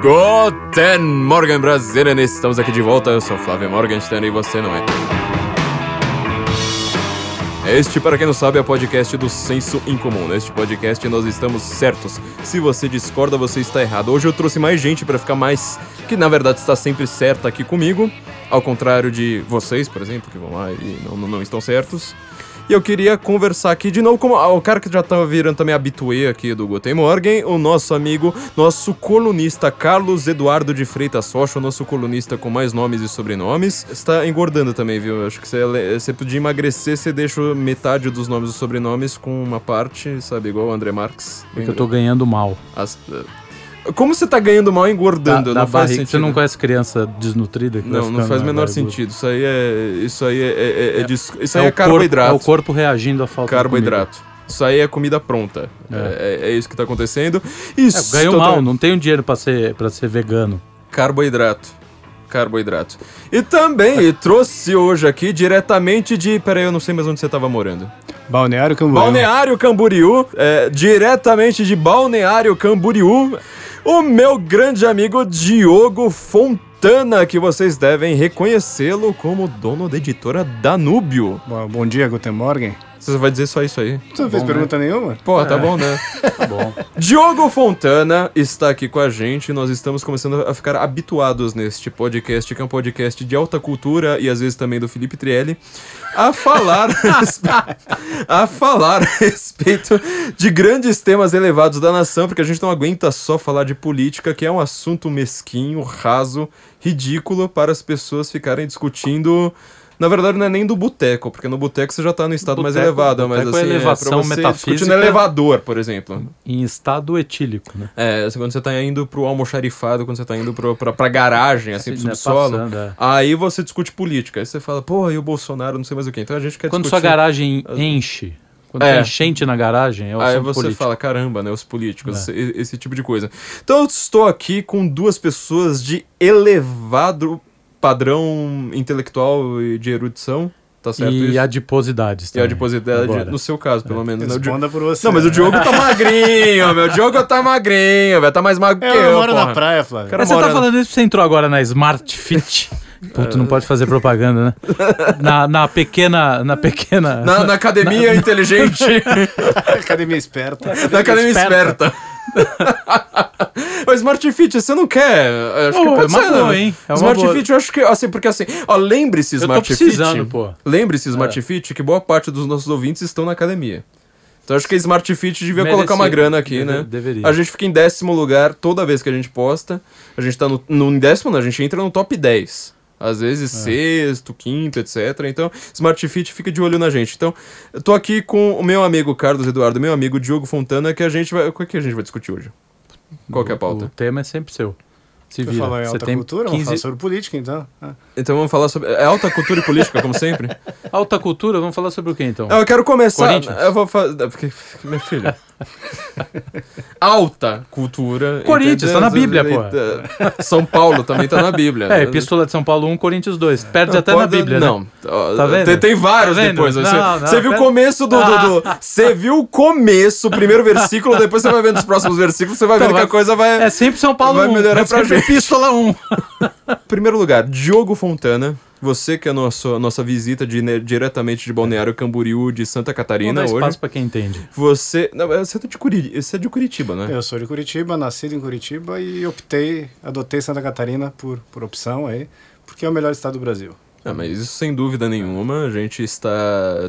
Guten Morgen, Brasília! Estamos aqui de volta. Eu sou Flávio Morgenstern e você não é. Este, para quem não sabe, é o podcast do Senso Incomum. Neste podcast nós estamos certos. Se você discorda, você está errado. Hoje eu trouxe mais gente para ficar mais. que na verdade está sempre certa aqui comigo. Ao contrário de vocês, por exemplo, que vão lá e não, não estão certos. E eu queria conversar aqui de novo com o cara que já tá virando também habituê aqui do Guten Morgen, o nosso amigo, nosso colunista Carlos Eduardo de Freitas Rocha, o nosso colunista com mais nomes e sobrenomes. Está engordando também, viu? Acho que você, você podia emagrecer, você deixa metade dos nomes e sobrenomes com uma parte, sabe, igual o André Marques. É que eu tô ganhando mal. As, como você tá ganhando mal engordando? Da, não da faz barriga. sentido. Você não conhece criança desnutrida? Não, não faz o menor barriga? sentido. Isso aí é. Isso aí é. é, é, é dis- isso É aí é, o corpo- carboidrato. é o corpo reagindo à falta Carboidrato. Isso aí é comida pronta. É, é- é isso que tá acontecendo. de Isso. É, ganho mal, não tenho dinheiro pra ser, pra ser vegano. Carboidrato. Carboidrato. E também trouxe hoje aqui diretamente de. Peraí, eu não sei mais onde você tava morando. Balneário Camboriú. Balneário Camboriú, é, diretamente de Balneário Camboriú, o meu grande amigo Diogo Fontana, que vocês devem reconhecê-lo como dono da editora Danúbio. Bom, bom dia, Guten Morgen. Você vai dizer só isso aí? Você não fez bom, pergunta nenhuma? Pô, tá bom, né? Tá bom. Diogo Fontana está aqui com a gente. Nós estamos começando a ficar habituados neste podcast, que é um podcast de alta cultura e às vezes também do Felipe Trielli, a falar a falar a respeito de grandes temas elevados da nação, porque a gente não aguenta só falar de política, que é um assunto mesquinho, raso, ridículo para as pessoas ficarem discutindo. Na verdade, não é nem do boteco, porque no boteco você já tá no estado mais Boteco- elevado, mas é assim, é, elevação pra você discutir no elevador, por exemplo. Em estado etílico, né? É, assim, quando você tá indo pro almoxarifado, quando você tá indo pro, pra, pra garagem, assim, pro né, subsolo, passando, é. aí você discute política. Aí você fala, pô, e o Bolsonaro, não sei mais o que. Então a gente quer Quando sua garagem enche, quando É. tem enchente na garagem, é o Aí você político. fala, caramba, né, os políticos, É. esse, esse tipo de coisa. Então eu estou aqui com duas pessoas de elevado padrão intelectual e de erudição, tá certo E isso? adiposidades E também. adiposidade, Agora. no seu caso, pelo menos. né? Responda por você. Não, mas o Diogo tá magrinho, meu. O Diogo tá magrinho, velho. Tá mais magro que Eu, eu, moro porra. na praia, Flávio. Cara, Mas você tá na- falando isso porque você entrou agora na Smart Fit. Puto, não pode fazer propaganda, né? Na, na pequena. Na pequena. Na, na academia inteligente. Academia esperta. na academia Esperta. esperta. Mas Smart Fit, você não quer? Acho Oh, que é pode uma ser, boa, hein? É uma Smart boa. Fit, eu acho que, assim, porque assim, ó, lembre-se, Eu tô Smart precisando, Fit. pô. Lembre-se, Smart É. Fit, que boa parte dos nossos ouvintes estão na academia. Então acho que a Smart Fit devia Merecia. colocar uma grana aqui, Deve- né? deveria. A gente fica em décimo lugar toda vez que a gente posta. A gente tá no, no décimo, não, a gente entra no top 10. Às vezes É. sexto, quinto, etc. Então, Smart Fit fica de olho na gente. Então, eu tô aqui com o meu amigo Carlos Eduardo, meu amigo Diogo Fontana, que a gente vai. O que a gente vai discutir hoje? Qual que é a O pauta? tema é sempre seu. Se Você vira. falou em Você alta tem cultura, vamos 15... falar sobre política, então. Ah. Então vamos falar sobre. É alta cultura e política, como sempre? Alta cultura, vamos falar sobre o que então? Eu quero começar. Corinthians? Eu vou fazer. Porque, meu filho. Alta cultura. Corinthians, tá na Bíblia, pô. São Paulo também tá na Bíblia. É, Epístola de São Paulo 1, Coríntios 2. Perde até na Pode- Bíblia, né? Não. Ó, Tá vendo? Tem, tem vários Tá depois. Não, Você, não, você viu o começo do. do- do- Você viu o começo, o primeiro versículo, depois você vai vendo os próximos versículos, você vai Então, vendo que vai- a coisa vai. É sempre São Paulo Vai 1. melhorar é pra gente. Epístola 1. Primeiro lugar, Diogo Fontana. Você que é a nossa, nossa visita de, né, diretamente de Balneário Camboriú, de Santa Catarina dar hoje. espaço pra quem entende. Você. Não, você é de Curitiba, você é de Curitiba, né? Eu sou de Curitiba, nascido em Curitiba e optei, adotei Santa Catarina por, por opção aí, porque é o melhor estado do Brasil. Ah, mas isso sem dúvida nenhuma. A gente está.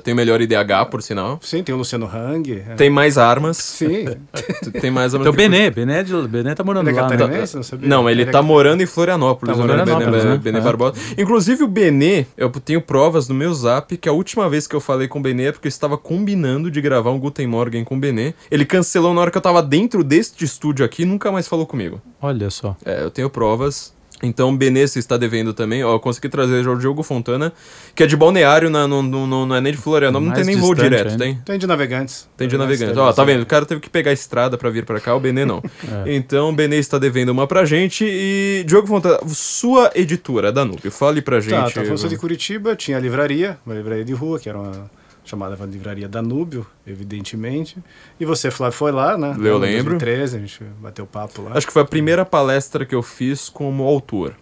Tem o melhor IDH, por sinal. Sim, tem o Luciano Hang. é. Tem mais armas. Sim. Tem mais armas. Então, Benê, Benê, de, Benê tá morando Ele é lá. né? Não sabia. Não, ele é tá morando em Florianópolis, Tá o morando Benê, né? Benê É. Barbosa. Inclusive o Benê, eu tenho provas no meu zap que a última vez que eu falei com o Benê é porque eu estava combinando de gravar um Guten Morgen com o Benê. Ele cancelou na hora que eu tava dentro deste estúdio aqui e nunca mais falou comigo. Olha só. É, eu tenho provas. Então, Benê se está devendo também. Ó, eu consegui trazer já o Diogo Fontana, que é de Balneário, na- não, não, não, não é nem de Florianópolis, não tem nem voo direto, tem? Tem de navegantes. Tem de navegante. Ó, tá vendo? O cara teve que pegar a estrada pra vir pra cá, o Benê não. Então, o Benê está devendo uma pra gente. E, Diogo Fontana, sua editora, Danúbio, fale pra Tá, gente. tá. Eu sou de Curitiba, tinha a livraria, uma livraria de rua, que era uma chamada Livraria Danúbio, evidentemente. E você, Flávio, foi lá, né? Eu Em lembro. 2013, a gente bateu papo lá. Acho que foi a primeira palestra que eu fiz como autor.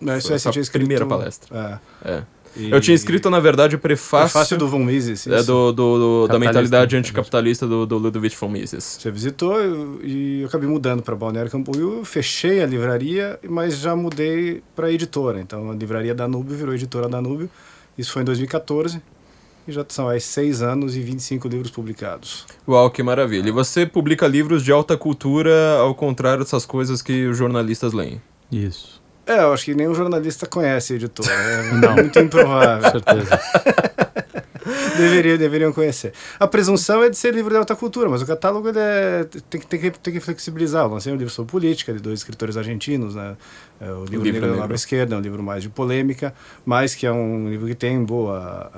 Não, isso foi essa tinha escrito- primeira palestra. É. É. E- Eu tinha escrito, na verdade, o prefácio, Prefácio do Von Mises. é, do, do- do- da mentalidade anticapitalista do, do Ludwig von Mises. Você visitou eu- e eu acabei mudando para Balneário Camboriú, fechei a livraria, mas já mudei para editora. Então a livraria Danúbio virou editora Danúbio. Isso foi em 2014 e já são aí seis anos e 25 livros publicados. Uau, que maravilha. E você publica livros de alta cultura, ao contrário dessas coisas que os jornalistas leem. Isso. É, eu acho que nenhum jornalista conhece a editora. É Não. muito improvável. Com certeza. Deveria, deveriam conhecer. A presunção é de ser livro de alta cultura, mas o catálogo ele é, tem, que, tem, que, tem que flexibilizar. Eu lancei um livro sobre política de dois escritores argentinos, né? É, o livro, Livro Negro da. Nova Esquerda é um livro mais de polêmica, mas que é um livro que tem boa,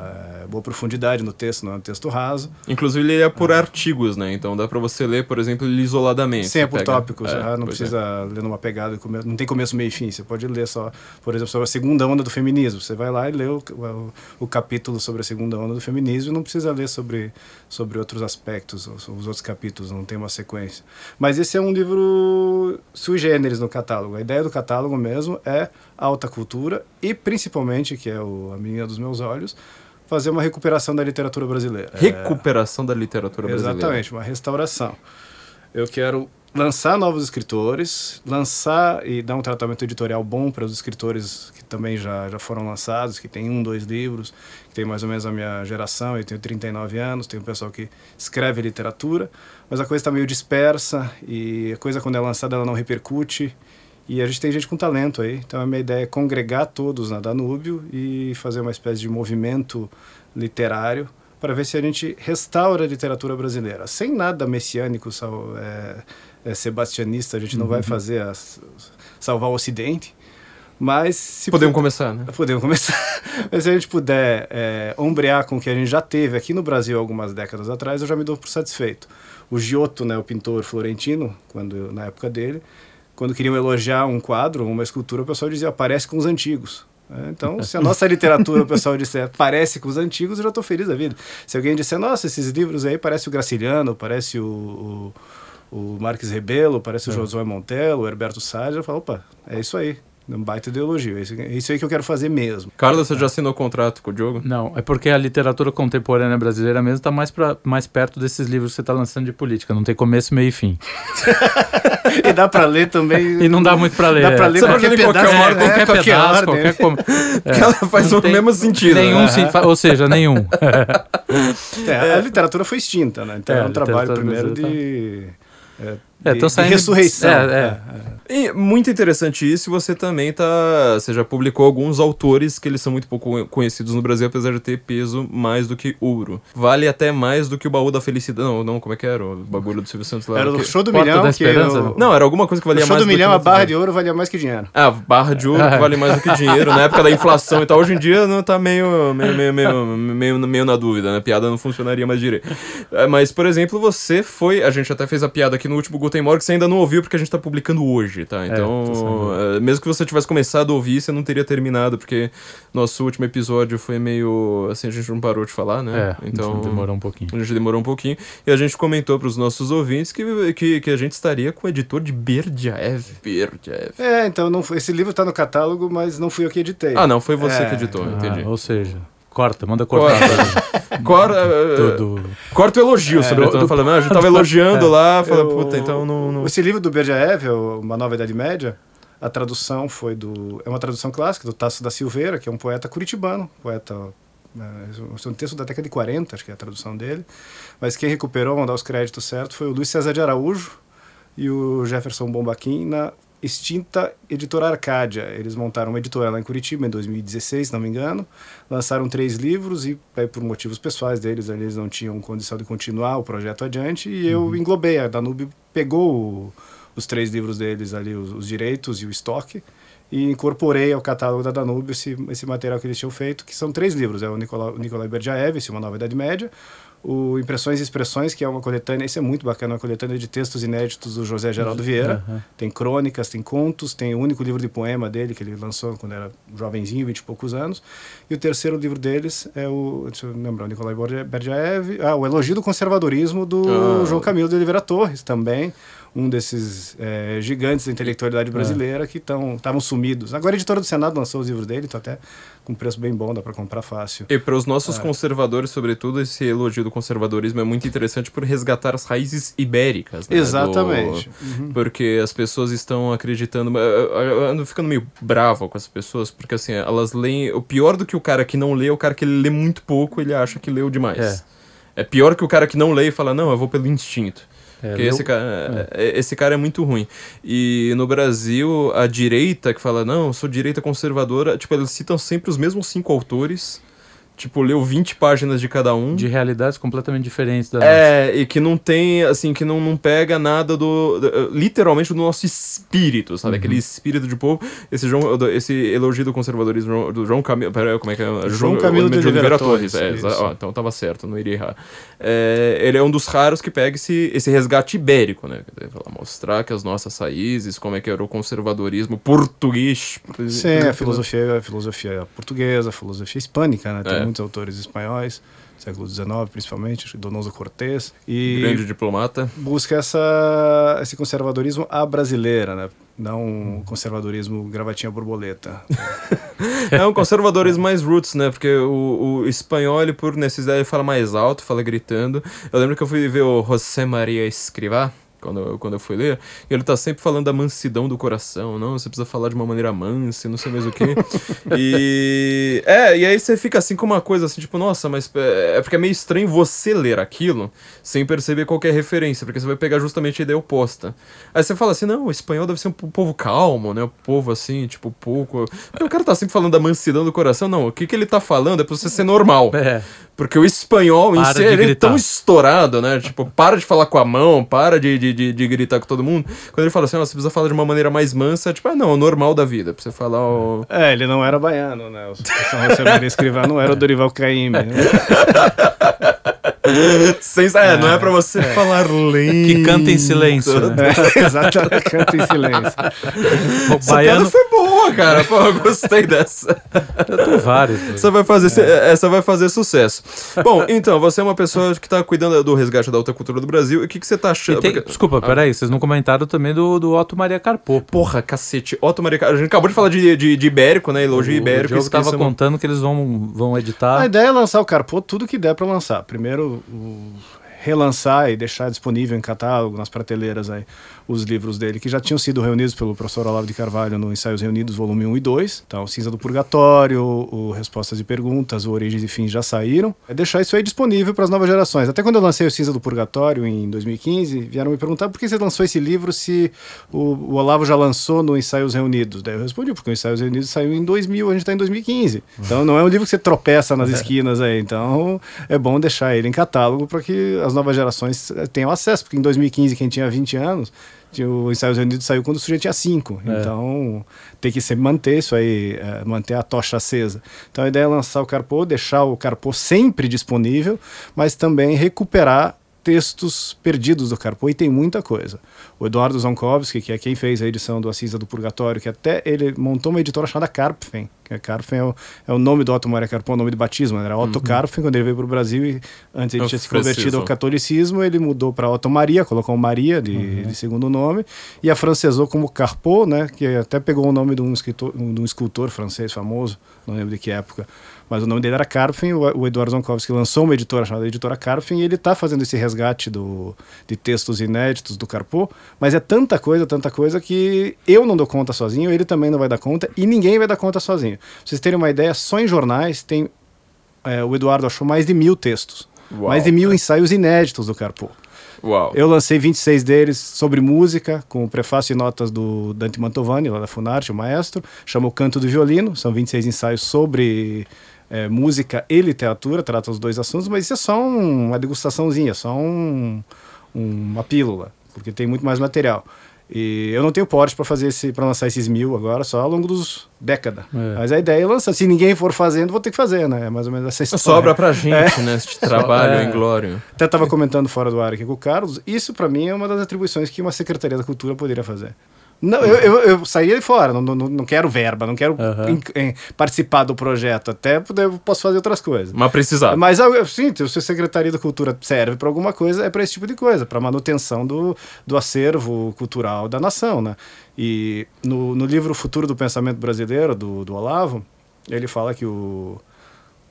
é, boa profundidade no texto, não é um texto raso. Inclusive, ele é por artigos, né? Então dá pra você ler, por exemplo, ele isoladamente. Sim, é por pega- tópicos, É, ah, não precisa ler numa pegada, não tem começo, meio e fim. Você pode ler só, por exemplo, sobre a segunda onda do feminismo. Você vai lá e lê o, o, o capítulo sobre a segunda onda do feminismo e não precisa ler sobre, sobre outros aspectos, os, os outros capítulos, não tem uma sequência. Mas esse é um livro sui generis no catálogo. A ideia do catálogo mesmo é alta cultura e, principalmente, que é o, a menina dos meus olhos, fazer uma recuperação da literatura brasileira. É. Recuperação da literatura brasileira. Exatamente, uma restauração. Eu quero lançar novos escritores, lançar e dar um tratamento editorial bom para os escritores que também já, já foram lançados, que tem um, dois livros, que tem mais ou menos a minha geração, eu tenho 39 anos, tem um pessoal que escreve literatura, mas a coisa está meio dispersa e a coisa quando é lançada ela não repercute. E a gente tem gente com talento aí, então a minha ideia é congregar todos na Danúbio e fazer uma espécie de movimento literário para ver se a gente restaura a literatura brasileira. Sem nada messiânico, é, é, sebastianista, a gente não vai fazer salvar o Ocidente, mas se Podemos pu- começar, né? Podemos começar. Mas se a gente puder é, ombrear com o que a gente já teve aqui no Brasil algumas décadas atrás, eu já me dou por satisfeito. O Giotto, né, o pintor florentino, quando na época dele, quando queriam elogiar um quadro, uma escultura, o pessoal dizia parece com os antigos. É, Então, se a nossa literatura, o pessoal disser parece com os antigos, eu já estou feliz da vida. Se alguém disser, nossa, esses livros aí parece o Graciliano, parece o, o, o Marques Rebelo, parece o Josué Montello, o Herberto Salles, eu falo, opa, é isso aí. Um baita de elogio. É isso, é isso aí que eu quero fazer mesmo. Carlos, você já assinou contrato com o Diogo? Não, é porque a literatura contemporânea brasileira mesmo está mais, pra, mais perto desses livros que você está lançando de política. Não tem começo, meio e fim. E dá pra ler também. E não dá muito para ler. Dá pra ler Você pode ler em qualquer pedaço, ordem, é, qualquer qualquer pedaço, ordem. qualquer... com- É, ela faz não o tem mesmo sentido. Nenhum né? sim, ou seja, nenhum. É, a literatura foi extinta, né? Então É, é, um trabalho primeiro de. É, É, de, tão de saindo- ressurreição. é, é. E muito interessante isso, e você também tá. Você já publicou alguns autores que eles são muito pouco conhecidos no Brasil, apesar de ter peso mais do que ouro. Vale até mais do que o baú da felicidade. Não, não, como é que era? O bagulho do Silvio Santos lá. Era o o que- show do Porta milhão da que. Esperança? o- Não, era alguma coisa que o valia show mais do do que milhão, a barra dinheiro. de ouro valia mais que dinheiro. Ah, barra de ouro que vale mais do que dinheiro. Na época da inflação e tal, hoje em dia não tá meio, meio, meio, meio, meio, meio na dúvida, né? A piada não funcionaria mais direito. É, Mas, por exemplo, você foi. A gente até fez a piada aqui no último Guten Morgen, que você ainda não ouviu porque a gente tá publicando hoje, tá? Então, tô sabendo. é, mesmo que você tivesse começado a ouvir, você não teria terminado, porque nosso último episódio foi meio. Assim, a gente não parou de falar, né? É, então. demorou um pouquinho. A gente demorou um pouquinho. E a gente comentou pros nossos ouvintes que, que, que a gente estaria com o editor de Berdyaev. Berdyaev. É, então não esse livro tá no catálogo, mas não fui eu que editei. Ah, não, foi você É. que editou, entendi. Ah, ou seja, corta, manda cortar. Cor, eh, Tudo. Corta o elogio sobre o do- falando, "Ah, a gente tava elogiando lá, fala, Eu- puta, então não. não... Esse livro do Berjaev, Uma Nova Idade Média, a tradução foi do. É uma tradução clássica do Tasso da Silveira, que é um poeta curitibano, poeta. É um texto da década de 40, acho que é a tradução dele. Mas quem recuperou, vamos dar os créditos certos, foi o Luiz César de Araújo e o Jefferson Bombaquim na extinta editora Arcádia. Eles montaram uma editora lá em Curitiba em 2016, se não me engano. Lançaram três livros e, aí, por motivos pessoais deles, eles não tinham condição de continuar o projeto adiante. E eu englobei. A Danube pegou o, os três livros deles ali, os, os direitos e o estoque, e incorporei ao catálogo da Danúbio esse, esse material que eles tinham feito, que são três livros. É o Nicolai, Nicolai Berdjaev, Uma Nova Idade Média, o Impressões e Expressões, que é uma coletânea, isso é muito bacana, uma coletânea de textos inéditos do José Geraldo Vieira. Uhum. Tem crônicas, tem contos, tem o único livro de poema dele, que ele lançou quando era jovenzinho, vinte e poucos anos. E o terceiro livro deles é o, deixa eu lembrar, o Nicolai Berdjaev, ah, o Elogio do Conservadorismo, do Ah. João Camilo de Oliveira Torres, também um desses é, gigantes da intelectualidade brasileira que estavam sumidos. Agora a editora do Senado lançou os livros dele, então até com preço bem bom, dá para comprar fácil. E para os nossos conservadores, sobretudo, esse elogio do conservadorismo é muito interessante por resgatar as raízes ibéricas. né, Exatamente. do- Porque as pessoas estão acreditando. eu- Eu eu ando ficando meio bravo com as pessoas, porque assim, elas leem. O pior do que o cara que não lê é o cara que lê muito pouco, ele acha que leu demais. É, pior que o cara que não lê e fala, não, eu vou pelo instinto. É, Porque leu- esse cara, é, esse cara é muito ruim. E no Brasil, a direita que fala, não, eu sou direita conservadora, tipo, eles citam sempre os mesmos cinco autores. Tipo, leu 20 páginas de cada um. De realidades completamente diferentes da nossa. É, e que não tem, assim, que não, não pega nada do, do- literalmente do nosso espírito, sabe? Aquele espírito de povo. Esse, João, do- esse elogio do conservadorismo do João Camilo. Pera, como é que é? João Camilo de Oliveira Torres, É, isso. exa- ó, então tava certo, não iria errar. É, ele é um dos raros que pega esse, esse resgate ibérico, né? Mostrar que as nossas raízes, como é que era o conservadorismo português. Sim, a filosofia, a filosofia portuguesa, a filosofia hispânica, né? É. muitos autores espanhóis, século XIX principalmente, acho que Donoso Cortés. E Grande diplomata. busca essa, esse conservadorismo à brasileira, né? Não um conservadorismo gravatinha borboleta. É um conservadorismo mais roots, né? Porque o, o espanhol, ele, por necessidade, ele fala mais alto, fala gritando. Eu lembro que eu fui ver o José Maria Escrivá, quando, eu- quando eu fui ler, e ele tá sempre falando da mansidão do coração, não? Você precisa falar de uma maneira mansa, não sei mais o quê. e. É, e aí você fica assim com uma coisa assim, tipo, nossa, mas é é porque é meio estranho você ler aquilo sem perceber qualquer referência, porque você vai pegar justamente a ideia oposta. Aí você fala assim, não, o espanhol deve ser um po- povo calmo, né? O povo assim, tipo, pouco. Porque o cara tá sempre falando da mansidão do coração, não. O que, que ele tá falando é pra você ser normal. É. Porque o espanhol em Para si de ele é tão estourado, né? Tipo, para de falar com a mão, para de, de, de, de gritar com todo mundo. Quando ele fala assim, "Ó, você precisa falar de uma maneira mais mansa, tipo, ah, não, é o normal da vida. Pra você falar o. É, ele não era baiano, né? O São José Maria Escrivá não era o Dorival Caymmi, né? Sem, é, não é pra você falar lento. Que canta em silêncio. Né? É, exatamente, canta em silêncio. O Essa baiano piada foi boa, cara. Pô, eu gostei dessa. eu tenho vários. Essa vai fazer, essa vai fazer sucesso. Bom, então, você é uma pessoa que tá cuidando do resgate da alta cultura do Brasil. E o que, que você tá achando? Tem- Porque- Desculpa, peraí, vocês não comentaram também do, do Otto Maria Carpo. Porra, cacete. Otto Maria Car- A gente acabou de falar de, de, de Ibérico, né? Elogio o Ibérico. Diogo tava contando que eles vão, vão A editar. ideia é lançar o Carpô tudo que der para lançar. Primeiro, relançar e deixar disponível em catálogo, nas prateleiras aí, os livros dele, que já tinham sido reunidos pelo professor Olavo de Carvalho no Ensaios Reunidos, volume 1 e 2. Então, Cinza do Purgatório, o Respostas e Perguntas, o Origens e Fins já saíram. É deixar isso aí disponível para as novas gerações. Até quando eu lancei o Cinza do Purgatório, em 2015, vieram me perguntar por que você lançou esse livro se o, o Olavo já lançou no Ensaios Reunidos. Daí eu respondi, porque o Ensaios Reunidos saiu em 2000, a gente está em 2015. Então não é um livro que você tropeça nas esquinas aí. Então é bom deixar ele em catálogo para que as novas gerações eh, tenham acesso. Porque em 2015, quem tinha 20 anos, o Ensaios Reunidos saiu quando o sujeito tinha 5. É. Então tem que sempre manter isso aí, eh, manter a tocha acesa. Então a ideia é lançar o Carpô, deixar o Carpô sempre disponível, mas também recuperar textos perdidos do Carpo, e tem muita coisa. O Eduardo Zonkowski, que é quem fez a edição do Assisa do Purgatório, que até ele montou uma editora chamada Karpfen, que é Karpfen é o, é o nome do Otto Maria Carpo, o nome de batismo, né? era Otto Karpfen, quando ele veio para o Brasil, e antes ele Eu tinha se preciso. convertido ao catolicismo, ele mudou para Otto Maria, colocou Maria de, de segundo nome, e afrancesou como Carpo, né? que até pegou o nome de um, escritor, de um escultor francês famoso, não lembro de que época, mas o nome dele era Karpfen, o, o Eduardo Zonkowski lançou uma editora chamada Editora Karpfen, e ele está fazendo esse resgate do, de textos inéditos do Carpo, mas é tanta coisa, tanta coisa, que eu não dou conta sozinho, ele também não vai dar conta, e ninguém vai dar conta sozinho. Pra vocês terem uma ideia, só em jornais tem... é, o Eduardo achou mais de mil textos, Uau. mais de mil ensaios inéditos do Carpo. Uau. Eu lancei 26 deles sobre música, com prefácio e notas do Dante Mantovani, lá da Funarte, o maestro. Chama O Canto do Violino, são 26 ensaios sobre é, música e literatura, trata os dois assuntos, mas isso é só um- uma degustaçãozinha, só um- uma pílula, porque tem muito mais material. E eu não tenho porte para fazer esse, para lançar esses mil agora, só ao longo dos décadas. É. Mas a ideia é lançar. Se ninguém for fazendo, vou ter que fazer, né? É mais ou menos essa história. Sobra pra gente, né? Este trabalho É. em glória. Até estava comentando fora do ar aqui com o Carlos. Isso, para mim, é uma das atribuições que uma Secretaria da Cultura poderia fazer. Não, eu, eu, eu saía de fora, não, não, não quero verba, não quero Aham. em- em participar do projeto, até eu posso fazer outras coisas. Mas precisava. Mas eu sinto, se a Secretaria da Cultura serve para alguma coisa, é para esse tipo de coisa, para manutenção do, do acervo cultural da nação, né? E no, no livro Futuro do Pensamento Brasileiro, do, do Olavo, ele fala que o,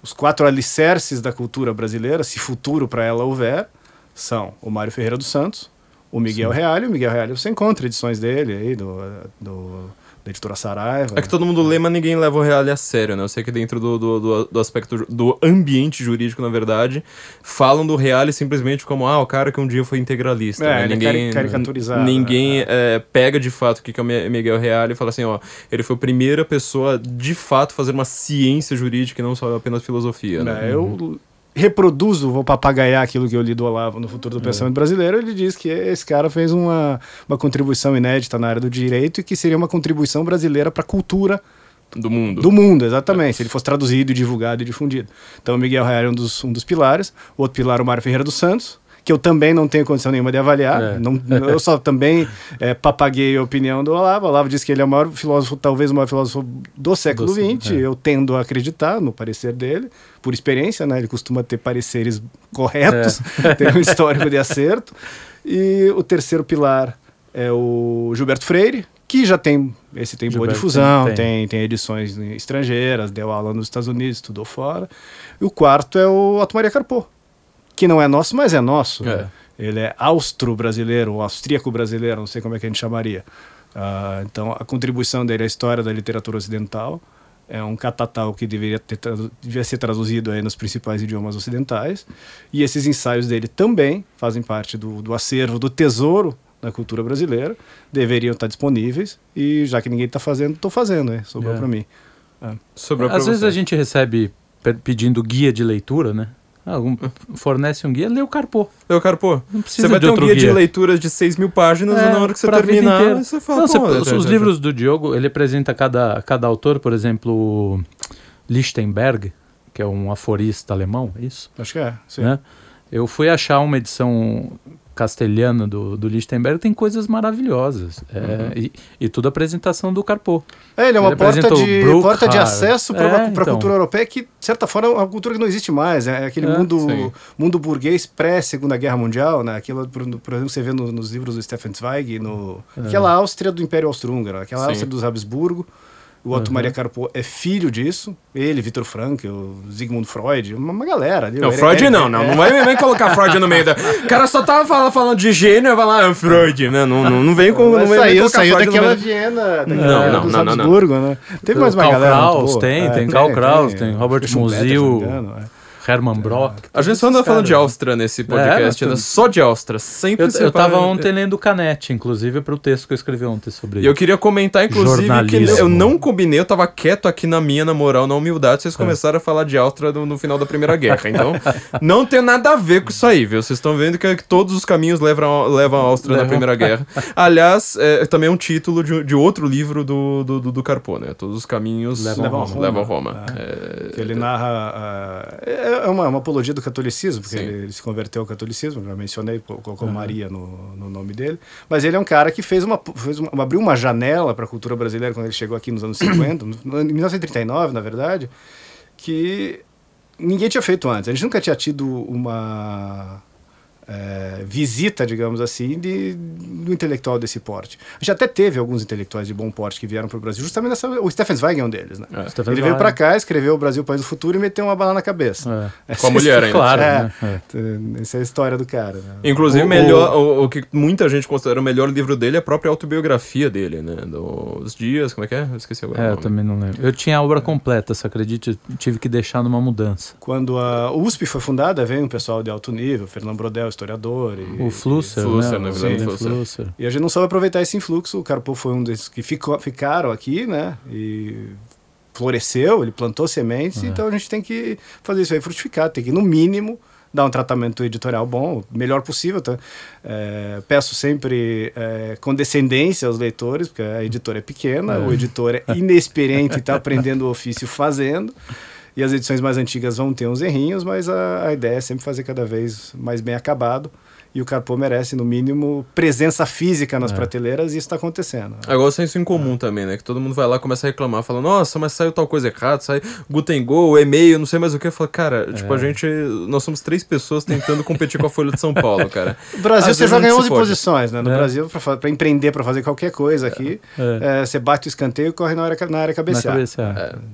os quatro alicerces da cultura brasileira, se futuro para ela houver, são o Mário Ferreira dos Santos, o Miguel Reale, o Miguel Reale você encontra edições dele aí, do, do, da editora Saraiva. É que todo mundo lê, mas ninguém leva o Reale a sério, né? Eu sei que dentro do, do, do, do aspecto do ambiente jurídico, na verdade, falam do Reale simplesmente como, ah, o cara que um dia foi integralista. É, né? é Ninguém, cari- caricaturizado, Ninguém né? é, pega de fato o que é o Mi- Miguel Reale e fala assim, ó, ele foi a primeira pessoa de fato fazer uma ciência jurídica e não só apenas filosofia, né? É, Eu reproduzo, vou papagaiar aquilo que eu li do Olavo no Futuro do Pensamento Brasileiro. Ele diz que esse cara fez uma, uma contribuição inédita na área do direito e que seria uma contribuição brasileira para a cultura Do mundo. do mundo, exatamente, se ele fosse traduzido, divulgado e difundido. Então, Miguel Real é um dos, um dos pilares. O outro pilar, o Mário Ferreira dos Santos, que eu também não tenho condição nenhuma de avaliar. É. Não, eu só também é, papaguei a opinião do Olavo. O Olavo disse que ele é o maior filósofo, talvez o maior filósofo do século XX. é. Eu tendo a acreditar no parecer dele, por experiência, né? Ele costuma ter pareceres corretos, É. tem um histórico de acerto. E o terceiro pilar é o Gilberto Freire, que já tem, esse tem boa Gilberto difusão, tem- tem, tem edições estrangeiras, deu aula nos Estados Unidos, estudou fora. E o quarto é o Otto Maria Carpo, que não é nosso, mas é nosso. É. né? Ele é austro-brasileiro, ou austríaco-brasileiro, não sei como é que a gente chamaria. Ah, então, a contribuição dele à história da literatura ocidental é um catatal que deveria, ter, devia ser traduzido aí nos principais idiomas ocidentais. E esses ensaios dele também fazem parte do, do acervo, do tesouro da cultura brasileira, deveriam estar disponíveis. E já que ninguém está fazendo, estou fazendo, né? sobrou É. para mim. Sobrou pra Às vezes você. a gente recebe pe- pedindo guia de leitura, né? Ah, um- fornece um guia, lê o Carpô. Eu, cara, pô, Não você vai de ter um outro guia, de guia. leituras de 6 mil páginas É, e na hora que você terminar, você fala, Não, você- pô, os, já- os livros do Diogo, ele apresenta cada, cada autor, por exemplo, o Lichtenberg, que é um aforista alemão, é isso? Acho que é. Sim. Né? Eu fui achar uma edição castelhana do, do Lichtenberg, tem coisas maravilhosas. É, Uhum. e, e tudo apresenção do Carpô. É, ele é uma Ele porta de, porta de acesso para É, a então. cultura europeia que, de certa forma, é uma cultura que não existe mais. É aquele É, mundo, sim. mundo burguês pré-Segunda Guerra Mundial, né? Aquilo, por, por exemplo, você vê no- nos livros do Stefan Zweig, no, aquela Áustria do Império Austro-Húngaro, aquela Sim. Áustria dos Habsburgo. O Otto Uhum. Maria Carpo é filho disso. Ele, Vitor Frankl, Sigmund Freud, uma, uma galera. Não, Ele- Freud ele- não, não. é. Não vai nem colocar Freud no meio da. O cara só tava falando, falando de gênio e vai lá, ah, Freud, né? Não, não, não vem com. Não nem saiu, saiu Freud daquela meio. Viena, daquela Não, não, não, não, não. Habsburgo, né? Teve mais uma Karl galera. Kraus boa. tem, É, tem Karl Kraus, tem Robert Schumpeter, se não Engano, é. Hermann Brock. A gente só anda falando de Áustria nesse podcast, É, né? Só de Áustria. Sempre Eu, eu tava ontem lendo o Canete, inclusive, para o texto que eu escrevi ontem sobre E eu queria comentar, inclusive, que eu não combinei, eu tava quieto aqui na minha, na moral, na humildade, vocês começaram a falar de Áustria no, no final da Primeira Guerra. Então, não tem nada a ver com isso aí, viu? Vocês estão vendo que, que todos os caminhos levam, levam a Áustria na. Primeira Guerra. Aliás, é também um título de, de outro livro do, do, do, do Carpo, né? Todos os caminhos Levam a Roma. Levam a Roma. É, Que ele narra. ah, é uma, uma apologia do catolicismo, porque ele, ele se converteu ao catolicismo, já mencionei, colocou Maria no, no nome dele. Mas ele é um cara que fez uma, fez uma abriu uma janela para a cultura brasileira quando ele chegou aqui nos anos 50, no- em 1939, na verdade, que ninguém tinha feito antes. A gente nunca tinha tido uma. É, visita, digamos assim, de, do intelectual desse porte. A gente até teve alguns intelectuais de bom porte que vieram para o Brasil, justamente nessa. O Stephen Zweig é um deles, né? É. Ele veio para cá, escreveu o Brasil País do Futuro e meteu uma bala na cabeça. É. Com a mulher ainda. Claro, É. né? É. Essa é a história do cara. Né? Inclusive, O- melhor, o, o que muita gente considera o melhor livro dele é a própria autobiografia dele, né? Dos dias, como é que é? Eu esqueci agora. É, o eu também não lembro. Eu tinha a obra completa, você acredita? Eu tive que deixar numa mudança. Quando a USP foi fundada, veio um pessoal de alto nível, Fernando Brodel, historiador. E, O Flusser, Flusser, né? né? Guilherme Guilherme Flusser. Flusser. E a gente não soube aproveitar esse influxo. O Carpo foi um desses que ficou, ficaram aqui, né? E floresceu, ele plantou sementes. É. Então a gente tem que fazer isso aí frutificar. Tem que, no mínimo, dar um tratamento editorial bom, o melhor possível. Tá? É, peço sempre é, condescendência aos leitores, porque a editora é pequena, o editor é inexperiente e está aprendendo o ofício fazendo. E as edições mais antigas vão ter uns errinhos, mas a, a ideia é sempre fazer cada vez mais bem acabado e o Carpo merece, no mínimo, presença física nas é. prateleiras e isso está acontecendo. É igual o senso em comum é. também, né? Que todo mundo vai lá começa a reclamar, fala, nossa, mas saiu tal coisa errada, sai Guten Go, e-mail, não sei mais o que. Fala, cara, é. tipo, a gente. Nós somos três pessoas tentando competir com a Folha de São Paulo, cara. No Brasil Às você joga em 11 posições, né? No é. Brasil, para empreender, para fazer qualquer coisa aqui, é. É, você bate o escanteio e corre na área, na área cabecear. Na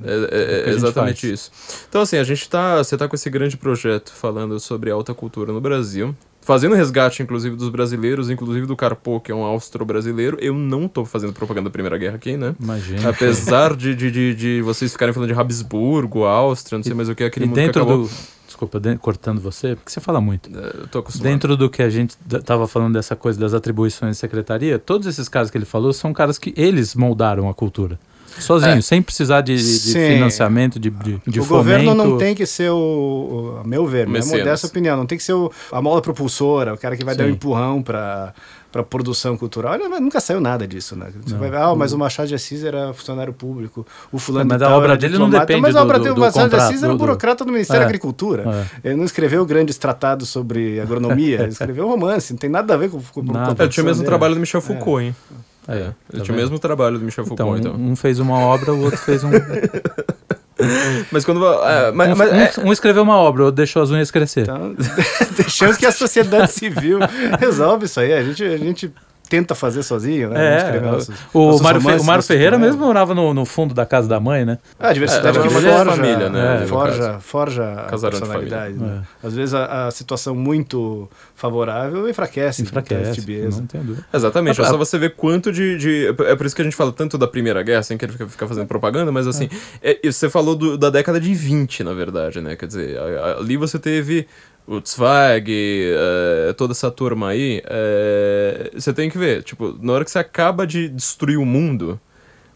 é, exatamente isso. Então, assim, a gente tá. Você tá com esse grande projeto falando sobre alta cultura no Brasil fazendo resgate, inclusive, dos brasileiros, inclusive do Carpo, que é um austro-brasileiro. Eu não tô fazendo propaganda da Primeira Guerra aqui, né? Imagina. Apesar de, de, de, de, vocês ficarem falando de Habsburgo, Áustria, não sei e, mais o que, aquele e mundo dentro acabou... do desculpa, de, cortando você, porque você fala muito. É, eu tô acostumado. Dentro do que a gente estava falando dessa coisa das atribuições de secretaria, todos esses caras que ele falou são caras que eles moldaram a cultura. Sozinho, é. sem precisar de, de financiamento, de, de, de o fomento. governo não tem que ser o, o a meu ver, minha modesta opinião, não tem que ser o, a mola propulsora, o cara que vai Sim. dar um empurrão para para produção cultural. Olha, nunca saiu nada disso, né? Você não. vai ver, ah, mas o Machado de Assis era funcionário público, o fulano Mas a obra dele não depende Mas a obra dele, o Machado de Assis era um burocrata do Ministério é. da Agricultura. É. Ele não escreveu grandes tratados sobre agronomia, ele escreveu romance, não tem nada a ver com, com, nada. com a Eu tinha o mesmo trabalho do Michel Foucault, é. hein? É, é. Tá tinha o mesmo trabalho do Michel então, Foucault, então. Um fez uma obra, o outro fez um. mas quando. É, mas, um, mas, é... um, escreveu uma obra, o outro deixou as unhas crescer. Então, deixamos que a sociedade civil resolve isso aí. A gente, a gente tenta fazer sozinho, né? É, nossos, o, nossos Mário, Fe, o Mário Ferreira mesmo morava no, no, fundo da casa da mãe, né? Ah, a diversidade é, que forja, família, né? É, forja, forja a personalidade. Né? É. Às vezes a, a, situação muito favorável enfraquece. Enfraquece, não tem dúvida. Exatamente, é só você ver quanto de, de, É por isso que a gente fala tanto da Primeira Guerra, sem querer ficar fazendo propaganda, mas assim, é. é você falou do, da década de 20, na verdade, né? Quer dizer, ali você teve o Zweig, é, toda essa turma aí, é, você tem que ver, tipo, na hora que você acaba de destruir o mundo,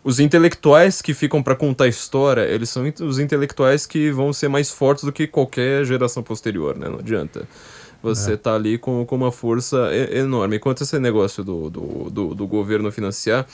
os intelectuais que ficam para contar a história, eles são os intelectuais que vão ser mais fortes do que qualquer geração posterior, né? Não adianta. Você é. tá ali com, com uma força enorme. Enquanto esse negócio do, do, do, do governo financiar,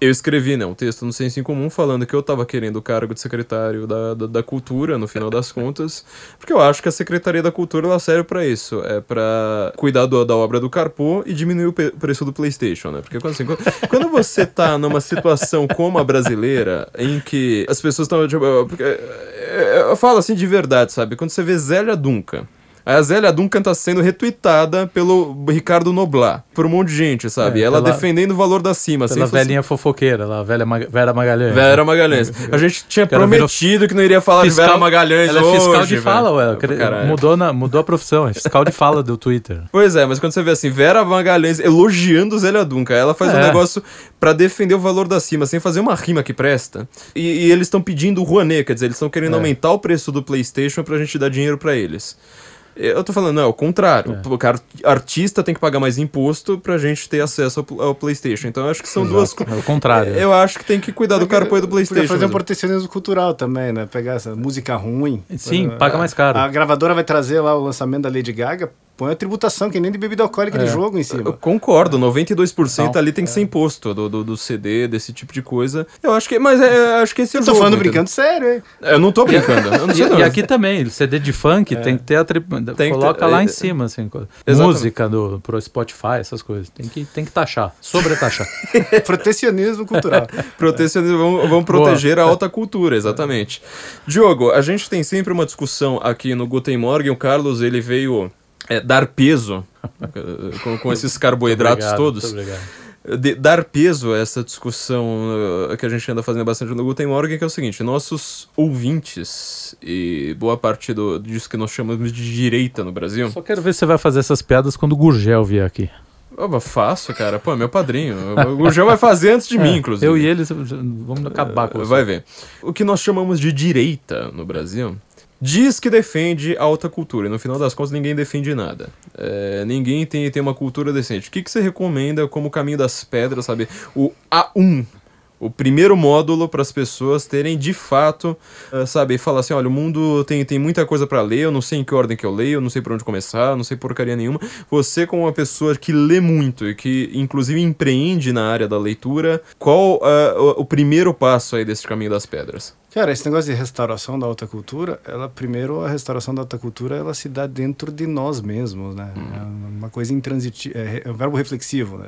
eu escrevi, né, um texto no Senso em Comum falando que eu estava querendo o cargo de secretário da, da, da, Cultura, no final das contas, porque eu acho que a Secretaria da Cultura ela serve para isso, é para cuidar do, da obra do Carpo e diminuir o preço do PlayStation, né? Porque assim, quando, quando você tá numa situação como a brasileira, em que as pessoas estão. Tipo, eu falo assim de verdade, sabe? Quando você vê Zélia Duncan a Zélia Duncan tá sendo retweetada pelo Ricardo Noblar, por um monte de gente, sabe? É, ela pela, defendendo o valor da cima. Pela assim, velhinha fofoqueira lá, velha Mag Vera Magalhães. Vera Magalhães. A gente tinha prometido que não iria falar fiscal, de Vera Magalhães ela hoje. é fiscal de fala, ué. Mudou, na, mudou a profissão, é fiscal de fala do Twitter. Pois é, mas quando você vê assim, Vera Magalhães elogiando Zélia Duncan, ela faz é. um negócio para defender o valor da cima, sem fazer uma rima que presta. E, e eles estão pedindo o Rouanet, quer dizer, eles estão querendo é. aumentar o preço do PlayStation pra gente dar dinheiro para eles. Eu tô falando, não, é o contrário. É. O cara, artista tem que pagar mais imposto pra gente ter acesso ao, ao PlayStation. Então eu acho que são Exato. duas coisas. É o contrário. Eu acho que tem que cuidar do cara apoio do PlayStation. Podia fazer um protecionismo cultural também, né? Pegar essa música ruim. Sim, paga mais caro. A, a gravadora vai trazer lá o lançamento da Lady Gaga, Põe a tributação, que nem de bebida alcoólica é. de jogo em cima. Eu concordo, 92% Não, ali tem que é. ser imposto do, do, do, CD, desse tipo de coisa. Eu acho que. Mas é, acho que esse é o Eu tô jogo, falando entendeu? brincando sério, hein? Eu não tô brincando. não não. E, aqui também, CD de funk é. tem que ter a tri... Coloca ter, lá é, em cima, assim. Música do, pro Spotify, essas coisas. Tem que, tem que taxar, sobretaxar. Protecionismo cultural. Protecionismo, vamos, vamos proteger Boa. a alta cultura, exatamente. Diogo, a gente tem sempre uma discussão aqui no Guten Morgen. O Carlos, ele veio é, dar peso com, com, esses carboidratos obrigado, todos. De, dar peso a essa discussão uh, que a gente anda fazendo bastante no Guten Morgen, que é o seguinte: nossos ouvintes e boa parte do, disso que nós chamamos de direita no Brasil. Só quero ver se você vai fazer essas piadas quando o Gurgel vier aqui. Oh, faço, cara. Pô, meu padrinho. O Gurgel vai fazer antes de é, mim, inclusive. Eu e ele vamos acabar com isso. Vai ver. O que nós chamamos de direita no Brasil diz que defende a alta cultura e no final das contas ninguém defende nada. É, ninguém tem, tem uma cultura decente. O que, que você recomenda como caminho das pedras, sabe? O A1, o primeiro módulo para as pessoas terem de fato, uh, sabe, falar assim, olha, o mundo tem, tem muita coisa para ler, eu não sei em que ordem que eu leio, eu não sei por onde começar, eu não sei porcaria nenhuma. Você como uma pessoa que lê muito e que inclusive empreende na área da leitura, qual uh, o, o primeiro passo aí desse caminho das pedras? Cara, esse negócio de restauração da alta cultura, ela primeiro a restauração da alta cultura ela se dá dentro de nós mesmos, né? Uhum. É uma coisa intransitiva, é, é um verbo reflexivo, né?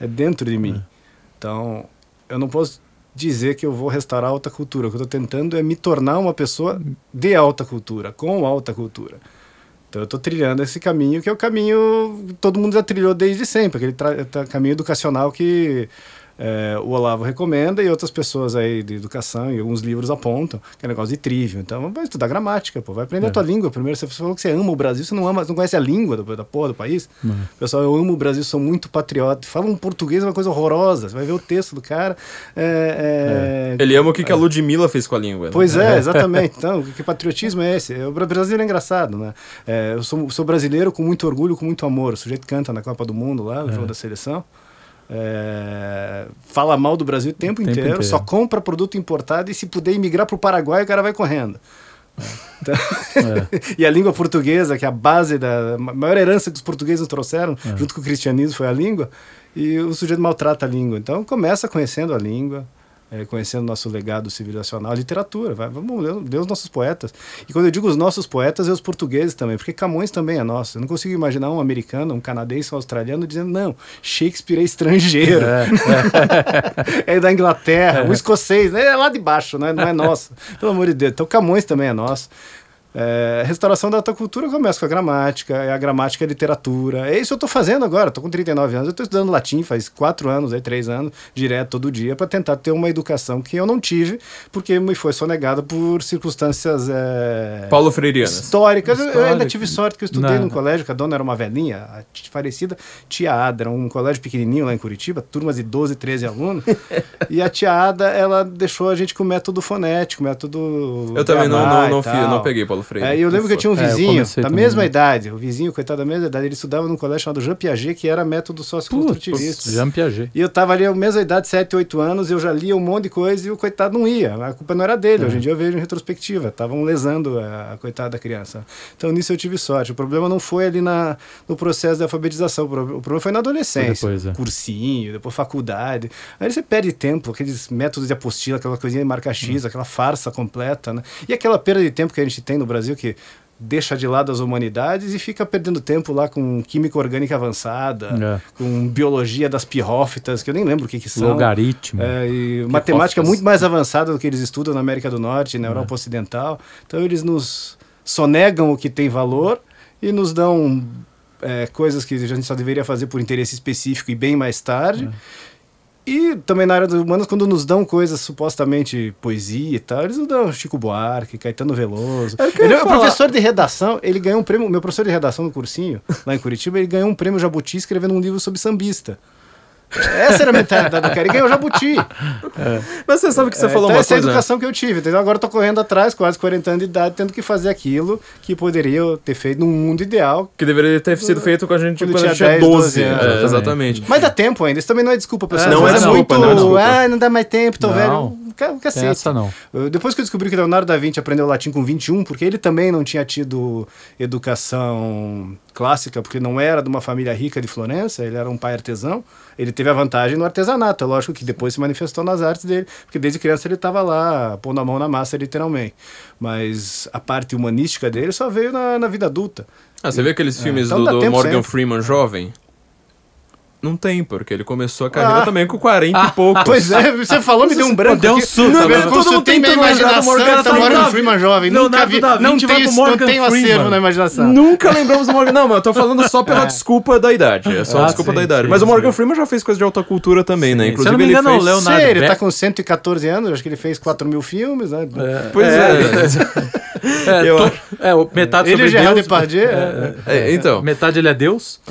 é, é dentro de mim. Uhum. Então, eu não posso dizer que eu vou restaurar a alta cultura. O que eu estou tentando é me tornar uma pessoa de alta cultura, com alta cultura. Então eu estou trilhando esse caminho que é o caminho todo mundo já trilhou desde sempre, aquele caminho educacional que é, o Olavo recomenda e outras pessoas aí de educação e alguns livros apontam, que é negócio de trívio. Então, vai estudar gramática, pô, vai aprender é. a tua língua. Primeiro, você falou que você ama o Brasil, você não ama, não conhece a língua do, da porra do país. É. Pessoal, eu amo o Brasil, sou muito patriota. Fala um português, é uma coisa horrorosa. Você vai ver o texto do cara. É, é, Ele ama o que, que a Ludmilla fez com a língua. Né? Pois é, exatamente. Então, que patriotismo é esse? O Brasil é engraçado, né? eu sou, sou, brasileiro com muito orgulho, com muito amor. O sujeito canta na Copa do Mundo lá, no jogo da seleção. É, fala mal do Brasil o tempo, o tempo inteiro, inteiro, só compra produto importado e se puder imigrar para o Paraguai, o cara vai correndo. Então, é. e a língua portuguesa, que é a base da maior herança que os portugueses trouxeram, é. junto com o cristianismo, foi a língua, e o sujeito maltrata a língua. Então começa conhecendo a língua, é, conhecendo nosso legado civilizacional, a literatura, vai, vamos ler, os nossos poetas. E quando eu digo os nossos poetas, é os portugueses também, porque Camões também é nosso. Eu não consigo imaginar um americano, um canadense, um australiano dizendo, não, Shakespeare é estrangeiro. É, é. é da Inglaterra, é. o escocês, é lá de baixo, né? não é nosso. Pelo amor de Deus. Então Camões também é nosso. É, restauração da cultura começa com a gramática, é a gramática é a literatura. É isso que eu estou fazendo agora, estou com 39 anos, eu estou estudando latim faz 4 anos, aí, 3 anos, direto todo dia, para tentar ter uma educação que eu não tive, porque me foi sonegada por circunstâncias é, Paulo Freirianas. históricas. Histórica. Eu ainda tive sorte que eu estudei num colégio, que a dona era uma velhinha, a falecida tia Ada, era um colégio pequenininho lá em Curitiba, turmas de 12, 13 alunos, e a tia Ada, ela deixou a gente com método fonético, método... Eu também não, não, não, não, não peguei Paulo É, eu lembro que eu tinha um vizinho é, da mesma idade, o vizinho, coitado da mesma idade, ele estudava num colégio chamado Jean Piaget, que era método socioconstrutivista. Jean Piaget. E eu tava ali a mesma idade, 7, 8 anos, eu já lia um monte de coisa e o coitado não ia. A culpa não era dele. É. Hoje em dia eu vejo em retrospectiva, estavam lesando a, a, coitada da criança. Então nisso eu tive sorte. O problema não foi ali na, no processo de alfabetização, o problema foi na adolescência. Depois, é. Cursinho, depois faculdade. Aí você perde tempo, aqueles métodos de apostila, aquela coisinha de marca X, hum. aquela farsa completa, né? E aquela perda de tempo que a gente tem no Brasil que deixa de lado as humanidades e fica perdendo tempo lá com química orgânica avançada, é. com biologia das pirrófitas, que eu nem lembro o que, que são. Logaritmo. É, e matemática muito mais avançada do que eles estudam na América do Norte e na Europa é. Ocidental. Então eles nos sonegam o que tem valor e nos dão é, coisas que a gente só deveria fazer por interesse específico e bem mais tarde. E também na área das humanas, quando nos dão coisas supostamente poesia e tal, eles nos dão Chico Buarque, Caetano Veloso. É ele é um professor de redação, ele ganhou um prêmio, meu professor de redação no cursinho, lá em Curitiba, ele ganhou um prêmio Jabuti escrevendo um livro sobre sambista. Essa era a mentalidade do cara. E ganhou jabuti. É. Mas você sabe que você é, falou então uma essa coisa. Essa é a educação que eu tive. Então agora eu tô correndo atrás, quase 40 anos de idade, tendo que fazer aquilo que poderia ter feito num mundo ideal. Que deveria ter sido feito com a gente quando, quando a gente tinha 12. 12 anos. É, exatamente. Mas dá tempo ainda. Isso também não é desculpa, pessoal. não, é desculpa, muito, não é desculpa. Ah, não dá mais tempo, tô não. velho. Cacete. Essa não. Depois que eu descobri que Leonardo da Vinci aprendeu latim com 21, porque ele também não tinha tido educação clássica, porque não era de uma família rica de Florença, ele era um pai artesão. Ele teve a vantagem no artesanato, é lógico que depois se manifestou nas artes dele, porque desde criança ele estava lá pondo a mão na massa, literalmente. Mas a parte humanística dele só veio na, na vida adulta. Ah, você vê aqueles é, filmes então do, do Morgan sempre. Freeman jovem? Não tem, porque ele começou a carreira ah. também com 40 ah. e pouco. Pois é, você falou, me deu um branco. Deu um susto. Não, não, todo mundo tem imaginação, Morgan, tá Morgan Freeman jovem. Nunca vi, não tenho, não tenho acervo na imaginação. Nunca lembramos do Morgan. Não, mas eu tô falando só pela é. desculpa da idade. É só a ah, desculpa sim, da idade. Sim, mas sim. o Morgan Freeman já fez coisa de alta cultura também, né? Inclusive, Se eu não me engano, ele fez... Leonardo Sim, ele tá com 114 anos, acho que ele fez 4 mil filmes, né? É. Pois é. É, eu... é metade ele sobre Deus. Depardieu, é, é, é, então. Metade ele é Deus.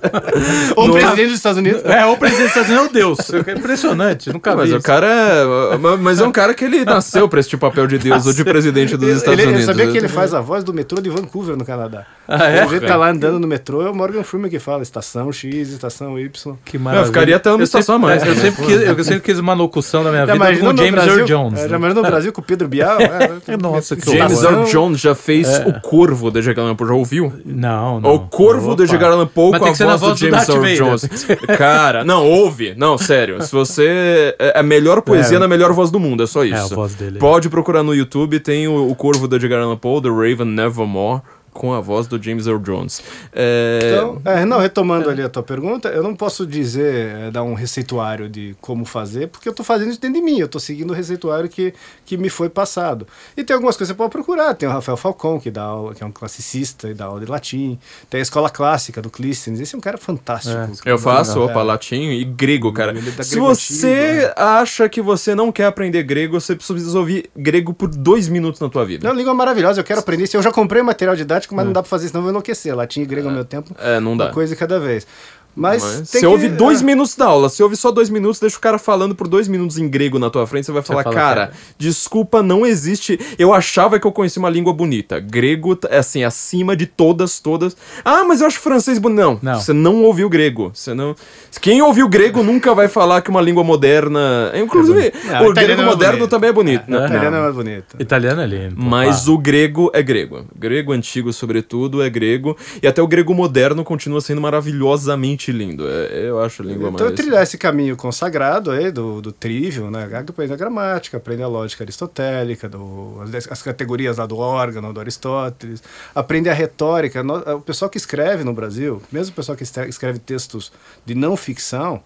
Ou o presidente dos Estados Unidos. É, o presidente dos Estados Unidos é o Deus. É impressionante, nunca mas vi. Mas o cara é. Mas é um cara que ele nasceu pra esse tipo papel de Deus ou de presidente dos Estados ele, Unidos. Sabia que ele faz a voz do metrô de Vancouver, no Canadá. Ah, é? O jeito tá lá andando no metrô, é o Morgan Freeman que fala, estação X, estação Y. Que maravilha. Eu ficaria até uma estação a mais. Eu sempre, quis, eu sempre quis uma locução da minha já vida com o James Earl Jones. É, já imaginou no Brasil com o Pedro Bial? É, Nossa, que James Earl Jones já fez é. o Corvo da Edgar Allan Poe, já ouviu? Não, não. O Corvo da Edgar Allan Poe com a voz do James Earl Jones. Cara, não, ouve. Não, sério. Se você... É a melhor poesia na melhor voz do mundo, é só isso. É a voz dele. Pode procurar no YouTube, tem o, o Corvo da Edgar Allan Poe, The Raven Nevermore com a voz do James Earl Jones. É... Então, é, não, retomando é. ali a tua pergunta, eu não posso dizer, é, dar um receituário de como fazer, porque eu estou fazendo isso dentro de mim, eu estou seguindo o receituário que, que me foi passado. E tem algumas coisas que você pode procurar, tem o Rafael Falcão, que, dá aula, que é um classicista e dá aula de latim, tem a escola clássica do Clístenes, esse é um cara fantástico. É. Eu faço, opa, latim e grego, cara. Se você acha que você não quer aprender grego, você precisa ouvir grego por dois minutos na tua vida. Não, língua maravilhosa, eu quero aprender isso, eu já comprei material didático mas é. não dá pra fazer isso, não vou enlouquecer. Latim e grego ao é. meu tempo. É, não dá. Uma coisa cada vez. Mas, Mas você que... ouve dois é. minutos da aula, você ouve só dois minutos, deixa o cara falando por dois minutos em grego na tua frente, você vai falar, fala, cara, cara, desculpa, não existe. Eu achava que eu conhecia uma língua bonita. Grego é assim, acima de todas, todas. Ah, mas eu acho francês bonito. Não, não, você não ouviu grego. Você não. Quem ouviu grego nunca vai falar que uma língua moderna. Inclusive, é o grego é moderno também é bonito. É, né? Italiano é mais bonito. Italiano é lindo. Mas ah. o grego é grego. Grego antigo, sobretudo, é grego. E até o grego moderno continua sendo maravilhosamente realmente lindo. É, eu acho a língua então, mais... Então trilhar esse caminho consagrado aí do, do trivium, né? Aprende a gramática, aprende a lógica aristotélica, do, as, as categorias lá do órgão, do Aristóteles, aprende a retórica. O pessoal que escreve no Brasil, mesmo o pessoal que escreve textos de não ficção,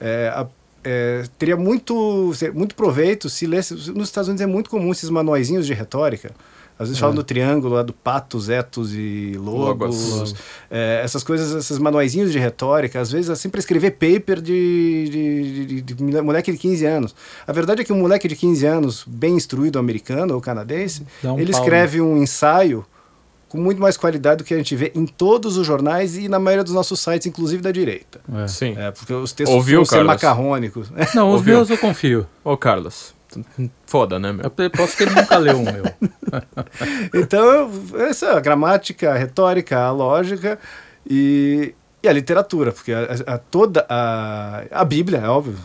é, a, é, teria muito, muito proveito se lesse. Nos Estados Unidos é muito comum esses manuaizinhos de retórica às vezes é. falam do triângulo lá do patos, etos e logos. logos. É, essas coisas, esses manuaizinhos de retórica, às vezes assim para escrever paper de, de, de, de, moleque de 15 anos. A verdade é que um moleque de 15 anos, bem instruído americano ou canadense, um ele pau, escreve né? um ensaio com muito mais qualidade do que a gente vê em todos os jornais e na maioria dos nossos sites, inclusive da direita. É. Sim. É, porque os textos Ouviu, são macarrônicos. Não, os meus eu confio. Ô, Carlos, Foda, né, meu? Eu posso que ele nunca leu um meu. então, essa é a gramática, a retórica, a lógica e, e a literatura, porque a, a, toda a, a Bíblia, é óbvio,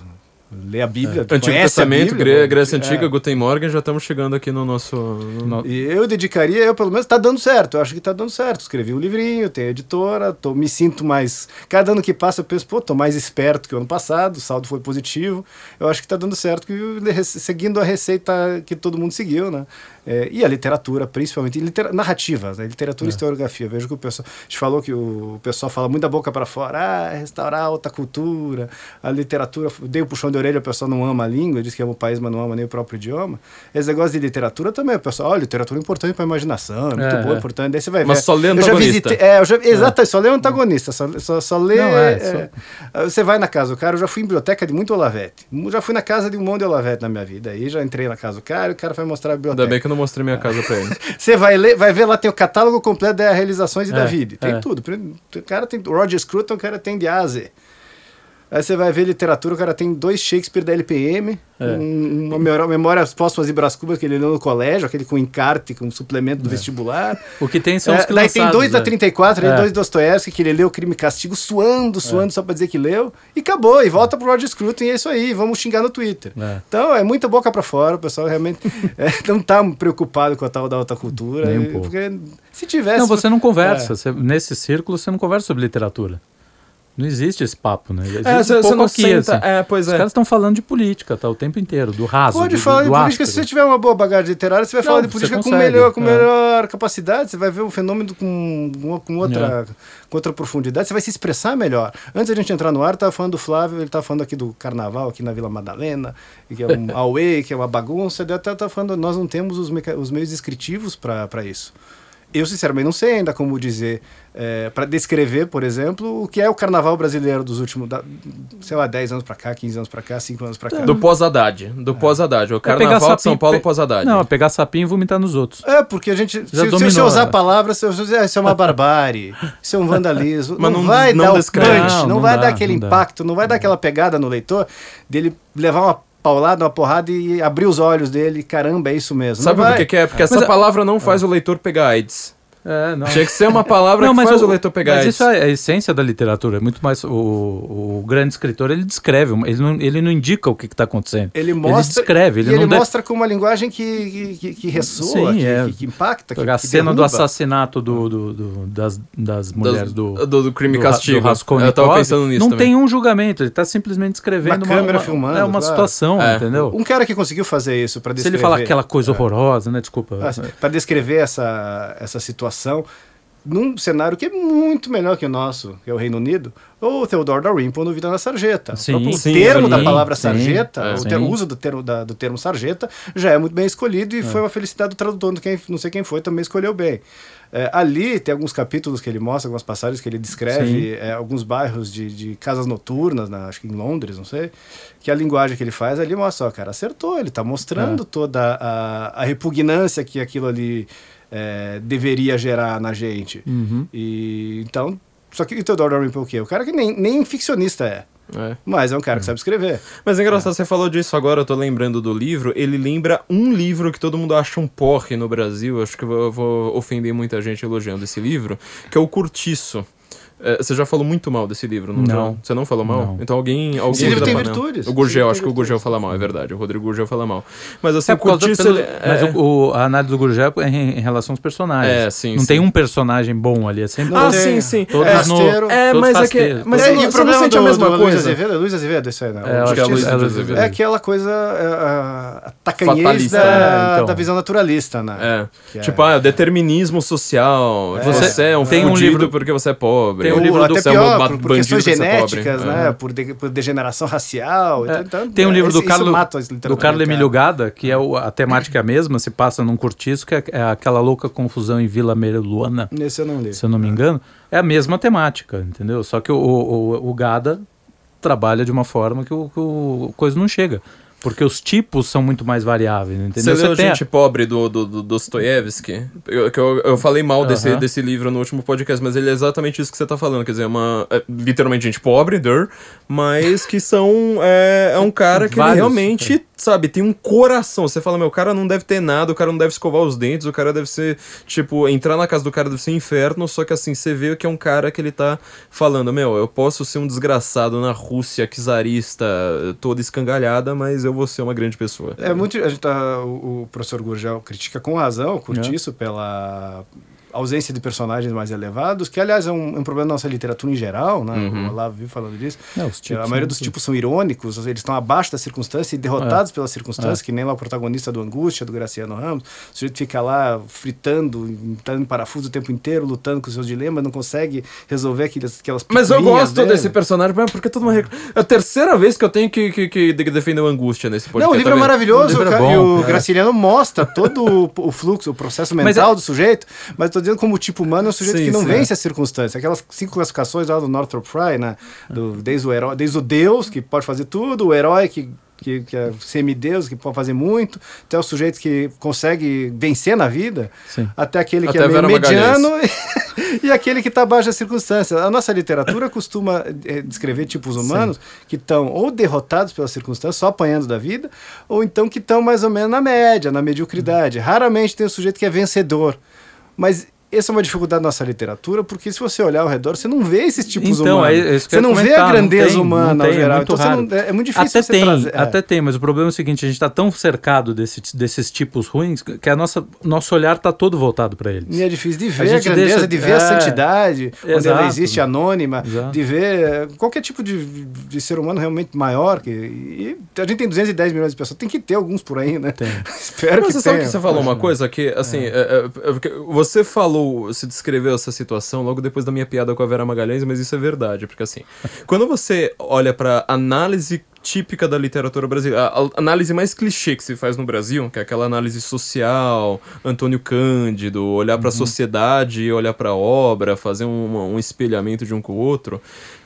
ler a Bíblia. É. Antigo Testamento, Bíblia, Grécia é. Antiga, Guten Morgen, já estamos chegando aqui no nosso. No... E eu dedicaria, eu pelo menos, está dando certo. Eu acho que está dando certo. Escrevi um livrinho, tenho editora, tô, me sinto mais. Cada ano que passa eu penso, pô, tô mais esperto que o ano passado, o saldo foi positivo. Eu acho que está dando certo, que, seguindo a receita que todo mundo seguiu, né? É, e a literatura, principalmente, litera narrativas, né? literatura é. e historiografia. Vejo que o pessoal. A gente falou que o pessoal fala muito da boca para fora, ah, restaurar a alta cultura, a literatura. Dei o um puxão de orelha, o pessoal não ama a língua, diz que ama o país, mas não ama nem o próprio idioma. Esse negócio de literatura também, o pessoal, olha, literatura é importante para a imaginação, é muito é, boa, é. importante. Daí você vai ver. Mas só lê antagonista. Eu já visitei, é, eu já, exato, só lê antagonista, só, só, só lê. Não, é, só... Você vai na casa do cara, eu já fui em biblioteca de muito Olavete. Já fui na casa de um monte de Olavete na minha vida. Aí já entrei na casa do cara, o cara vai mostrar a biblioteca. Ainda bem que eu não mostrei minha casa pra ele. Você vai ler, vai ver lá, tem o catálogo completo das realizações e da vida. Tem tudo. O cara tem. Roger Scruton, o cara tem de A a Z. Aí você vai ver literatura, o cara tem dois Shakespeare da LPM, é. um, uma memória, póstumas de Brás Cubas que ele leu no colégio, aquele com encarte, com suplemento do é. vestibular. O que tem são os que é, Daí tem dois da 34, é. dois Dostoiévski, que ele leu Crime e Castigo, suando, suando, é. só pra dizer que leu, e acabou, e volta pro Roger Scruton, e é isso aí, vamos xingar no Twitter. É. Então, é muita boca para fora, o pessoal realmente é, não tá preocupado com a tal da alta cultura. Nem um pouco. Porque se tivesse... Não, você não conversa, você, nesse círculo você não conversa sobre literatura. Não existe esse papo, né? Existe é, você, um não aqui, senta, assim. é, pois Os é. caras estão falando de política, tá? O tempo inteiro, do raso. Pode do, falar do, de política se você tiver uma boa bagagem literária, você vai não, falar de política consegue, com melhor, com é. melhor capacidade, você vai ver o fenômeno com, com, outra, é. com outra profundidade, você vai se expressar melhor. Antes da gente entrar no ar, tava falando do Flávio, ele tava falando aqui do carnaval aqui na Vila Madalena, que é um away, que é uma bagunça, ele até tá falando, nós não temos os, os meios descritivos para isso. Eu, sinceramente, não sei ainda como dizer, é, para descrever, por exemplo, o que é o carnaval brasileiro dos últimos, da, sei lá, 10 anos para cá, 15 anos para cá, 5 anos para cá. Do pós-Haddad. Do é. pós-Haddad. O é carnaval de São Paulo pós-Haddad. Não, é pegar sapinho e vomitar nos outros. É, porque a gente. Já se, dominou, se você usar né? palavras, você, isso é uma barbárie, isso é um vandalismo. Mas não, não vai não dar descreve. o punch, não, não, vai dá, dar aquele impacto, não vai dar aquela pegada no leitor dele levar uma paulada, uma porrada e abrir os olhos dele. Caramba, é isso mesmo. Sabe por que, que, é? Porque essa Mas, palavra não faz é. o leitor pegar AIDS. É, não. Tinha que ser uma palavra Não, que mas faz o, o- leitor pegar Mas isso. isso é a essência da literatura. É muito mais. O, o grande escritor ele descreve, ele não, ele não indica o que está acontecendo. Ele mostra. descreve, ele e não ele deve- mostra com uma linguagem que, que, que, que ressoa, Sim, que, é. que, que impacta. Que, a que cena do assassinato do, do- do- das, das mulheres do, do, do crime do castigo. do Eu tava pensando nisso Não também. tem um julgamento, ele está simplesmente descrevendo Uma uma, câmera uma- filmando, é uma claro. situação, É. entendeu? Um cara que conseguiu fazer isso para Se descrever. ele falar aquela coisa horrorosa, né? Desculpa. para descrever essa, essa situação num cenário que é muito melhor que o nosso, que é o Reino Unido, ou o Theodore Dalrymple no Vida na Sarjeta. Sim, o próprio sim, termo sim, da palavra sarjeta, é. o, o uso do termo, da- do termo sarjeta, já é muito bem escolhido e foi uma felicidade do tradutor, não quem- não sei quem foi, também escolheu bem. É, ali tem alguns capítulos que ele mostra, algumas passagens que ele descreve, é, alguns bairros de, de casas noturnas, na- acho que em Londres, não sei, que a linguagem que ele faz ali mostra, ó, cara, acertou, ele está mostrando toda a, a repugnância que aquilo ali é, deveria gerar na gente. Uhum. E então, só que o Theodore Dalrymple é o quê? O cara que nem, nem ficcionista é, É. mas é um cara que sabe escrever. Mas é engraçado, você falou disso agora, eu tô lembrando do livro. Ele lembra um livro que todo mundo acha um porre no Brasil. Acho que eu vou ofender muita gente elogiando esse livro, que é o Curtiço. É, você já falou muito mal desse livro, não? Não. já? Você não falou mal? Não. Então alguém. alguém Esse livro tem panela. virtudes. O Gurgel, acho que o Gurgel fala mal, é verdade. O Rodrigo Gurgel fala mal. Mas assim, É o por causa Curtiço. pelo- ele- mas é- o, o- a análise do Gurgel é em, em relação aos personagens. É, sim, Não sim. tem um personagem bom ali, é sempre Ah, Não tem. sim, sim. todos É, no, rasteiro. É, todos mas é que- mas É, e não- o você não sente do, a mesma do Luiz coisa? Azevedo, é Luiz Azevedo, isso aí, né? É, acho que é Justiça. Luiz Luiz Azevedo. É aquela coisa, é, a, tacanhez da, É, então. da visão naturalista, né? É. Tipo, ah, determinismo social. Você, é um Tem um fudido livro- porque você é pobre. Tem um livro do- até pior, por, por questões genéticas, né? É. Por, de- por degeneração racial. É, então, tem um é, livro do Carlos, do Carlos. Emílio Gada, que é o- a temática é a mesma, se passa num cortiço, que é, é aquela louca confusão em Vila Meruana, Esse eu não li. se eu não me engano. É a mesma temática, entendeu? Só que o, o, o Gada trabalha de uma forma que o, que o coisa não chega. Porque os tipos são muito mais variáveis, entendeu? Você leu tem a- Gente Pobre do, do, do Dostoiévski? Eu, que eu, eu falei mal desse, desse livro no último podcast, mas ele é exatamente isso que você tá falando. Quer dizer, é uma. é literalmente gente pobre, der, mas que são. É, é um cara que realmente, sabe, tem um coração. Você fala, meu, o cara não deve ter nada, o cara não deve escovar os dentes, o cara deve ser. Tipo, entrar na casa do cara deve ser inferno, só que assim, você vê que é um cara que ele tá falando, meu, eu posso ser um desgraçado na Rússia czarista toda escangalhada, mas eu vou ser uma grande pessoa. É muito. A gente tá, o, o professor Gurgel critica com razão o Curtiço pela ausência de personagens mais elevados, que aliás é um, é um problema da nossa literatura em geral, né? Uhum. O Olavo vive falando disso. É, os Que tipos a maioria dos tipos são irônicos, eles estão abaixo da circunstância e É. derrotados pela circunstância, que nem lá o protagonista do Angústia, do Graciano Ramos. O sujeito fica lá fritando, entrando em parafuso o tempo inteiro, lutando com os seus dilemas, não consegue resolver aquelas, aquelas Mas eu gosto dele. desse personagem, porque todo mundo reclama. É a terceira vez que eu tenho que, que, que de- defender o Angústia nesse podcast. Não, o livro é maravilhoso O livro é bom, e o é. Graciliano mostra todo o, o fluxo, o processo Mas mental é- do sujeito, mas estou dizendo como o tipo humano é um sujeito Sim, que não sim, vence a circunstância. Aquelas cinco classificações lá do Northrop Frye, né? Do, desde, o herói, desde o Deus, que pode fazer tudo, o herói que, que, que é semideus, que pode fazer muito, até o sujeito que consegue vencer na vida, Sim. até aquele que Até é meio mediano e, e aquele que está abaixo da circunstância. A nossa literatura costuma eh, descrever tipos humanos que estão ou derrotados pela circunstância, só apanhando da vida, ou então que estão mais ou menos na média, na mediocridade. Raramente tem um sujeito que é vencedor. Mas essa é uma dificuldade da nossa literatura, porque se você olhar ao redor, você não vê esses tipos Então, humanos. é isso que eu você não vê comentar, a não grandeza tem, humana não ao tem, é geral. muito então você raro. não- é, é muito difícil Até você tem, trazer. é. até tem, mas o problema é o seguinte, a gente está tão cercado desse, desses tipos ruins que a nossa nosso olhar está todo voltado para eles. E é difícil de ver a, gente grandeza, deixa- de ver a é, santidade, onde ela exato. existe anônima, Exato. de ver eh, qualquer tipo de, de ser humano realmente maior. Que, e a gente tem 210 milhões de pessoas, tem que ter alguns por aí, né? Tem. Espero Mas que você sabe tenha. que você falou uma coisa que, assim, é, é, é, você falou, você descreveu essa situação logo depois da minha piada com a Vera Magalhães, mas isso é verdade, porque assim, quando você olha pra análise típica da literatura brasileira, a, a análise mais clichê que se faz no Brasil, que é aquela análise social, Antônio Cândido, olhar pra sociedade e olhar pra obra, fazer um, um espelhamento de um com o outro,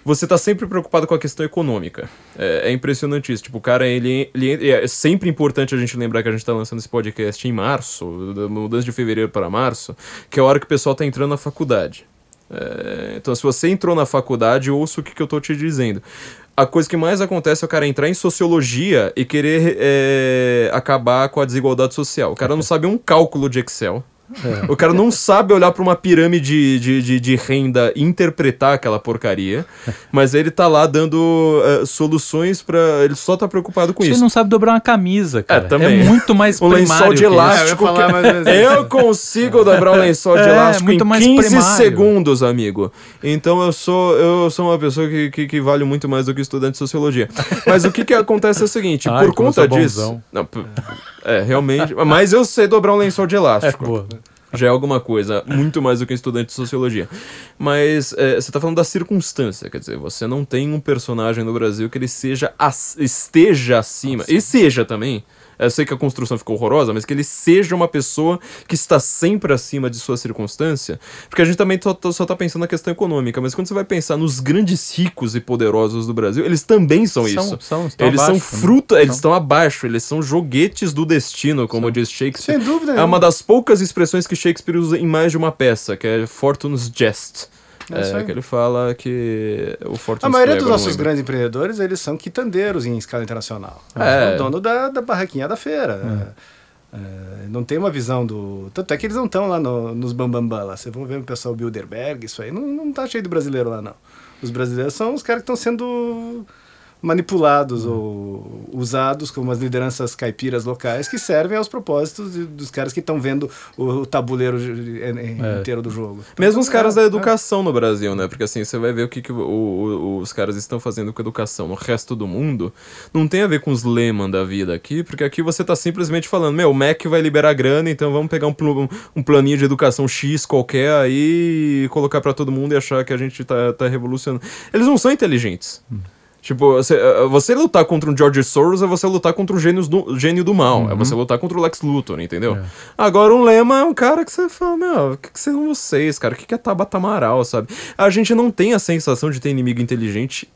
você tá sempre preocupado com a questão econômica. É, é impressionante isso. Tipo, o cara, ele, ele- É sempre importante a gente lembrar que a gente tá lançando esse podcast em março, da mudança de fevereiro para março, que é a hora que o pessoal tá entrando na faculdade. É, então, se você entrou na faculdade, ouça o que, que eu tô te dizendo. A coisa que mais acontece é o cara entrar em sociologia e querer é, acabar com a desigualdade social. O cara não sabe um cálculo de Excel. É. O cara não sabe olhar para uma pirâmide de, de, de, renda e interpretar aquela porcaria, mas ele tá lá dando uh, soluções para Ele só tá preocupado com Você isso. Você não sabe dobrar uma camisa, cara. É, também. é muito mais um lençol de elástico. Eu, que... eu, consigo dobrar um lençol de é, elástico em 15 primário. segundos, amigo. Então eu sou, eu sou uma pessoa que, que, que, vale muito mais do que estudante de sociologia. Mas o que, que acontece é o seguinte: Ai, por conta disso. Não, é, realmente. Mas eu sei dobrar um lençol de elástico. É, boa já é alguma coisa, muito mais do que um estudante de sociologia. Mas é, você está falando da circunstância, quer dizer, você não tem um personagem no Brasil que ele seja esteja acima, e seja também, eu sei que a construção ficou horrorosa, mas que ele seja uma pessoa que está sempre acima de sua circunstância. Porque a gente também só, só tá pensando na questão econômica, mas quando você vai pensar nos grandes ricos e poderosos do Brasil, eles também são, são isso. São, eles abaixo, são fruta, eles estão abaixo, eles são joguetes do destino, como são. diz Shakespeare. Sem dúvida. É uma das poucas expressões que Shakespeare usa em mais de uma peça, que é Fortune's Jest. É, é que ele fala que o Fortune A maioria dos nossos grandes empreendedores, eles são quitandeiros em escala internacional. É. O dono da, da barraquinha da feira. É. É, não tem uma visão do. Tanto é que eles não estão lá no, nos Bambambam lá. Você vai ver o pessoal Bilderberg, isso aí. Não, não tá cheio de brasileiro lá, não. Os brasileiros são os caras que estão sendo manipulados ou usados como as lideranças caipiras locais que servem aos propósitos de, dos caras que estão vendo o, o tabuleiro é. inteiro do jogo. Então, Mesmo os caras é, da educação é. no Brasil, né? Porque assim, você vai ver o que, que o, o, os caras estão fazendo com a educação no resto do mundo. Não tem a ver com os Lehman da vida aqui, porque aqui você tá simplesmente falando, meu, o MEC vai liberar grana, então vamos pegar um, um planinho de educação X qualquer aí e colocar para todo mundo e achar que a gente tá, tá revolucionando. Eles não são inteligentes. Hum. Tipo, você, eh, você, lutar contra um George Soros é você lutar contra o gênio do, gênio do mal. É uhum. É você lutar contra o Lex Luthor, entendeu? É. Agora, um Lema é um cara que você fala, meu, o que, que são vocês, cara? O que, que é Tabata Amaral, sabe? A gente não tem a sensação de ter inimigo inteligente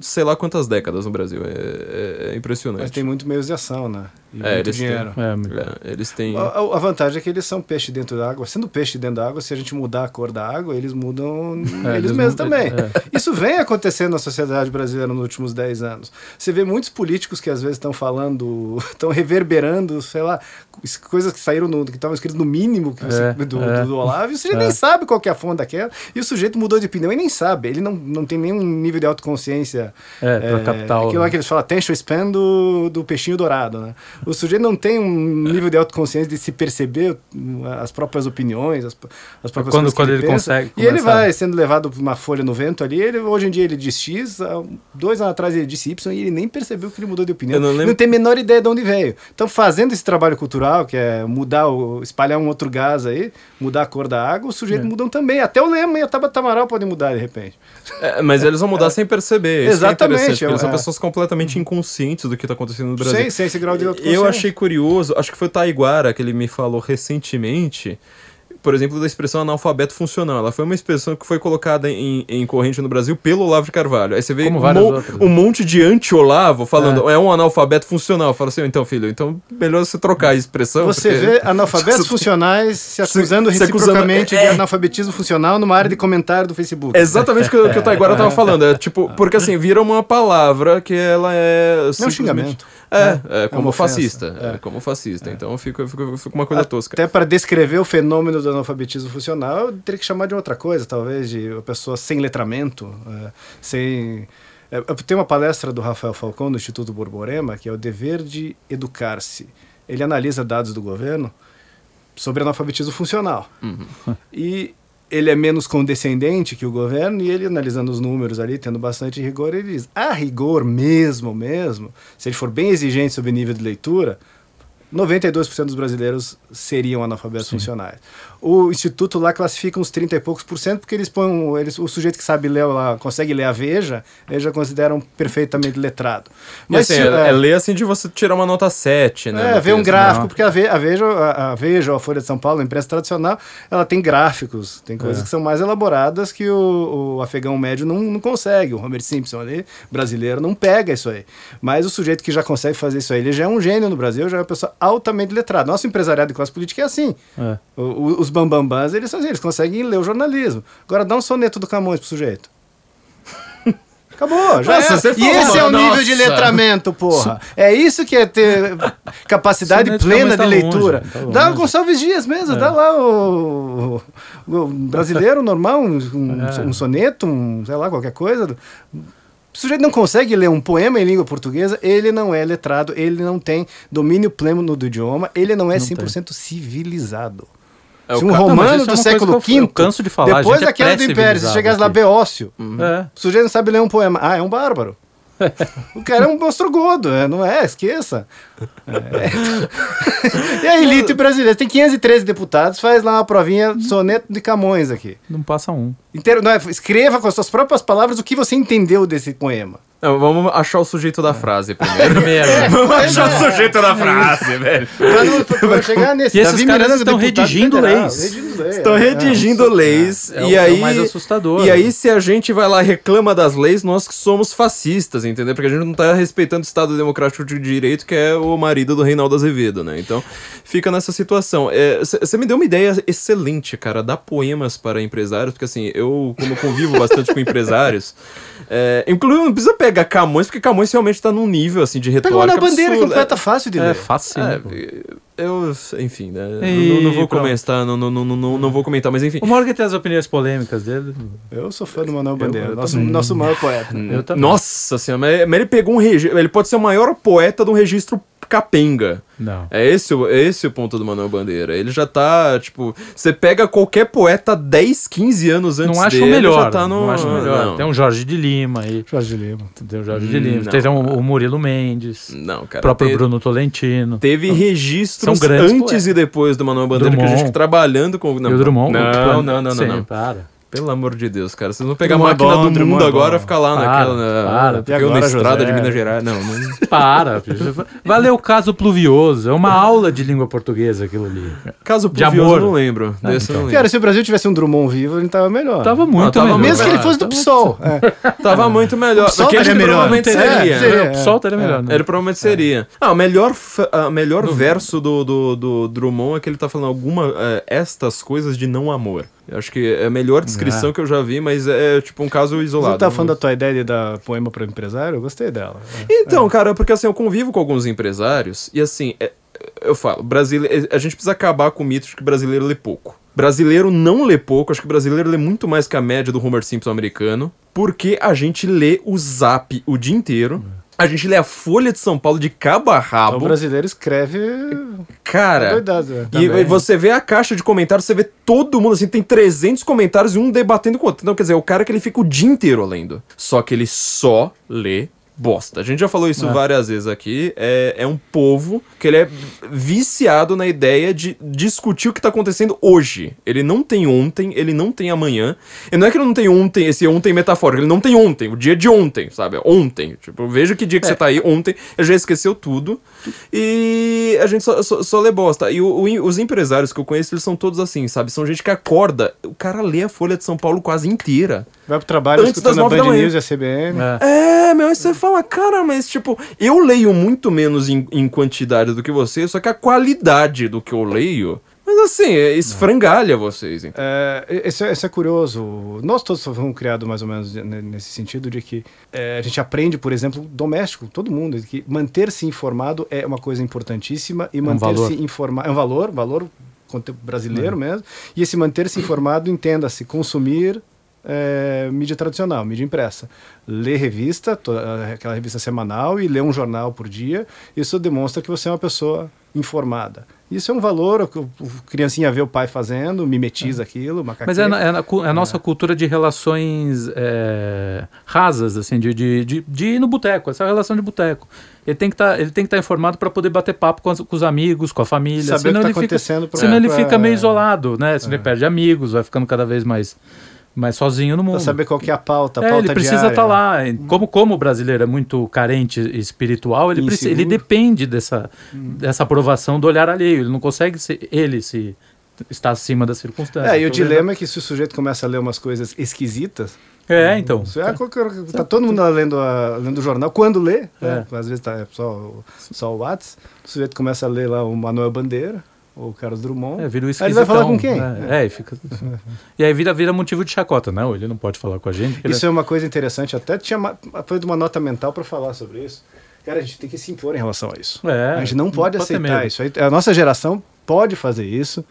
sei lá quantas décadas no Brasil. É, é, é impressionante. Mas tem muito meios de ação, né? E é, muito dinheiro. Têm, é, eles têm. A, a, vantagem é que eles são peixe dentro da água. Sendo peixe dentro da água, se a gente mudar a cor da água, eles mudam é, eles, eles mesmos também. É. Isso vem acontecendo na sociedade brasileira nos últimos 10 anos. Você vê muitos políticos que às vezes estão falando, estão reverberando, sei lá, coisas que saíram no, que estavam escritas no mínimo que você, do, do, do, Olavo, e o sujeito nem sabe qual é a fonte daquela, e o sujeito mudou de opinião e nem sabe. Ele não, não tem nenhum nível de autoconsciência. É, pra é, capital. Aquilo lá que eles falam, attention span do, do peixinho dourado, né? O sujeito não tem um nível de autoconsciência de se perceber as próprias opiniões, as, as próprias quando, quando ele, ele consegue. E ele vai sendo levado por uma folha no vento ali. Ele, hoje em dia ele diz X, dois anos atrás ele disse Y e ele nem percebeu que ele mudou de opinião. Não, não, tem a menor ideia de onde veio. Então, fazendo esse trabalho cultural, que é mudar, o, espalhar um outro gás aí, mudar a cor da água, os sujeitos é. mudam também. Até o lema e a Tabata Amaral podem mudar de repente. É, mas eles vão mudar é. sem perceber. Isso é Exatamente. É eles são pessoas completamente inconscientes do que está acontecendo no Brasil. Sem, sem esse grau de Eu achei curioso, acho que foi o Taiguara que ele me falou recentemente por exemplo, da expressão analfabeto funcional. Ela foi uma expressão que foi colocada em, em corrente no Brasil pelo Olavo de Carvalho. Aí você vê um, um, monte de anti-Olavo falando, é. é. um analfabeto funcional. Fala assim, então, filho, então melhor você trocar a expressão. Você porque... vê analfabetos funcionais se acusando se, reciprocamente acusando... É. de analfabetismo funcional numa área de comentário do Facebook. É exatamente o que, que o Taiguara estava falando. É tipo, porque assim, vira uma palavra que ela é. Não é um xingamento. É, é, é como fascista. É. como fascista. Então fica, fica, fica uma coisa tosca. Até para descrever o fenômeno do analfabetismo funcional, eu teria que chamar de outra coisa, talvez, de uma pessoa sem letramento, sem. Tem uma palestra do Rafael Falcão, do Instituto Borborema, que é o dever de educar-se. Ele analisa dados do governo sobre analfabetismo funcional. Uhum. E ele é menos condescendente que o governo e ele analisando os números ali, tendo bastante rigor, ele diz: a rigor mesmo, mesmo, se ele for bem exigente sobre nível de leitura, 92% dos brasileiros seriam analfabetos Sim. funcionais o instituto lá classifica uns 30 e poucos por cento, porque eles põem eles, o sujeito que sabe ler lá, consegue ler a Veja, eles já consideram perfeitamente letrado. Mas assim, se, é, é, ler assim de você tirar uma nota 7, né? É, ver um gráfico, não. porque a, Veja, a, Veja, a, Veja ou a Folha de São Paulo, a imprensa tradicional, ela tem gráficos, tem coisas é. que são mais elaboradas que o, o afegão médio não, não consegue. O Homer Simpson ali, brasileiro, não pega isso aí. Mas o sujeito que já consegue fazer isso aí, ele já é um gênio no Brasil, já é uma pessoa altamente letrada. Nosso empresariado de classe política é assim. É. O, os bambambãs, eles, eles conseguem ler o jornalismo. Agora dá um soneto do Camões pro sujeito. Acabou, já Nossa, era. você E esse é o nossa. nível de letramento, porra. É isso que é ter capacidade plena tá de longe, leitura. tá longe. dá o Gonçalves Dias mesmo, dá lá o, o brasileiro normal, um, um- É. um soneto, um, sei lá, qualquer coisa. O sujeito não consegue ler um poema em língua portuguesa, ele não é letrado, ele não tem domínio pleno do idioma, ele não é Não 100% civilizado. É Se um ca- Não, romano isso é do coisa século que eu- eu V, canso de falar, depois é da queda do Império, se chegasse lá. Beócio, É. o sujeito não sabe ler um poema. Ah, é um bárbaro. o cara é um ostrogodo, é, não é? Esqueça. É. e a elite brasileira tem 513 deputados, faz lá uma provinha soneto de Camões aqui. Não passa um. Inteiro, não é, escreva com as suas próprias palavras o que você entendeu desse poema. Não, vamos achar o sujeito da frase primeiro. Primeiro. vamos achar o sujeito da frase, velho. Pra não, pra não chegar nesse. E esses caras estão redigindo federal, leis. redigindo Estão é. redigindo leis. É o- e é o aí. mais assustador. E aí, se a gente vai lá e reclama das leis, nós que somos fascistas, entendeu? Porque a gente não tá respeitando o Estado Democrático de Direito, que é o marido do Reinaldo Azevedo, né? Então, fica nessa situação. Você me deu uma ideia excelente, cara, dar poemas para empresários, porque assim, eu, como convivo bastante com empresários, é, inclusive não precisa pegar Camões, porque Camões realmente tá num nível, assim, de Pega retórica uma bandeira que é absurda. poeta fácil de É ler. fácil. É, né, pô? Eu, enfim, né? Ih, não, não vou comentar, não, não, não, não, não vou comentar, mas enfim. O Morgan tem as opiniões polêmicas dele. Eu sou fã do Manuel Bandeira, eu nosso, também. nosso maior poeta. Eu também. Nossa senhora, mas, mas ele pegou um registro. Ele pode ser o maior poeta de um registro capenga. Não. É esse, o- é esse o ponto do Manuel Bandeira. Ele já tá, tipo, você pega qualquer poeta 10, 15 anos antes Não acho dele, melhor. já tá no. Não acho o melhor. Não, Tem um Jorge de Lima aí. Jorge Lima. Tem o Jorge de Hum, Lima. não. Tem o, o Murilo Mendes. não cara. O próprio te- Bruno Tolentino. Teve registros São grandes antes poetas. e depois do Manuel Bandeira que a gente Drummond. trabalhando com. e o Drummond. Não, o- não, não, não, Sim, não. Para. Pelo amor de Deus, cara. Vocês vão pegar a é máquina bom, do Drummond mundo é agora e ficar lá Para, naquela. na- para. Porque eu na agora, estrada de José? Minas Gerais. Não, não. Para. filho. Ler o caso pluvioso. É uma aula de língua portuguesa aquilo ali. Caso De pluvioso, amor. eu não lembro. Ah, eu não lembro. Cara, se o Brasil tivesse um Drummond vivo, ele tava melhor. Tava muito tava melhor. Mesmo que ele fosse do PSOL. É. Tava muito melhor. PSOL Do que estaria ele melhor. provavelmente É, seria. seria. O sol estaria melhor. né? Ele provavelmente seria. Ah, o melhor, f- a melhor verso do, do, do Drummond é que ele tá falando alguma. é, estas coisas de não amor. Eu acho que é a melhor descrição Ah. que eu já vi, mas é tipo um caso Você isolado. tá falando da tua ideia de dar poema para empresário? Eu gostei dela. Então, cara, porque assim, eu convivo com alguns empresários e assim, é- eu falo, brasileiro, a gente precisa acabar com o mito de que brasileiro lê pouco. Brasileiro não lê pouco, acho que brasileiro lê muito mais que a média do Homer Simpson americano, porque a gente lê o Zap o dia inteiro. A gente lê a Folha de São Paulo de cabo a O rabo. brasileiro escreve. Cara, Doidado, é. e, e você vê a caixa de comentários, você vê todo mundo assim, tem 300 comentários e um debatendo com o outro. Então, quer dizer, é o cara que ele fica o dia inteiro lendo. Só que ele só lê bosta. A gente já falou isso É. várias vezes aqui. É, é um povo que ele é viciado na ideia de discutir o que tá acontecendo hoje. Ele não tem ontem, ele não tem amanhã. E não é que ele não tem ontem, esse ontem metafórico, ele não tem ontem, o dia de ontem, sabe? Ontem. Tipo, veja que dia que É. você tá aí, ontem, ele já esqueceu tudo. E a gente só, só, só lê bosta. E o- o- os empresários que eu conheço, eles são todos assim, sabe? São gente que acorda, o cara lê a Folha de São Paulo quase inteira. Vai pro trabalho Antes das escutando a nove da manhã. News e a CBN. É. É, meu, aí você fala, cara, mas tipo, eu leio muito menos em, em quantidade do que você, só que a qualidade do que eu leio, mas assim, é esfrangalha vocês, entendeu? É, esse, é, é curioso. Nós todos fomos criados mais ou menos ne- nesse sentido de que é, a gente aprende, por exemplo, doméstico, todo mundo, que manter-se informado é uma coisa importantíssima e um valor. manter-se informado é um valor, valor brasileiro mesmo. E esse manter-se informado, entenda-se, consumir é, mídia tradicional, mídia impressa. Ler revista, aquela revista semanal, e ler um jornal por dia, isso demonstra que você é uma pessoa informada. Isso é um valor, o, o criancinha vê o pai fazendo, mimetiza aquilo, macaquinho. Mas é, é, cu- é a nossa cultura de relações é, rasas, assim, de, de, de, de ir no boteco, essa relação de boteco. Ele tem que tá, estar informado para poder bater papo com, as- com os amigos, com a família. Saber o senão que tá ele fica, acontecendo pra- senão ele fica meio isolado, né? Senão ele perde amigos, vai ficando cada vez mais, mais sozinho no mundo. Pra saber qual que é a pauta, a É, pauta ele precisa estar lá. Como, como o brasileiro é muito carente espiritual, ele, precisa, ele Inseguro. depende dessa, dessa aprovação do olhar alheio. Ele não consegue ser, ele se estar acima das circunstâncias. É, e o Então, dilema é que se o sujeito começa a ler umas coisas esquisitas, É, então. Isso é qualquer- tá todo mundo lendo, a, lendo o jornal. Quando lê, né? É. às vezes tá só, só o Whats, o sujeito começa a ler lá o Manuel Bandeira, o Carlos Drummond. É, vira o Aí ele vai falar com quem? É, é, e fica. e aí vira, vira motivo de chacota, não? Ele não pode falar com a gente. ele Isso é uma coisa interessante, até tinha foi de uma nota mental para falar sobre isso. Cara, a gente tem que se impor em relação a isso. É, a gente não pode ter aceitar medo. isso. A nossa geração pode fazer isso,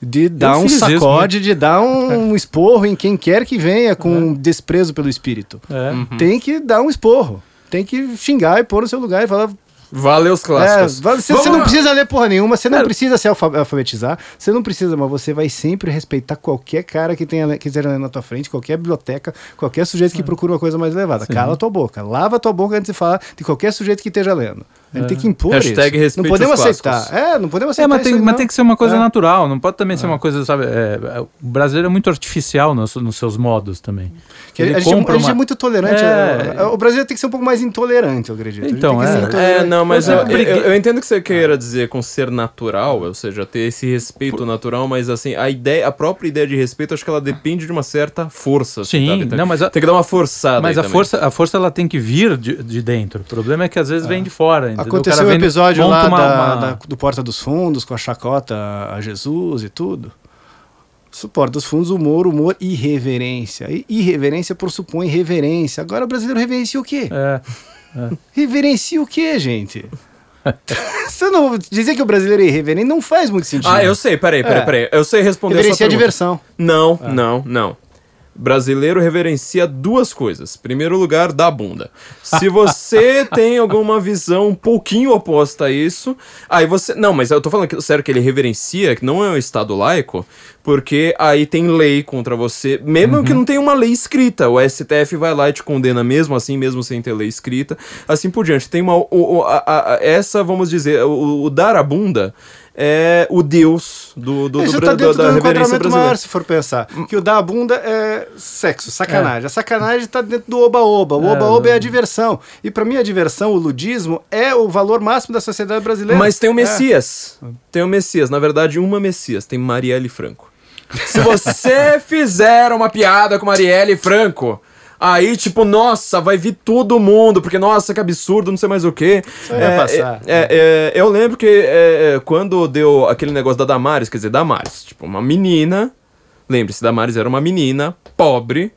de dar um fiz isso, sacode, de dar um, esporro em quem quer que venha com desprezo pelo espírito. É. Tem que dar um esporro. Tem que xingar e pôr no seu lugar e falar. Valeu os É, clássicos. vai- você, você não precisa ler porra nenhuma, você não Cara- precisa se alfa- alfabetizar, você não precisa, mas você vai sempre respeitar qualquer cara que tenha que esteja na tua frente, qualquer biblioteca, qualquer sujeito que procura uma coisa mais elevada. Sim. Cala a tua boca, lava a tua boca antes de falar de qualquer sujeito que esteja lendo. A gente tem que impor Hashtag isso. Não podemos os aceitar. É, não podemos aceitar É, mas isso tem, aí, mas tem que ser uma coisa É. natural, não pode também ser uma coisa, sabe? é, é, o brasileiro é muito artificial nos, nos seus modos também. Que Ele a, gente, compra a gente uma- é muito tolerante. É. é, O brasileiro tem que ser um pouco mais intolerante, eu acredito. Então, é. É, não, mas Eu eu, eu, entendo o que você queira dizer com ser natural, ou seja, ter esse respeito natural, mas assim, a ideia, a própria ideia de respeito, acho que ela depende de uma certa força. Sim, sabe? Tem, não, mas a- tem que dar uma forçada. Mas aí a também. força, a força ela tem que vir de, de dentro. O problema é que às vezes vem de fora. entendeu? Aconteceu o vem- episódio lá uma- da- uma- da- do Porta dos Fundos, com a chacota a Jesus e tudo. Isso, Porta dos Fundos, humor, humor, irreverência. E irreverência pressupõe reverência. Agora o brasileiro reverencia o quê? É, Reverencia o quê, gente? Você não dizer que o brasileiro é irreverente não faz muito sentido. Ah, eu sei, peraí, peraí, É. peraí. Eu sei responder Reverencia a pergunta. diversão. Não, não, não. Brasileiro reverencia duas coisas. Primeiro lugar, da bunda. Se você tem alguma visão um pouquinho oposta a isso, aí você. Não, mas eu tô falando que, sério que ele reverencia, que não é um Estado laico, porque aí tem lei contra você, mesmo que não tenha uma lei escrita. O STF vai lá e te condena mesmo assim, mesmo sem ter lei escrita. Assim por diante. Tem uma. o- o- a- a- essa, vamos dizer, o, o dar a bunda é o deus do, do, do, bra- tá dentro da do reverência enquadramento brasileira. maior, se for pensar. Que o dar a bunda é sexo, sacanagem. A sacanagem tá dentro do oba-oba. O É, oba-oba é, a diversão. E pra mim a diversão, o ludismo, é o valor máximo da sociedade brasileira. Mas tem o É. Messias. Tem o Messias. Na verdade, uma Messias. Tem Marielle Franco. Se você fizer uma piada com Marielle Franco, aí, tipo, nossa, vai vir todo mundo, porque, nossa, que absurdo, não sei mais o aí vai passar. é, é, eu lembro que é, é, quando deu aquele negócio da Damares, quer dizer, Damares, tipo, uma menina. Lembre-se, Damares era uma menina pobre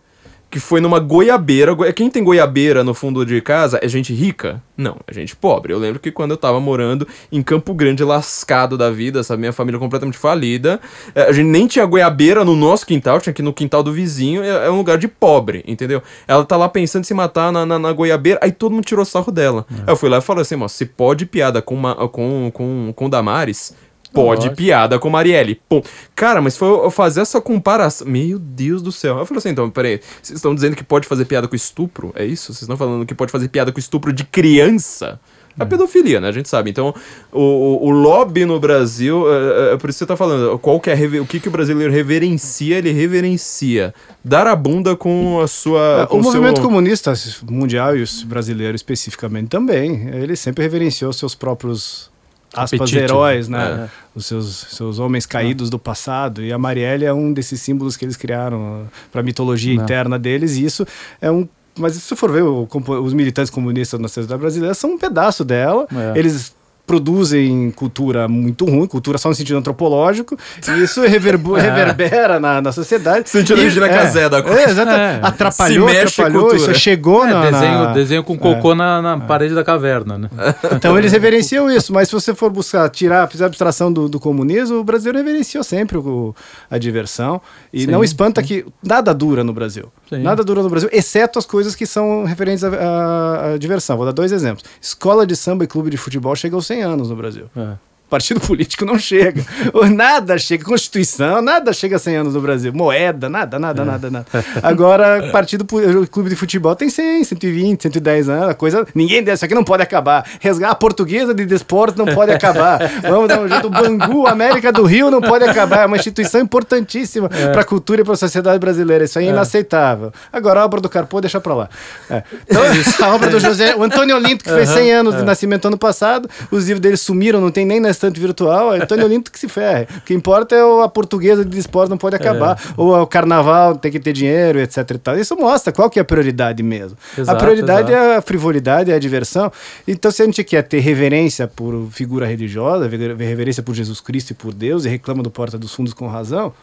que foi numa goiabeira. Goi- Quem tem goiabeira no fundo de casa é gente rica? Não, é gente pobre. Eu lembro que quando eu tava morando em Campo Grande, lascado da vida, essa minha família completamente falida, eh, a gente nem tinha goiabeira no nosso quintal, tinha que ir no quintal do vizinho, é, é um lugar de pobre, entendeu? Ela tá lá pensando em se matar na, na, na goiabeira, aí todo mundo tirou sarro dela. Aí eu fui lá e falei assim, moça, se pode piada com, uma, com, com, com Damares, Pode piada com Marielle. Pô, cara, mas foi eu fazer essa comparação. Meu Deus do céu. Eu falei assim, então, peraí. Vocês estão dizendo que pode fazer piada com estupro? É isso? Vocês estão falando que pode fazer piada com estupro de criança? É pedofilia, né? A gente sabe. Então, o, o, o lobby no Brasil, é, é por isso que você tá falando, qual que é a o que, que o brasileiro reverencia? Ele reverencia dar a bunda com a sua. É, com o movimento seu... comunista mundial e o brasileiro especificamente também, ele sempre reverenciou seus próprios aspas Apetite, heróis, né? né? Os seus, seus homens caídos do passado. E a Marielle é um desses símbolos que eles criaram para a mitologia Não. interna deles. E isso é um. Mas se você for ver o os militantes comunistas na sociedade brasileira, são um pedaço dela. É. Eles produzem cultura muito ruim, cultura só no sentido antropológico, e isso reverbu- É. reverbera na, na sociedade. Sentido E- é, Casé da coisa. É, exato. É. Atrapalhou, Se mexe atrapalhou, cultura. isso chegou É, na, desenho, na- desenho com cocô na, na parede da caverna, né? Então eles reverenciam isso, mas se você for buscar, tirar, fizer abstração do, do comunismo, o brasileiro reverenciou sempre o- a diversão. E Sim, não espanta que nada dura no Brasil. Sim. Nada dura no Brasil, exceto as coisas que são referentes à- à à diversão. Vou dar dois exemplos. Escola de samba e clube de futebol chega aos 100 anos no Brasil. É. Partido político não chega. Nada chega. Constituição, nada chega a 100 anos no Brasil. Moeda, nada, nada, nada, nada. Agora, partido pu- clube de futebol tem 100, 120, 110 anos. A coisa. Ninguém dessa aqui não pode acabar. Resgar a portuguesa de desporto não pode acabar. Vamos dar um jeito. O Bangu, América do Rio não pode acabar. É uma instituição importantíssima para a cultura e para a sociedade brasileira. Isso aí é inaceitável. Agora, a obra do Carpô, deixa pra lá. É. Então, a obra do José. O Antônio Olinto, que fez 100 anos de nascimento ano passado. Os livros dele sumiram, não tem nem na protestante virtual, é Antônio Olinto que se ferre. O que importa é o- a portuguesa de esporte não pode acabar. Ou é o carnaval tem que ter dinheiro, etc e tal. Isso mostra qual que é a prioridade mesmo. a Exato, prioridade exato. é a frivolidade, é a diversão. Então, se a gente quer ter reverência por figura religiosa, ver- reverência por Jesus Cristo e por Deus, e reclama do Porta dos Fundos com razão,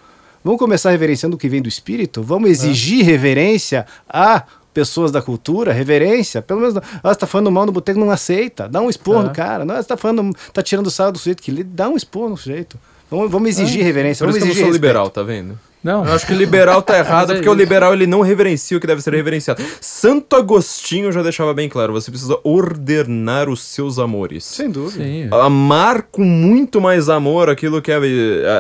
vamos começar reverenciando o que vem do Espírito? Vamos exigir reverência a pessoas da cultura, reverência, pelo menos, ah, você tá falando mal no boteco, não aceita, dá um expor É. no cara, não, você tá falando, tá tirando sarro do sujeito que lê, dá um expor no sujeito. Vamos, vamos exigir reverência, Por vamos isso que eu não exigir sou respeito. liberal, tá vendo? Não, Eu acho que o liberal tá errado, é porque o isso. liberal ele não reverencia o que deve ser reverenciado. Santo Agostinho já deixava bem claro, você precisa ordenar os seus amores. Sem dúvida. sim. Amar com muito mais amor aquilo que é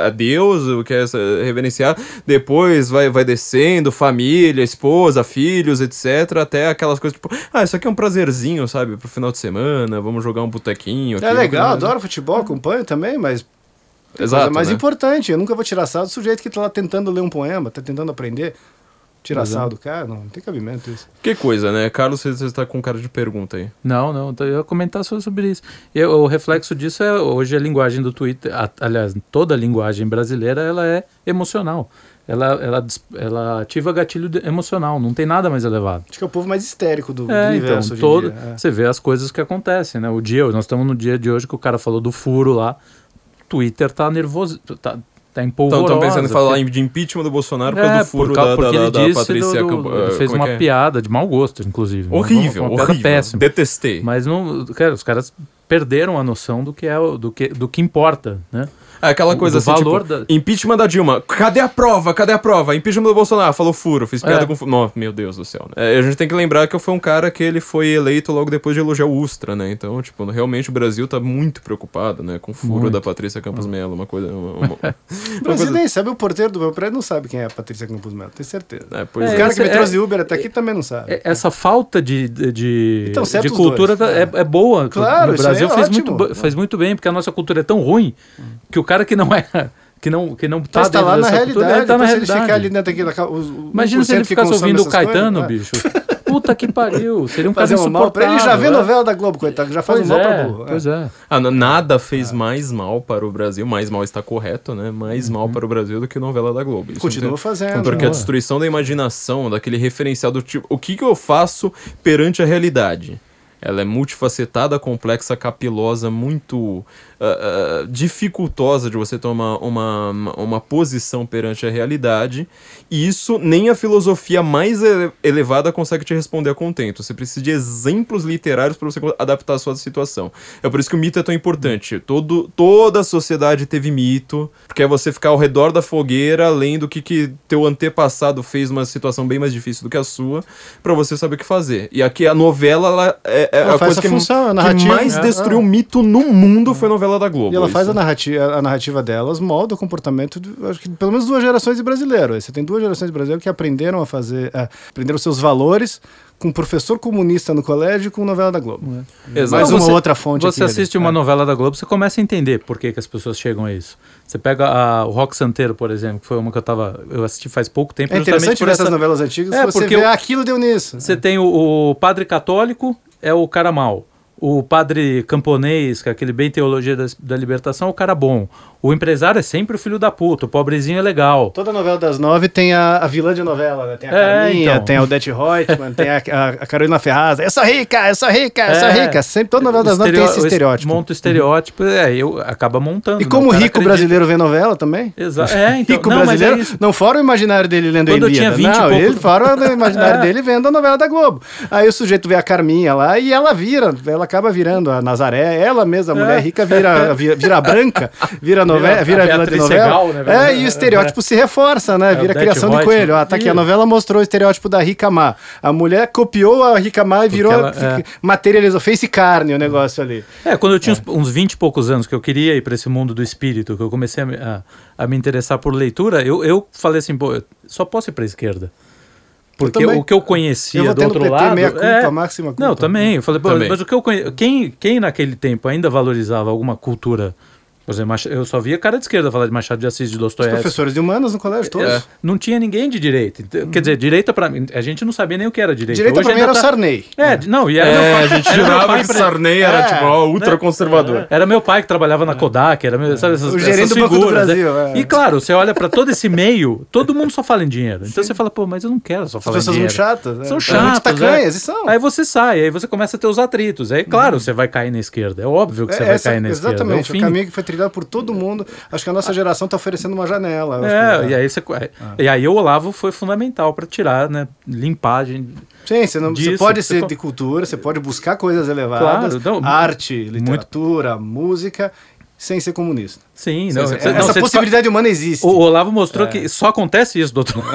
a- Deus, o que é reverenciar, depois vai, vai descendo, família, esposa, filhos, etc, até aquelas coisas tipo, ah, isso aqui é um prazerzinho, sabe, pro final de semana, vamos jogar um botequinho. É legal, adoro futebol, acompanho também, mas Exato, coisa mais né? importante, eu nunca vou tirar sarro do sujeito que tá lá tentando ler um poema, tá tentando aprender. Tirar Pois é. sarro do cara, não, não tem cabimento isso. Que coisa, né? Carlos, você você tá com cara de pergunta aí. Não, não, então eu ia comentar só sobre isso. Eu, o reflexo disso é hoje a linguagem do Twitter, a- aliás, toda a linguagem brasileira, ela é emocional. Ela, ela, ela ativa gatilho de- emocional, não tem nada mais elevado. Acho que é o povo mais histérico do, do É, então, universo em todo, dia, é. você vê as coisas que acontecem, né? O dia, nós estamos no dia de hoje que o cara falou do furo lá, Twitter tá nervoso, tá, tá Então empolvorosa. estão pensando em falar porque- em- de impeachment do Bolsonaro por causa é, do furo por causa- da, da, ele da, da Patrícia do- do- ele fez é uma que é? piada de mau gosto, inclusive. Uma- Horrível, uma, piada horrível. péssima. Detestei. Mas não, cara, os caras perderam a noção do que é do que, do que importa, né? É aquela O- coisa assim, valor tipo, da- impeachment da Dilma. Cadê a prova? Cadê a prova? Impeachment do Bolsonaro. Falou furo, fiz piada É. com furo. Não, meu Deus do céu. né? É, a gente tem que lembrar que foi um cara que ele foi eleito logo depois de elogiar o Ustra, né? Então, tipo, realmente o Brasil tá muito preocupado, né? Com o furo Muito. da Patrícia Campos Melo, uma coisa... Uma, uma- O uma Brasil coisa nem sabe, o porteiro do meu prédio não sabe quem é a Patrícia Campos Melo, tenho certeza. é, pois Os É, é. caras que me é- trouxe Uber até aqui também não sabem. É- Essa falta de, de, de, Então, de cultura dois. tá- é, é boa. Claro, no Brasil é fez, ótimo. muito, faz muito bem, porque a nossa cultura é tão ruim que o cara que não é. Que não, que não tá tá dentro lá na cultura, realidade, ele tá na então se ele realidade. ficar ali dentro os- Imagina se 1% ele ficasse ouvindo o coisas, Caetano, é. bicho. Puta que pariu. Seria um cara Fazer um mal pra ele, já vê novela da Globo, coitado, já faz Pois um mal pra é, burro. é. pois é. Ah, nada fez mais mal para o Brasil, mais mal está correto, né? Mais mal para o Brasil do que novela da Globo. Isso Continua tem- fazendo. Porque a destruição da imaginação, daquele referencial do tipo, o que, que eu faço perante a realidade? Ela é multifacetada, complexa, capilosa, muito ah, ah, dificultosa de você tomar uma, uma, uma posição perante a realidade. E isso nem a filosofia mais ele- elevada consegue te responder a contento. Você precisa de exemplos literários para você adaptar a sua situação. É por isso que o mito é tão importante. Todo, toda a sociedade teve mito, porque é você ficar ao redor da fogueira, lendo o que, que teu antepassado fez numa situação bem mais difícil do que a sua, para você saber o que fazer. E aqui a novela ela é, é Ela a coisa que, função, a que mais é, destruiu é. o mito no mundo foi a novela da Globo. E ela faz Isso. a narrativa, a narrativa delas, molda o comportamento de, acho que pelo menos duas gerações de brasileiros. Você tem duas gerações de brasileiros que aprenderam a fazer, a, aprenderam seus valores com um professor comunista no colégio e com novela da Globo. Exato. Mais uma você- outra fonte Você aqui, assiste ali. uma É. novela da Globo, você começa a entender por que, que as pessoas chegam a isso. Você pega a- o Rock Santeiro, por exemplo, que foi uma que eu tava. Eu assisti faz pouco tempo. É interessante por ver essas essa- novelas antigas, É, você porque vê, o- ah, aquilo deu nisso. Você tem o, o padre católico, é o cara mau. O padre camponês, que é aquele bem teologia da, da libertação, é o cara bom. O empresário é sempre o filho da puta, o pobrezinho é legal. Toda novela das nove tem a, a vilã de novela, né? Tem a É, Carminha, então. tem a Odete Reutemann, tem a, a, a Carolina Ferraz. Eu sou rica, eu sou rica, eu sou É. rica. Sempre toda novela das nove tem esse estereótipo. Monta o estereótipo, é, eu acaba montando. E né? como O cara rico acredita- brasileiro vê novela também? Exa é, então, rico não, mas brasileiro, é não fora o imaginário dele lendo Quando eu Ilíada. tinha 20 e não, pouco- ele fora o imaginário É. dele vendo a novela da Globo. Aí o sujeito vê a Carminha lá e ela vira, ela acaba virando a Nazaré, ela mesma, a mulher É. rica, vira, vira, vira a branca, vira novela, vira, a a vilã de novela. Segal, né, é, e o estereótipo se reforça, né? É, Vira o criação de coelho. Ah, tá aqui, a novela mostrou o estereótipo da rica má. A mulher copiou a rica má e virou, ela- é. materializou, fez carne o negócio ali. É, quando eu tinha uns, uns 20 e poucos anos que eu queria ir para esse mundo do espírito, que eu comecei a, me- a- a me interessar por leitura, eu, eu falei assim, pô, eu só posso ir para a esquerda. Porque também. o que eu conhecia Eu do outro PT lado. meia culpa, é, máxima culpa. Não, também. Eu falei, pô, Também. mas o que eu conhe... quem, quem naquele tempo ainda valorizava alguma cultura Por exemplo, eu só via cara de esquerda falar de Machado de Assis, de Os Dostoiévski. professores de humanas no colégio, todos. É. Não tinha ninguém de direita. Então, Quer dizer, direita pra mim, a gente não sabia nem o que era direita. Direita Hoje pra mim era o tá- Sarney. É, de- não, e era meu É, pai, a gente jurava que Sarney era, É, tipo, ó, ultra conservador. Era meu pai que trabalhava na Kodak, era meu, sabe essas, O gerente essas do Banco do figuras, né? Brasil, é. E claro, você olha pra todo esse meio, todo mundo só fala em dinheiro. Então você fala, pô, mas eu não quero só As falar em pessoas dinheiro. muito chatas. né? São chatas, tacanhas, é. e são. Aí você sai, aí você começa a ter os atritos. Aí, claro, você vai cair na esquerda. É óbvio que você É, vai cair na esquerda. exatamente, É o, caminho que foi trilhado por todo mundo. Acho que a nossa geração está oferecendo uma janela. É, e aí você. E aí o Olavo foi fundamental pra tirar, né? Limpar, a gente. Sim, você, não, você disso, pode você ser co- de cultura, você pode buscar coisas elevadas, Claro, não, arte, literatura, música, sem ser comunista. Sim, não. você- não, Essa você possibilidade humana existe. O Olavo mostrou que só acontece isso, doutor.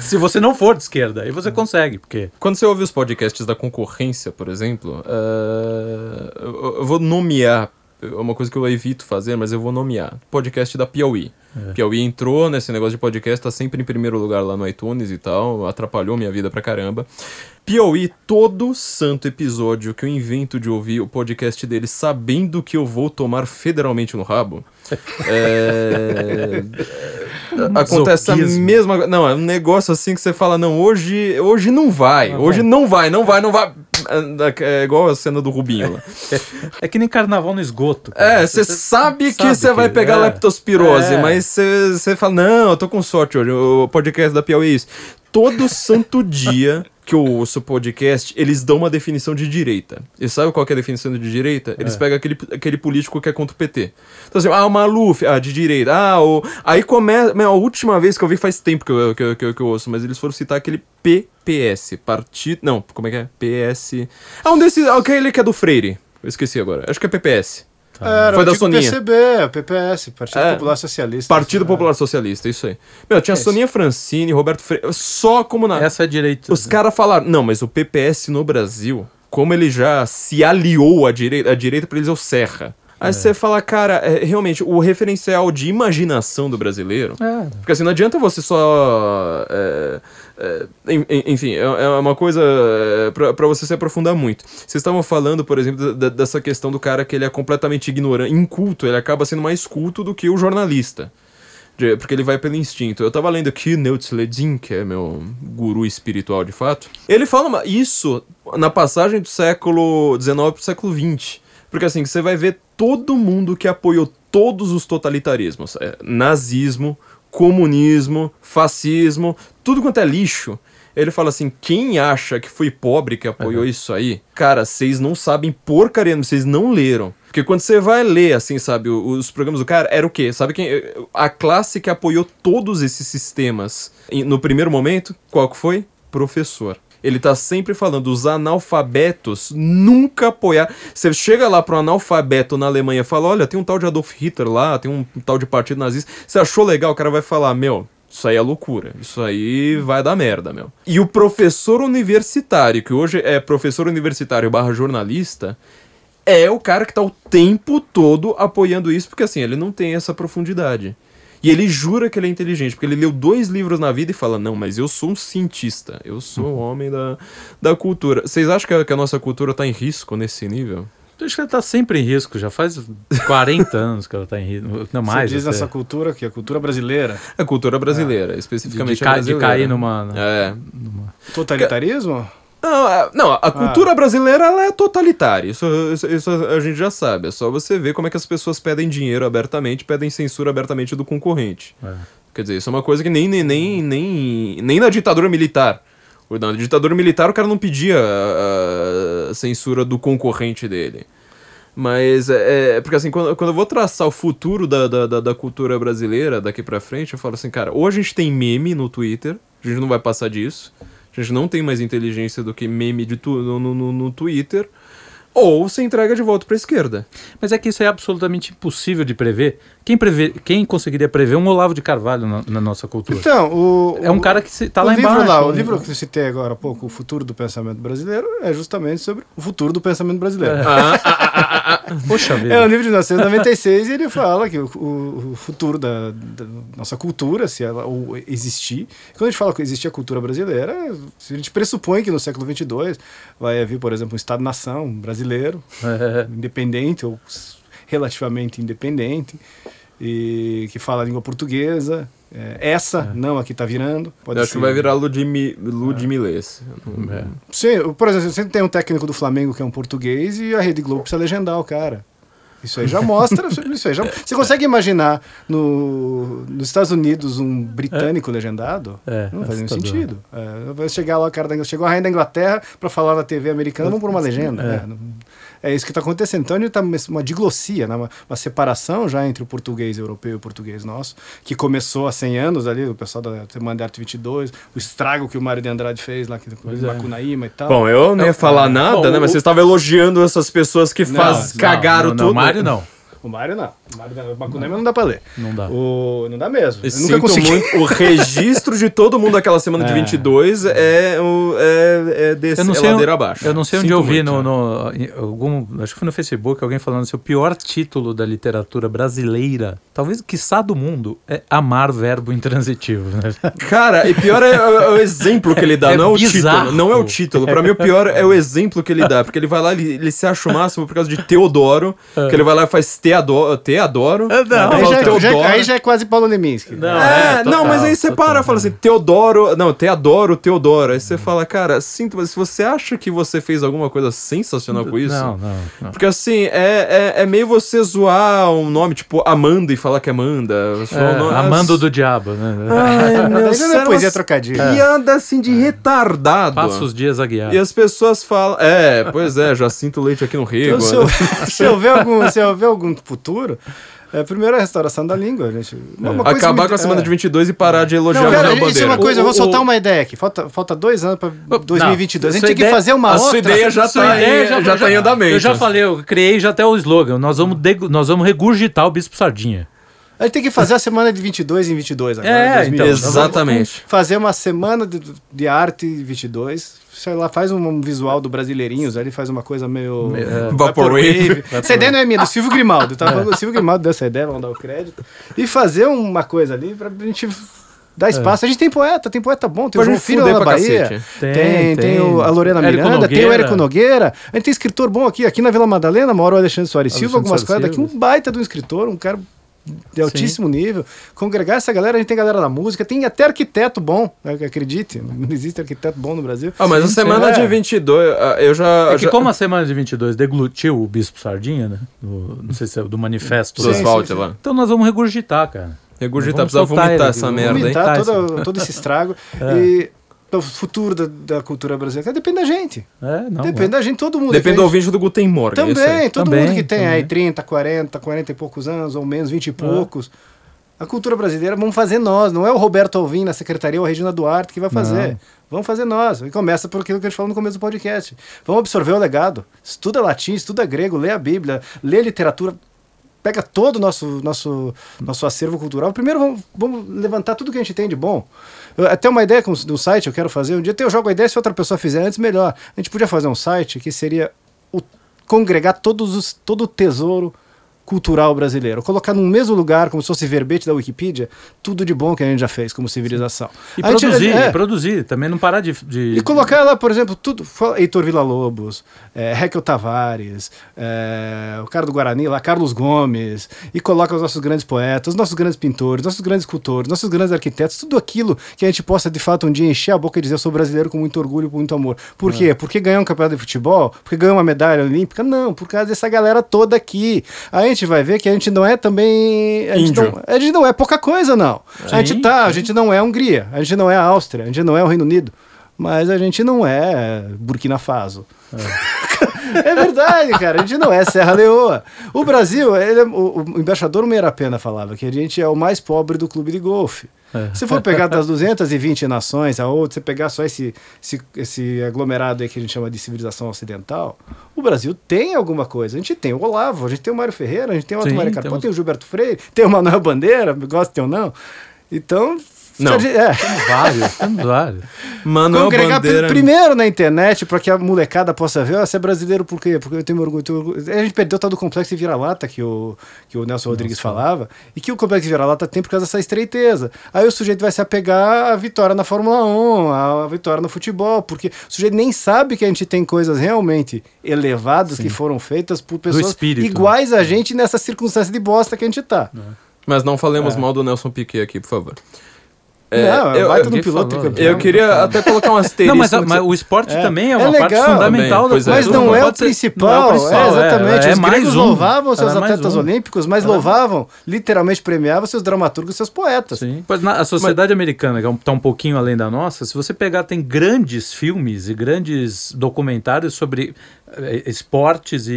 Se você não for de esquerda, aí você consegue, porque. Quando você ouve os podcasts da concorrência, por exemplo, eu eu vou nomear, é uma coisa que eu evito fazer, mas eu vou nomear. Podcast da Piauí. Piauí entrou nesse negócio de podcast, tá sempre em primeiro lugar lá no iTunes e tal, atrapalhou minha vida pra caramba. Piauí, todo santo episódio que eu invento de ouvir o podcast dele sabendo que eu vou tomar federalmente no rabo, é, acontece a mesma coisa. Não, é um negócio assim que você fala, não, hoje, hoje não vai, Tá hoje não vai, não vai, não vai. É igual a cena do Rubinho lá. É que nem carnaval no esgoto. cara. É, você sabe que sabe você vai que- pegar é. leptospirose, É. mas você fala, não, eu tô com sorte hoje, o podcast da Piauí é isso. Todo santo dia que eu ouço o podcast, eles dão uma definição de direita. E sabe qual é a definição de direita? Eles pegam aquele, aquele político que é contra o PT. Então assim, ah, o Maluf, ah, de direita. Ah, o... Aí começa... A última vez que eu vi faz tempo que eu, que, eu, que, eu, que eu ouço, mas eles foram citar aquele PPS, Partido... Não, como é que é? PS... Ah, um desses... Aquele que é do Freire. Eu esqueci agora. Acho que é PPS. Era Foi da Soninha. PCB, PPS, Partido É. Popular Socialista. Partido É. Popular Socialista, isso aí. Meu, tinha É isso. Soninha Francine, Roberto Freire, só como na... Essa é a direita. Os caras falaram, não, mas o PPS no Brasil, como ele já se aliou à direita, a direita pra eles é o Serra. Aí você fala, cara, é, realmente, o referencial de imaginação do brasileiro... É. Porque assim, não adianta você só. é, é, enfim, é é uma coisa é, pra você se aprofundar muito. Vocês estavam falando, por exemplo, dessa questão do cara que ele é completamente ignorante, inculto, ele acaba sendo mais culto do que o jornalista. Porque ele vai pelo instinto. Eu tava lendo aqui Neutz Ledin, que é meu guru espiritual de fato. Ele fala isso na passagem do século XIX pro século XX. Porque assim, você vai ver todo mundo que apoiou todos os totalitarismos. É, nazismo, comunismo, fascismo, tudo quanto é lixo. Ele fala assim: quem acha que foi pobre que apoiou isso aí, cara, vocês não sabem porcaria, vocês não leram. Porque quando você vai ler, assim, sabe, os programas do cara, era o quê? Sabe quem? A classe que apoiou todos esses sistemas em- no primeiro momento, qual que foi? Professor. Ele tá sempre falando, os analfabetos nunca apoiaram. Você chega lá pro analfabeto na Alemanha e fala: olha, tem um tal de Adolf Hitler lá, tem um tal de partido nazista. Você achou legal? O cara vai falar: meu, isso aí é loucura. Isso aí vai dar merda, meu. E o professor universitário, que hoje é professor universitário barra jornalista, é o cara que tá o tempo todo apoiando isso, porque assim, ele não tem essa profundidade. E ele jura que ele é inteligente, porque ele leu dois livros na vida e fala: Não, mas eu sou um cientista, eu sou um homem da, da cultura. Vocês acham que a, que a nossa cultura tá em risco nesse nível? Eu acho que ela tá sempre em risco, já faz 40 anos que ela tá em risco. Não Você mais. diz até. nessa cultura que a cultura brasileira, A cultura brasileira, de, especificamente de ca- de brasileira. cair numa. É. totalitarismo? Não, é- não, a Ah. cultura brasileira ela é totalitária. Isso, isso, isso a gente já sabe. É só você ver como é que as pessoas pedem dinheiro abertamente, pedem censura abertamente do concorrente. É. Quer dizer, isso é uma coisa que nem, nem, nem, nem, nem na ditadura militar. Na ditadura militar o cara não pedia a, a censura do concorrente dele. Mas é, é- porque assim, quando, quando eu vou traçar o futuro da, da, da, da cultura brasileira daqui pra frente, eu falo assim, cara, ou a gente tem meme no Twitter, a gente não vai passar disso. A gente não tem mais inteligência do que meme de tu, no, no, no Twitter. Ou você entrega de volta pra esquerda. Mas é que isso é absolutamente impossível de prever. Quem, prevê, quem conseguiria prever um Olavo de Carvalho na, na nossa cultura? Então, o, é um o- cara que tá o lá embaixo. lá, o né? livro que eu citei agora há pouco, O Futuro do Pensamento Brasileiro, é justamente sobre o futuro do pensamento brasileiro. Poxa vida. É um livro de 1996 e ele fala que o, o- futuro da, da nossa cultura, se ela ou existir. Quando a gente fala que existir a cultura brasileira, se a gente pressupõe que no século 22 vai haver, por exemplo, um Estado-nação brasileiro, É. independente ou relativamente independente e que fala a língua portuguesa. É, essa, não a que está virando. Pode Eu acho ser. que vai virar Ludmi, Ludmilês. É. Sim, por exemplo, você tem um técnico do Flamengo que é um português e a Rede Globo precisa legendar o cara. Isso aí já mostra. isso aí já, você consegue imaginar no, nos Estados Unidos um britânico legendado? É, não faz nenhum sentido. É, vai chegar lá o cara da Inglaterra, chegou a rainha da Inglaterra para falar na TV americana, vamos por uma legenda. É. né? Não- É isso que está acontecendo. Então, a gente está uma diglossia, né? uma, uma separação já entre o português europeu e o português nosso, que começou há 100 anos ali, o pessoal da Semana de Arte 22, o estrago que o Mário de Andrade fez lá com Pois o é. Macunaíma e tal. Bom, eu não ia falar nada, Bom, né? Mas o- você estava elogiando essas pessoas que Não, faz, não, cagaram não, tudo. Não, Mário não. O Mário não. O Mário não. O Macunaíma não dá pra ler. Não dá. O... Não dá mesmo. Eu Eu nunca sinto consegui. muito. O registro de todo mundo daquela semana de É. 22 é, o, é, é desse Eu não é sei, ladeira abaixo. eu não sei onde Sinto eu vi muito. no, no- algum, acho que foi no Facebook, alguém falando assim, o pior título da literatura brasileira, talvez quiçá do mundo, é amar verbo intransitivo. Né? Cara, e pior é, é o exemplo que ele dá, É não é o título. Não é o título. Pra mim, o pior é o exemplo que ele dá. Porque ele vai lá, ele, ele se acha o máximo por causa de Teodoro, que ele vai lá e faz Teadoro. Teadoro É, não, Aí já, Teodoro. já- aí já é quase Paulo Leminski. Não, É, é, não, total, mas aí você total, para e fala é. assim, Teodoro. Não, Teodoro, Teodoro. Aí você fala, cara, sinto, mas se você acha que você fez alguma coisa sensacional com isso. Não, não, não. Porque assim, é, é, é meio você zoar um nome, tipo Amanda e falar que é Amanda. É, nome- amando do diabo, né? Ai, meu, não é sério, poesia umas trocadilho. Piada assim de retardado. Passa os dias a guiar. E as pessoas falam. É, pois é, já sinto leite aqui no Rego. Então, se, eu, se houver algum, se houver algum futuro, é, primeiro é a restauração da língua, gente. Uma- uma coisa Acabar me- com a semana é. de 22 e parar de elogiar Não, o cara, Manuel isso é Bandeira. uma coisa, eu vou O- soltar o- uma ideia aqui. Falta, falta dois anos para 2022. a gente tem que ideia- fazer uma a outra. sua ideia já Sua tá, em, já, tá em andamento. Eu já falei, eu criei já até o slogan. Nós vamos, nós vamos regurgitar o Bispo Sardinha. A gente tem que fazer a semana de 22 em 22 agora. É, 2000. então, Exatamente. Fazer uma semana de, de arte 22. Sei lá, faz um visual do Brasileirinhos, ali faz uma coisa meio. É. Vaporwave. Essa ideia não é minha, é do Silvio Grimaldo. Tá falando do Silvio Grimaldo dessa ideia, vamos dar o crédito. E fazer uma coisa ali pra gente dar espaço. A gente tem poeta, tem poeta bom, tem Pode o João Filho lá na Bahia. cacete. Tem, Tem, tem, tem. o, a Lorena Érico Miranda, tem o Nogueira. Érico Nogueira. A gente tem escritor bom aqui. Aqui na Vila Madalena mora o Alexandre Soares Silva, algumas coisas daqui. Um baita de um escritor, um cara de altíssimo nível. Congregar essa galera, a gente tem galera da música, tem até arquiteto bom, né, acredite. Não existe arquiteto bom no Brasil. Ah, mas a Sim, semana é. de 22, ah, eu já. É que já- como a semana de 22 deglutiu o Bispo Sardinha, né? Do- não sei se é do manifesto. do Sim, sim, sim. lá. Então nós vamos regurgitar, cara. Regurgitar, precisa vomitar ele, essa vamos merda, hein? Vomitar hein? todo, todo esse estrago. É. E o futuro da, da cultura brasileira depende da gente. É, não. depende da gente, todo mundo. Depende do ouvinte do Guten Morgen. é aí. Também, todo Também, mundo que tem aí também. 30, 40, 40 e poucos anos, ou menos, 20 e poucos. A cultura brasileira vamos fazer nós, não é o Roberto Alvim na secretaria ou a Regina Duarte que vai fazer. Não. Vamos fazer nós. E começa por aquilo que a gente falou no começo do podcast. Vamos absorver o legado. Estuda latim, estuda grego, lê a Bíblia, lê literatura. Pega todo o nosso, nosso, nosso acervo cultural. Primeiro vamos, vamos levantar tudo que a gente tem de bom. Eu, até uma ideia com, do site eu quero fazer. Um dia eu jogo a ideia, se outra pessoa fizer antes, melhor. A gente podia fazer um site que seria o, congregar todos os, todo o tesouro cultural brasileiro. Colocar no mesmo lugar, como se fosse verbete da Wikipedia, tudo de bom que a gente já fez como civilização. E A gente- produzir, é, e produzir. Também não parar de. de- e colocar lá, por exemplo, tudo. Heitor Villa-Lobos, é, Raquel Tavares, é, o cara do Guarani lá, Carlos Gomes, e coloca os nossos grandes poetas, os nossos grandes pintores, nossos grandes escultores, nossos grandes arquitetos, tudo aquilo que a gente possa de fato um dia encher a boca e dizer eu sou brasileiro com muito orgulho, com muito amor. Por quê? Porque ganhou um campeonato de futebol? Porque ganhou uma medalha olímpica? Não, por causa dessa galera toda aqui. A gente vai ver que a gente não é também. A gente, não, a gente não é pouca coisa, não. a gente Sim, tá, a gente não é Hungria, a gente não é a Áustria, a gente não é o Reino Unido. Mas a gente não é Burkina Faso. É, verdade, cara. A gente não é Serra Leoa. O Brasil, ele é- o, o embaixador Meira Pena falava que a gente é o mais pobre do clube de golfe. É. Se for pegar das 220 nações, a outra, você pegar só esse, esse, esse aglomerado aí que a gente chama de civilização ocidental, o Brasil tem alguma coisa. A gente tem o Olavo, a gente tem o Mário Ferreira, a gente tem o Otto Carpão, temos- tem o Gilberto Freire, tem o Manuel Bandeira, gostem ou não. Então, Não. É. Temos vários, temos vários. Manuel Congregar Bandeira. pri- primeiro na internet para que a molecada possa ver, ó, você é brasileiro por quê? Porque eu tenho orgulho. tenho orgulho. A gente perdeu o tal do complexo de vira-lata que o, que o Nelson Rodrigues falava, e que o complexo de vira-lata tem por causa dessa estreiteza. Aí o sujeito vai se apegar à vitória na Fórmula 1, à vitória no futebol, porque o sujeito nem sabe que a gente tem coisas realmente elevadas que foram feitas por pessoas espírito, né? iguais a gente nessa circunstância de bosta que a gente tá. Mas não falemos É. mal do Nelson Piquet aqui, por favor. Não, é eu, baita eu, do piloto falou, eu queria até colocar um asterisco. Não, mas, a- mas o esporte É. também é É uma parte legal. fundamental Também, da é. Mas não, é o ser- não é o principal, é, exatamente. é os mais gregos um. louvavam seus é atletas um. olímpicos, mas é- louvavam, literalmente premiavam seus dramaturgos e seus poetas. Sim. Pois na, a sociedade americana, que está um pouquinho além da nossa, se você pegar, tem grandes filmes e grandes documentários sobre esportes e,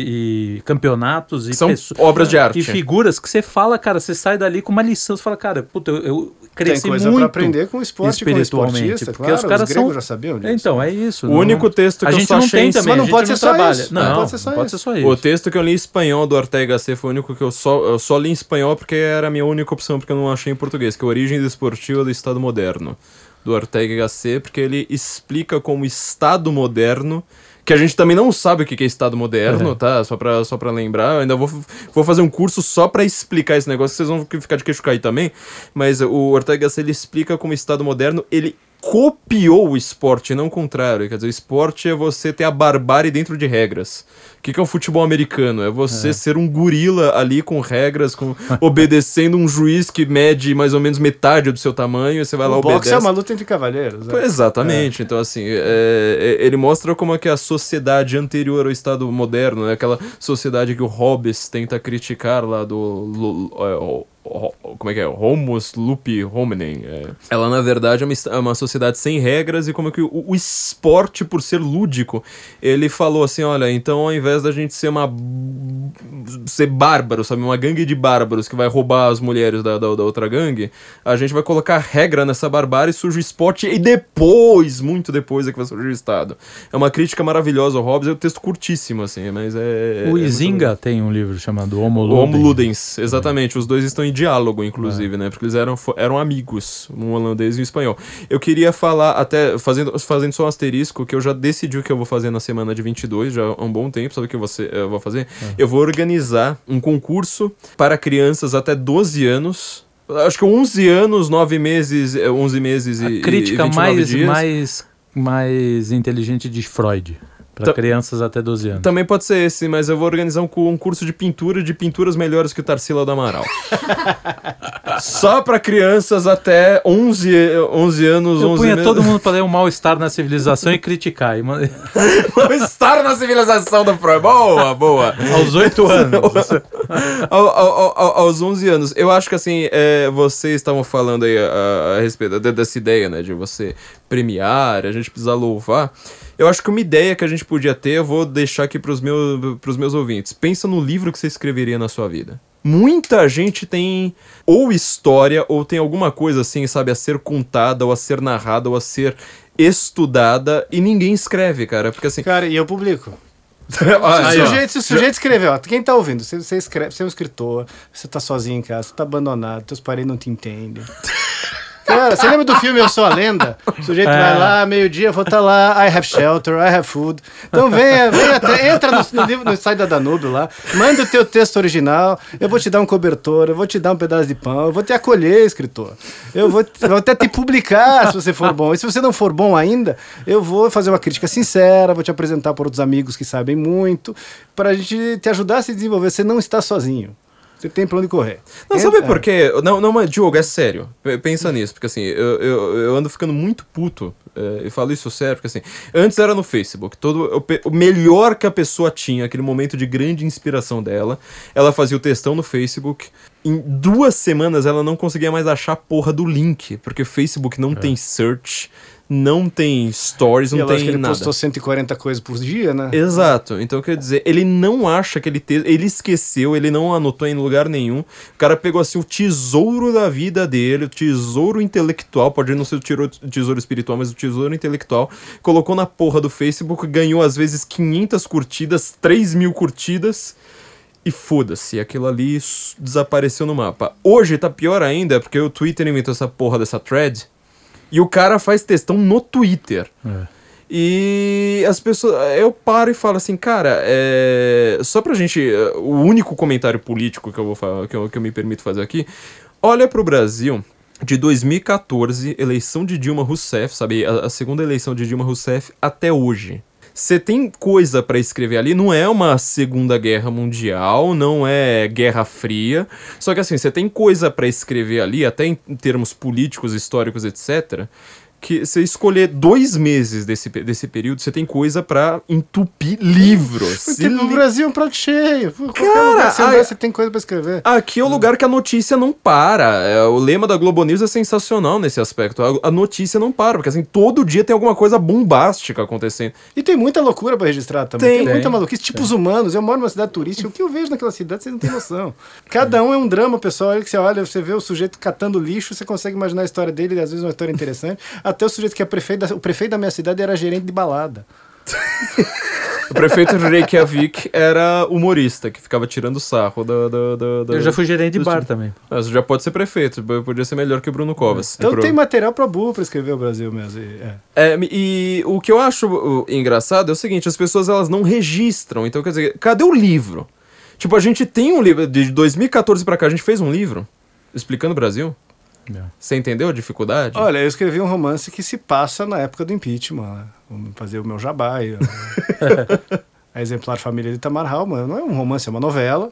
e campeonatos e São obras de arte. E figuras que você fala, cara, você sai dali com uma lição, você fala, cara, puta, eu, eu Tem cresci coisa muito pra aprender com o esporte, com o espiritualmente, esportista, porque claro, os caras são- já sabiam disso. Então, é isso. O único texto a que eu gente só não achei tem em também, Mas não a pode ser só trabalha. isso, Não, não pode ser só não pode isso. ser só isso. O texto que eu li em espanhol do Ortega C foi o único que eu só, eu só li em espanhol porque era a minha única opção, porque eu não achei em português, que é Origem Desportiva do Estado Moderno, do Ortega C, porque ele explica como Estado Moderno, que a gente também não sabe o que é Estado Moderno, Uhum. tá? Só pra, só pra lembrar, eu ainda vou, vou fazer um curso só pra explicar esse negócio, vocês vão ficar de queixo cair também, mas o Ortega C, ele explica como Estado Moderno, ele copiou o esporte, não o contrário. Quer dizer, o esporte é você ter a barbárie dentro de regras. O que, que é o futebol americano? É você ser um gorila ali com regras, com, obedecendo um juiz que mede mais ou menos metade do seu tamanho, e você vai lá O boxe obedece. é uma luta entre cavalheiros. Pô, né? Exatamente. Então, assim, é- é- ele mostra como é que a sociedade anterior ao Estado moderno, né? aquela sociedade que o Hobbes tenta criticar lá do... lu- é, o- o- como é que é? Homus lupi hominem. é. Ela, na verdade, é uma, é uma sociedade sem regras e como é que o, o esporte, por ser lúdico, ele falou assim, olha, então ao invés da gente ser uma... ser bárbaro, sabe? Uma gangue de bárbaros que vai roubar as mulheres da, da, da outra gangue, a gente vai colocar regra nessa barbárie, surge o esporte e depois, muito depois é que vai surgir o Estado. É uma crítica maravilhosa ao Hobbes, é um texto curtíssimo, assim, mas é... O é Izinga tem um livro chamado Homo Ludens. Homo Ludens, exatamente. Os dois estão em diálogo, inclusive, né? Porque eles eram, eram amigos, um holandês e um espanhol. Eu queria falar, até fazendo, fazendo só um asterisco, que eu já decidi o que eu vou fazer na semana de 22, já há um bom tempo. Sabe o que você, eu vou fazer? Eu vou organizar um concurso para crianças até 12 anos. Acho que 11 anos, 9 meses, eh, 11 meses e, A e crítica 29 mais, dias. mais, mais inteligente de Freud. Para crianças até 12 anos. Também pode ser esse, mas eu vou organizar um, um curso de pintura de pinturas melhores que o Tarsila do Amaral. Só pra crianças até 11, 11 anos, Eu 11 punha meses. todo mundo para ler um mal-estar na civilização e criticar. E man- Estar na civilização do Freud. Boa, boa. Aos 8 anos. Ao- ao- ao- aos 11 anos. Eu acho que assim, é, vocês estavam falando aí a, a respeito de- dessa ideia, né, de você premiar, a gente precisa louvar. Eu acho que uma ideia que a gente podia ter, eu vou deixar aqui pros meus, pros meus ouvintes. Pensa no livro que você escreveria na sua vida. Muita gente tem ou história ou tem alguma coisa assim, sabe, a ser contada, ou a ser narrada, ou a ser estudada e ninguém escreve, cara. Porque assim. Cara, e eu publico. Se o sujeito, se o sujeito escreveu, ó, quem tá ouvindo, você, você escreve, você é um escritor, você tá sozinho em casa, você tá abandonado, teus parentes não te entendem. Cara, você lembra do filme Eu Sou a Lenda? O sujeito É. vai lá, meio-dia, vou estar lá, I have shelter, I have food. Então venha, venha até, entra no, no, livro- no site da Danúbio lá, manda o teu texto original, eu vou te dar um cobertor, eu vou te dar um pedaço de pão, eu vou te acolher, escritor. Eu vou, vou até te publicar se você for bom. E se você não for bom ainda, eu vou fazer uma crítica sincera, vou te apresentar por outros amigos que sabem muito, para a gente te ajudar a se desenvolver. Você não está sozinho. Você tem pra onde correr. Não, Entra- sabe por quê? Não, não, mas, Diogo, é sério. Pensa nisso, porque assim, eu, eu, eu ando ficando muito puto. é, e falo isso sério, porque assim, antes era no Facebook. Todo, o, o melhor que a pessoa tinha, aquele momento de grande inspiração dela, ela fazia o textão no Facebook. Em duas semanas ela não conseguia mais achar a porra do link, porque o Facebook não tem search, não tem stories, E não acho tem que ele nada. postou 140 coisas por dia, né? Exato. Então, quer dizer, ele não acha aquele texto. Ele esqueceu, ele não anotou em lugar nenhum. O cara pegou assim o tesouro da vida dele, o tesouro intelectual, pode não ser o tesouro espiritual, mas o tesouro intelectual, colocou na porra do Facebook, ganhou às vezes 500 curtidas, 3 mil curtidas. e foda-se, aquilo ali desapareceu no mapa. Hoje tá pior ainda, porque o Twitter inventou essa porra dessa thread e o cara faz textão no Twitter. É. E as pessoas. Eu paro e falo assim, cara, é. Só pra gente. eh, O único comentário político que eu vou falar, que eu, que eu me permito fazer aqui. Olha pro Brasil de 2014, eleição de Dilma Rousseff, sabe? A, a segunda eleição de Dilma Rousseff até hoje. Você tem coisa pra escrever ali, não é uma Segunda Guerra Mundial, não é Guerra Fria. Só que assim, você tem coisa pra escrever ali, até em termos políticos, históricos, etc. Que você escolher dois meses desse, desse período, você tem coisa pra entupir livros. Porque no Li- Brasil é um prato cheio. Cara, lugar você vai, você tem coisa pra escrever. Aqui é o lugar que a notícia não para. É, o lema da Globo News é sensacional nesse aspecto. A, a notícia não para, porque assim, todo dia tem alguma coisa bombástica acontecendo. E tem muita loucura pra registrar também. Tem. Tem, muita maluquice. Tipo os humanos. Eu moro numa cidade turística. O que eu vejo naquela cidade, vocês não têm noção. Cada um é um drama, pessoal. Olha que você olha, você vê o sujeito catando lixo, você consegue imaginar a história dele, às vezes uma história interessante. Até o sujeito que é prefeito da, o prefeito da minha cidade era gerente de balada. O prefeito de Reykjavik era humorista, que ficava tirando sarro da. da, da- da- Eu já fui gerente de bar também. Ah, Você já pode ser prefeito, podia ser melhor que o Bruno Covas. Então É pro- tem material pra burro pra escrever o Brasil mesmo. e- é. É, e o que eu acho engraçado é o seguinte, as pessoas elas não registram. Então, quer dizer, cadê o livro? Tipo, a gente tem um livro, de 2014 pra cá, a gente fez um livro explicando o Brasil. É. Você entendeu a dificuldade? Olha, eu escrevi um romance que se passa na época do impeachment. Né? Vamos fazer o meu jabá. a Exemplar Família de Tamar Halman. Não é um romance, é uma novela.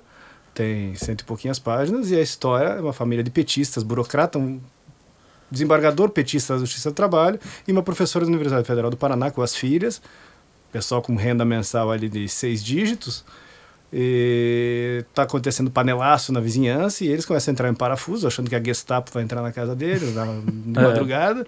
Tem cento e pouquinhas páginas. E a história é uma família de petistas, burocrata, um desembargador petista da Justiça do Trabalho e uma professora da Universidade Federal do Paraná com as filhas. Pessoal com renda mensal ali de seis dígitos. E tá acontecendo panelaço na vizinhança e eles começam a entrar em parafuso, achando que a Gestapo vai entrar na casa deles na, É. madrugada.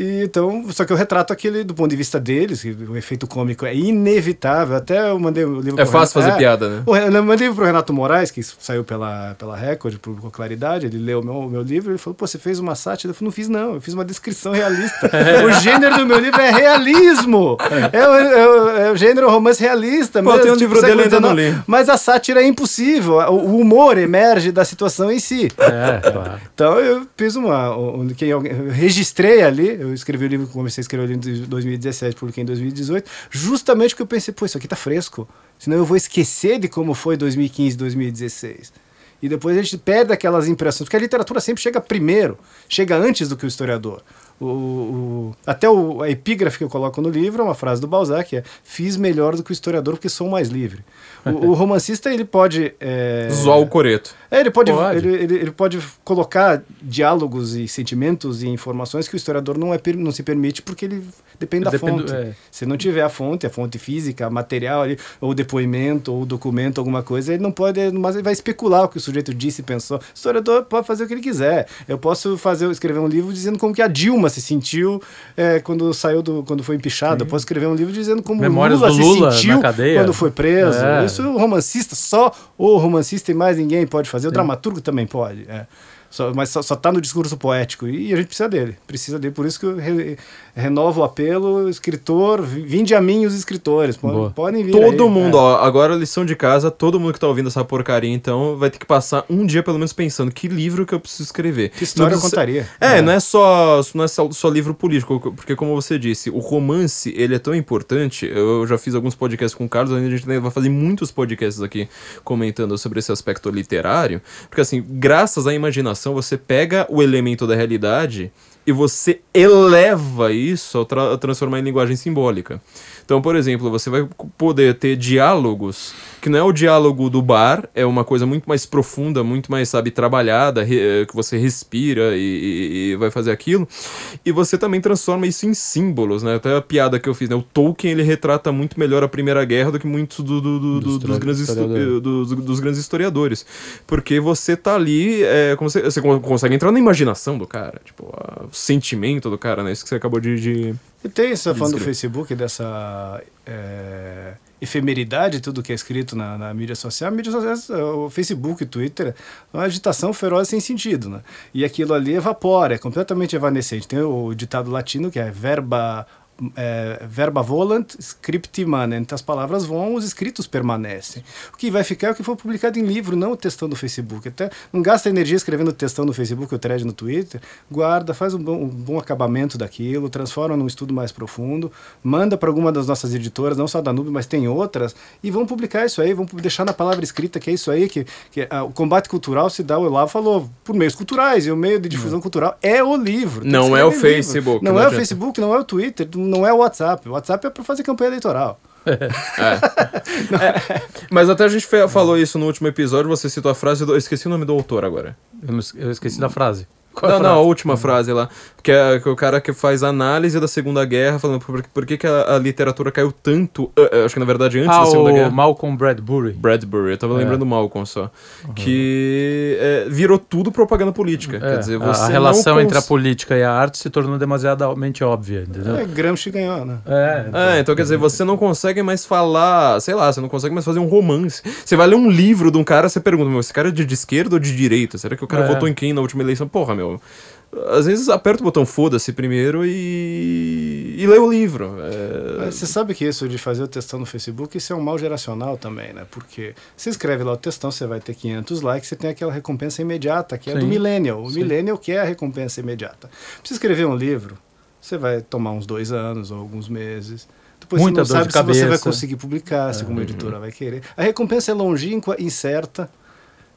E, então, só que eu retrato aquele do ponto de vista deles, que o efeito cômico é inevitável. Até eu mandei o livro É pro fácil Renato- fazer piada, né? Eu mandei pro Renato Moraes, que saiu pela, pela Record, publicou Claridade, ele leu o meu, meu livro e ele falou, pô, você fez uma sátira? Eu falei, não fiz não, eu fiz uma descrição realista. o gênero do meu livro é realismo! É, o, é o- é o gênero romance realista Pô, mesmo. tem um livro século dele, ainda não li. Mas a sátira é impossível, o, o humor emerge da situação em si. É, claro. Então eu fiz uma. um- quem alguém- eu registrei ali, eu escrevi o livro, comecei a escrever o livro em 2017, publiquei em 2018, justamente porque eu pensei, pô, isso aqui tá fresco. Senão eu vou esquecer de como foi 2015, 2016. E depois a gente perde aquelas impressões, porque a literatura sempre chega primeiro, chega antes do que o historiador. O, o- até o, a epígrafe que eu coloco no livro é uma frase do Balzac, é fiz melhor do que o historiador porque sou mais livre. O, o romancista, ele pode... é, Zoar o coreto. é, ele pode, Pode. Ele, ele, ele pode colocar diálogos e sentimentos e informações que o historiador não, é, não se permite porque ele depende da Depende- fonte. é. Se não tiver a fonte, a fonte física, material ali, ou depoimento, ou documento, alguma coisa, ele não pode, mas ele vai especular o que o sujeito disse e pensou. O historiador pode fazer o que ele quiser. Eu posso fazer, escrever um livro dizendo como que a Dilma se sentiu é, quando saiu do, quando foi empichada. Eu posso escrever um livro dizendo como Memórias Lula do se Lula sentiu na cadeia. quando foi preso. É. Isso o romancista, só o romancista e mais ninguém pode fazer. O dramaturgo também pode. é. Só- mas só, só tá no discurso poético. E a gente precisa dele. Precisa dele. Por isso que eu re- renovo o apelo, escritor, vi- vinde a mim os escritores. Podem, podem vir. Todo aí, mundo, é. ó, agora lição de casa, todo mundo que tá ouvindo essa porcaria, então, vai ter que passar um dia pelo menos pensando que livro que eu preciso escrever. Que história Não eu contaria. É, não é só não é só, só livro político, porque como você disse, o romance, ele é tão importante. Eu já fiz alguns podcasts com o Carlos, ainda a gente vai fazer muitos podcasts aqui comentando sobre esse aspecto literário, porque assim, graças à imaginação, você pega o elemento da realidade e você eleva isso ao tra- transformar em linguagem simbólica. Então, por exemplo, você vai poder ter diálogos que não é o diálogo do bar, é uma coisa muito mais profunda, muito mais, sabe, trabalhada, re- eh, que você respira e, e- e vai fazer aquilo. E você também transforma isso em símbolos, né? Até a piada que eu fiz, né? O Tolkien, ele retrata muito melhor a Primeira Guerra do que muitos do- do- do- Dos do- dos, grandes dos, dos grandes historiadores. Porque você tá ali, é, como você, você con- consegue entrar na imaginação do cara, tipo, a- o sentimento do cara, né? Isso que você acabou de... de... E tem essa fã do. Facebook, dessa é, efemeridade, tudo que é escrito na, na mídia social. A mídia social, o Facebook, o Twitter, é uma agitação feroz sem sentido, né? E aquilo ali evapora, é completamente evanescente. Tem o ditado latino que é verba é, verba volant, script manent. As palavras vão, os escritos permanecem. O que vai ficar é o que for publicado em livro, não o textão do Facebook. Até não gasta energia escrevendo textão no Facebook ou thread no Twitter. Guarda, faz um bom, um bom acabamento daquilo, transforma num estudo mais profundo, manda para alguma das nossas editoras, não só da Nube, mas tem outras, e vão publicar isso aí, vão deixar na palavra escrita que é isso aí, que, que ah, o combate cultural se dá, o Olavo falou, por meios culturais, e o meio de difusão cultural é o livro. Não é o livro. Facebook, Não, não é o adianta. Facebook, não é o Twitter, não é o WhatsApp. O WhatsApp é para fazer campanha eleitoral. Mas até a gente falou isso no último episódio, você citou a frase do. Eu esqueci o nome do autor agora. Não eu esqueci da frase. Qual é Não, a não, a última frase lá. Que é, que é o cara que faz análise da Segunda Guerra, falando por, por que, que a, a literatura caiu tanto. ah, acho que na verdade antes Ah, da Segunda o Guerra. Malcolm Bradbury. Bradbury, eu tava É. lembrando Malcolm só. Que é, virou tudo propaganda política. É, Quer dizer, a- você a relação não entre a cons- política e a arte se tornou demasiadamente óbvia, entendeu? É, Gramsci ganhou, né? É, É, então quer dizer, você não consegue mais falar, sei lá, você não consegue mais fazer um romance. Você vai ler um livro de um cara, você pergunta, meu, esse cara é de, de esquerda ou de direita? Será que o cara É. votou em quem na última eleição? Porra, meu. Às vezes aperta o botão foda-se primeiro e. e lê o livro. É, Você sabe que isso de fazer o textão no Facebook, isso é um mal geracional também, né? Porque você escreve lá o textão, você vai ter 500 likes, você tem aquela recompensa imediata, que é do Sim. millennial. O Sim. millennial quer a recompensa imediata. Pra você escrever um livro, você vai tomar uns dois anos ou alguns meses. Depois Muita você não dor sabe se você vai conseguir publicar, se alguma editora vai querer. A recompensa é longínqua, incerta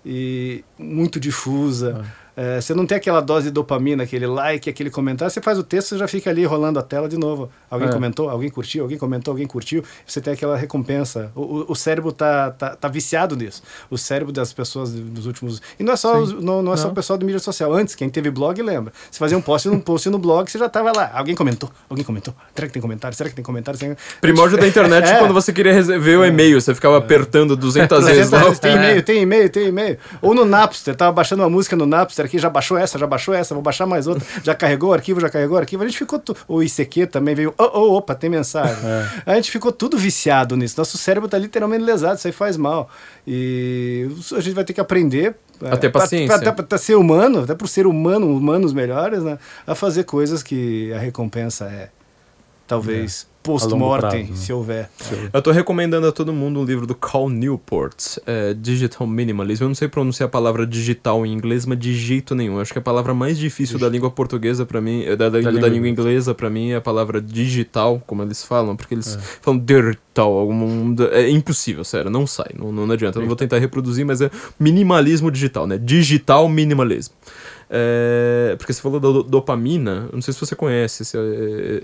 e muito difusa. É, você não tem aquela dose de dopamina, aquele like, aquele comentário. Você faz o texto, você já fica ali rolando a tela de novo. Alguém É. comentou, alguém curtiu, alguém comentou, alguém curtiu. Você tem aquela recompensa. O, o- o cérebro tá, tá, tá viciado nisso. O cérebro das pessoas dos últimos. E não é só, os- não, não é só Não. o pessoal do mídia social. Antes, quem teve blog lembra. Você fazia um post num post no blog, você já tava lá. Alguém comentou, alguém comentou. Será que tem comentário? Será que tem comentário? Será Primórdio da internet É. quando você queria ver o e-mail, você ficava apertando 200 vezes 300 lá. vezes, Tem e-mail, tem e-mail, tem e-mail. Ou no Napster, tava baixando uma música no Napster aqui, já baixou essa, já baixou essa, vou baixar mais outra. Já carregou o arquivo, já carregou o arquivo. A gente ficou. Tu... O ICQ também veio. Oh, oh, opa, tem mensagem. A gente ficou tudo viciado nisso. Nosso cérebro tá literalmente lesado, isso aí faz mal. E a gente vai ter que aprender. A ter pra- paciência. Pra ser humano, até por ser humano, humanos melhores, né? A fazer coisas que a recompensa é. Talvez post-mortem, prazo, né? se houver. Eu tô recomendando a todo mundo um livro do Cal Newport, é, Digital Minimalism. Eu não sei pronunciar a palavra digital em inglês, mas de jeito nenhum. Eu acho que a palavra mais difícil da língua portuguesa pra mim, é, da, da, língua, da língua inglesa pra mim é a palavra digital, como eles falam, porque eles falam digital, algum, é impossível, sério, não sai, não, não adianta. Eu não vou tentar reproduzir, mas é minimalismo digital, né? Digital minimalismo. É, porque você falou da do- dopamina, não sei se você conhece esse,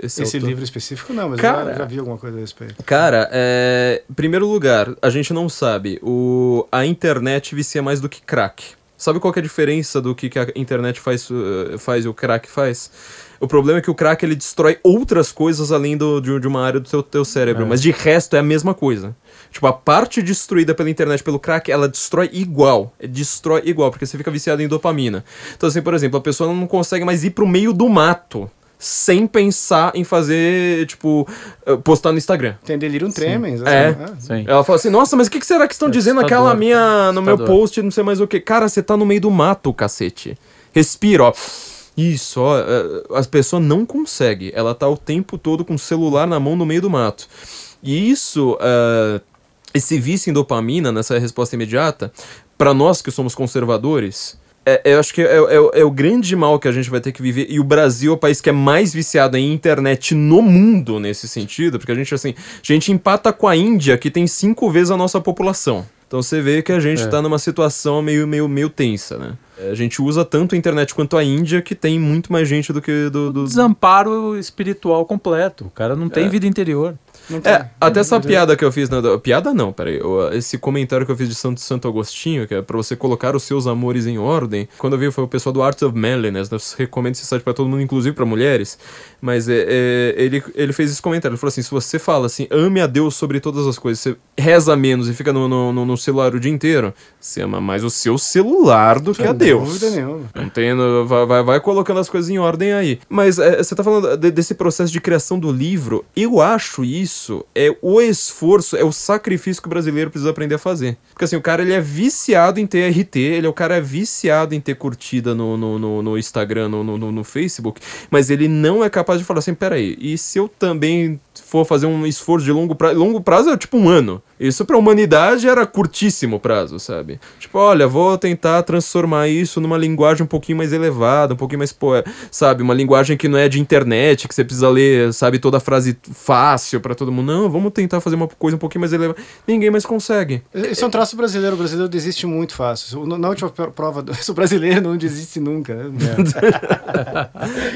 esse, Esse autor. livro específico não, mas Cara. eu já, vi alguma coisa a respeito. Cara, é... em primeiro lugar, a gente não sabe. O... A internet vicia mais do que crack. Sabe qual é a diferença do que, que a internet faz, uh, faz e o crack faz? O problema é que o crack ele destrói outras coisas além do, de, de uma área do teu, teu cérebro, É. mas de resto é a mesma coisa. Tipo, a parte destruída pela internet, pelo crack, ela destrói igual. É, Destrói igual, porque você fica viciado em dopamina. Então, assim, por exemplo, a pessoa não consegue mais ir pro meio do mato sem pensar em fazer, tipo, uh, postar no Instagram. Tem delírio tremens. É. assim, Sim. Ela fala assim, nossa, mas o que, que será que estão É dizendo naquela minha, no meu post, não sei mais o que. Cara, você tá no meio do mato, cacete. Respira, ó. Isso, é, As pessoas não conseguem. Ela tá o tempo todo com o celular na mão no meio do mato. E isso, é, esse vício em dopamina, nessa resposta imediata, pra nós que somos conservadores, é, eu acho que é, é- é o grande mal que a gente vai ter que viver. E o Brasil é o país que é mais viciado em internet no mundo nesse sentido, porque a gente, assim, a gente empata com a Índia, que tem cinco vezes a nossa população. Então você vê que a gente É. tá numa situação meio, meio, meio tensa, né? A gente usa tanto a internet quanto a Índia, que tem muito mais gente do que do. do... Desamparo espiritual completo. O cara não tem É. vida interior. Tem. É, até essa piada que eu fiz. Na, piada não, peraí. Esse comentário que eu fiz de Santo, Santo Agostinho, que é pra você colocar os seus amores em ordem. Quando eu vi, foi o pessoal do Arts of Manliness. né? Eu recomendo esse site pra todo mundo, inclusive pra mulheres. Mas é, é, ele, ele fez esse comentário. Ele falou assim: se você fala assim, ame a Deus sobre todas as coisas, você reza menos e fica no, no, no- no celular o dia inteiro, você ama mais o seu celular do que a Deus. dúvida nenhuma. Não tem, vai, vai, vai colocando as coisas em ordem aí. Mas é, você tá falando de- desse processo de criação do livro. Eu acho isso isso é o esforço, é o sacrifício que o brasileiro precisa aprender a fazer. Porque assim, o cara ele é viciado em ter RT, ele é o cara viciado em ter curtida no, no, no, no Instagram, no, no, no Facebook, mas ele não é capaz de falar assim, peraí, e se eu também for fazer um esforço de longo prazo, longo prazo é tipo um ano. Isso pra humanidade era curtíssimo prazo, sabe? Tipo, olha, vou tentar transformar isso numa linguagem um pouquinho mais elevada, um pouquinho mais, sabe? Uma linguagem que não é de internet, que você precisa ler, sabe, toda a frase fácil para todo mundo. Não, vamos tentar fazer uma coisa um pouquinho mais elevada. Ninguém mais consegue. Esse é um traço brasileiro. O brasileiro desiste muito fácil. Na última prova, do... o brasileiro não desiste nunca.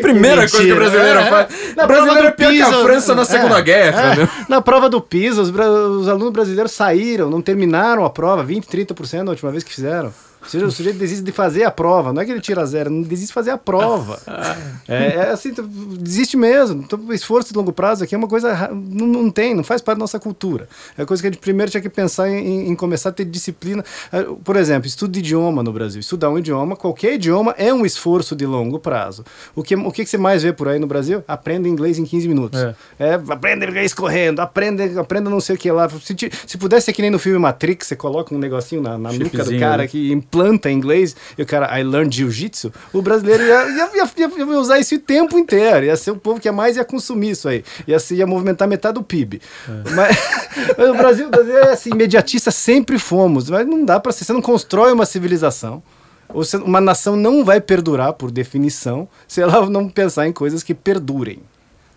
Primeira coisa que o brasileiro é, faz. o brasileiro é pior que a França na Segunda é, Guerra. É. Né? Na prova do PISA, os, os alunos brasileiros brasileiros saíram, não terminaram a prova, 20, 30% na última vez que fizeram. Ou seja, o sujeito desiste de fazer a prova. Não é que ele tira zero, não desiste de fazer a prova. é, é, assim, desiste mesmo. Então, esforço de longo prazo aqui é uma coisa. Não, não tem, não faz parte da nossa cultura. É coisa que a gente primeiro tinha que pensar em, em, começar a ter disciplina. É, por exemplo, estudo de idioma no Brasil. Estudar um idioma, qualquer idioma, é um esforço de longo prazo. O que, o que você mais vê por aí no Brasil? Aprenda inglês em 15 minutos. É. é aprenda inglês correndo, aprenda, aprenda não sei o que lá. Se, se pudesse ser que nem no filme Matrix, você coloca um negocinho na, na nuca do cara né? que planta em inglês, e o cara, I learned jiu-jitsu, o brasileiro ia, ia, ia, ia, usar isso o tempo inteiro. Ia ser o povo que é mais ia consumir isso aí. Ia, ser, ia movimentar metade do PIB. É. Mas, mas, o Brasil, o Brasil é assim, imediatista sempre fomos. Mas não dá para ser. Você não constrói uma civilização. Uma nação não vai perdurar, por definição, se ela não pensar em coisas que perdurem.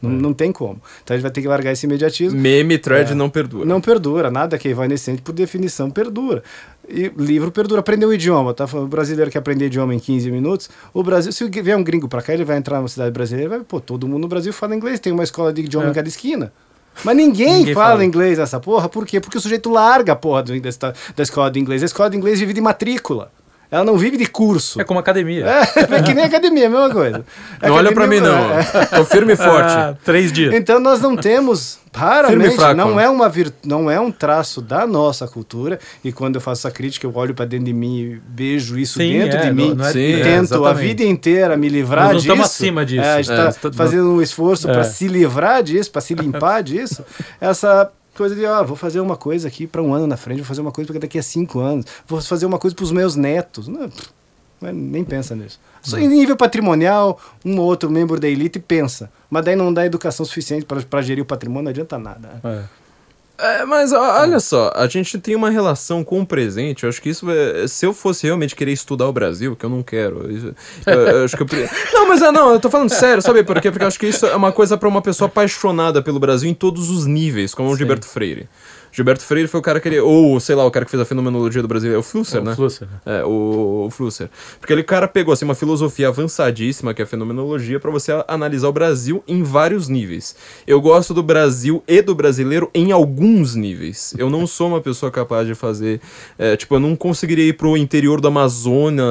Não, é. não tem como. Então a gente vai ter que largar esse imediatismo. Meme, thread é. não perdura. Não perdura. Nada que é evanescente, por definição, perdura. E livro perdura. Aprender um idioma, tá? O brasileiro que aprender idioma em 15 minutos. O Brasil, se vier um gringo para cá, ele vai entrar numa cidade brasileira, vai, pô, todo mundo no Brasil fala inglês. Tem uma escola de idioma é. em cada esquina. Mas ninguém, ninguém fala, fala, inglês nessa porra, por quê? Porque o sujeito larga a porra do, da, da escola de inglês. A escola de inglês vive de matrícula. Ela não vive de curso. É como academia. É, é que nem academia, a mesma coisa. É não olha para mim, não. É. Tô firme e forte. Ah, três dias. Então nós não temos, raramente, não é, uma vir, não é um traço da nossa cultura. E quando eu faço essa crítica, eu olho para dentro de mim e vejo isso Sim, dentro é, de mim. Não, é, Sim, tento a vida inteira me livrar nós disso. Nós estamos acima disso. É, a gente está é, fazendo um esforço para se livrar disso, para se limpar disso. Essa coisa de, ó, vou fazer uma coisa aqui para um ano na frente, vou fazer uma coisa para daqui a cinco anos, vou fazer uma coisa para os meus netos. Não, nem pensa nisso. Só em nível patrimonial, um ou outro membro da elite pensa. Mas daí não dá educação suficiente para gerir o patrimônio, não adianta nada. Né? É. É, mas olha só, a gente tem uma relação com o presente. Eu acho que isso é, Se eu fosse realmente querer estudar o Brasil, que eu não quero. Isso, eu, eu acho que eu, não, mas é, não, eu tô falando sério, sabe por quê? Porque eu acho que isso é uma coisa para uma pessoa apaixonada pelo Brasil em todos os níveis, como o Gilberto Freire. Gilberto Freire foi o cara que ele. Ou, sei lá, o cara que fez a fenomenologia do Brasil. É o Flusser, é, né? O Flusser. É, o, o Flusser. Porque ele cara pegou assim, uma filosofia avançadíssima, que é a fenomenologia, para você analisar o Brasil em vários níveis. Eu gosto do Brasil e do brasileiro em alguns níveis. Eu não sou uma pessoa capaz de fazer. É, tipo, eu não conseguiria ir pro interior da Amazônia,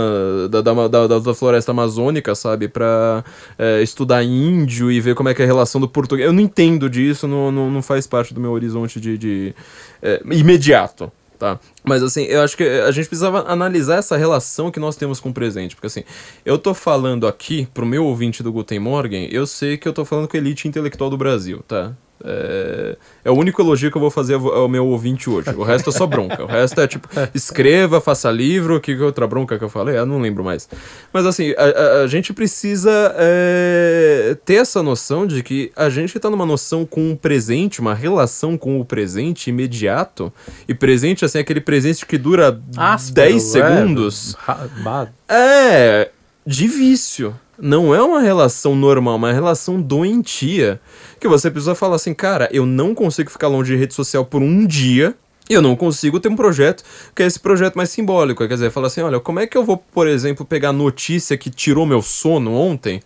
da, da, da, da floresta amazônica, sabe? Pra é, estudar índio e ver como é que é a relação do português. Eu não entendo disso, não, não, não faz parte do meu horizonte de, de é, imediato. Tá? Mas assim, eu acho que a gente precisava analisar essa relação que nós temos com o presente. Porque assim, eu tô falando aqui pro meu ouvinte do Guten Morgen, eu sei que eu tô falando com a elite intelectual do Brasil, tá? É, é, o único elogio que eu vou fazer ao meu ouvinte hoje. O resto é só bronca. O resto é tipo, escreva, faça livro. Que outra bronca que eu falei? Eu não lembro mais. Mas assim, a, a, a gente precisa é, ter essa noção de que a gente está numa noção com o presente, uma relação com o presente imediato. E presente, assim, aquele presente que dura Áspero, 10 segundos. É, é de vício. Não é uma relação normal, é uma relação doentia que você precisa falar assim, cara, eu não consigo ficar longe de rede social por um dia. E eu não consigo ter um projeto que é esse projeto mais simbólico. Quer dizer, falar assim: olha, como é que eu vou, por exemplo, pegar a notícia que tirou meu sono ontem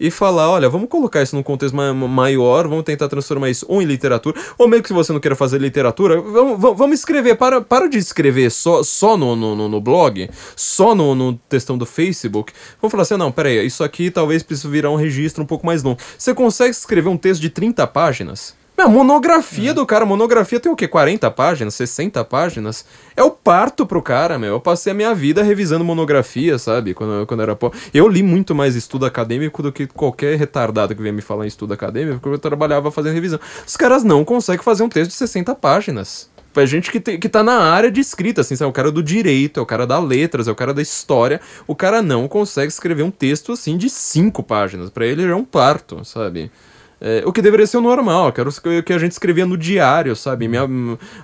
e falar, olha, vamos colocar isso num contexto maior, vamos tentar transformar isso ou em literatura, ou mesmo que você não queira fazer literatura, vamos, vamos escrever, para, para de escrever só, só no, no, no blog, só no, no textão do Facebook. Vamos falar assim, não, peraí, isso aqui talvez precise virar um registro um pouco mais longo. Você consegue escrever um texto de 30 páginas? A monografia do cara, monografia tem o quê? 40 páginas, 60 páginas? É o parto pro cara, meu. Eu passei a minha vida revisando monografia, sabe? Quando, quando era pô. Eu li muito mais estudo acadêmico do que qualquer retardado que venha me falar em estudo acadêmico, porque eu trabalhava fazendo revisão. Os caras não conseguem fazer um texto de 60 páginas. É gente que, te, que tá na área de escrita, assim, sabe? É o cara do direito, é o cara da letras, é o cara da história. O cara não consegue escrever um texto, assim, de cinco páginas. para ele é um parto, sabe? É, o que deveria ser o normal, que era o que a gente escrevia no diário, sabe? Minha,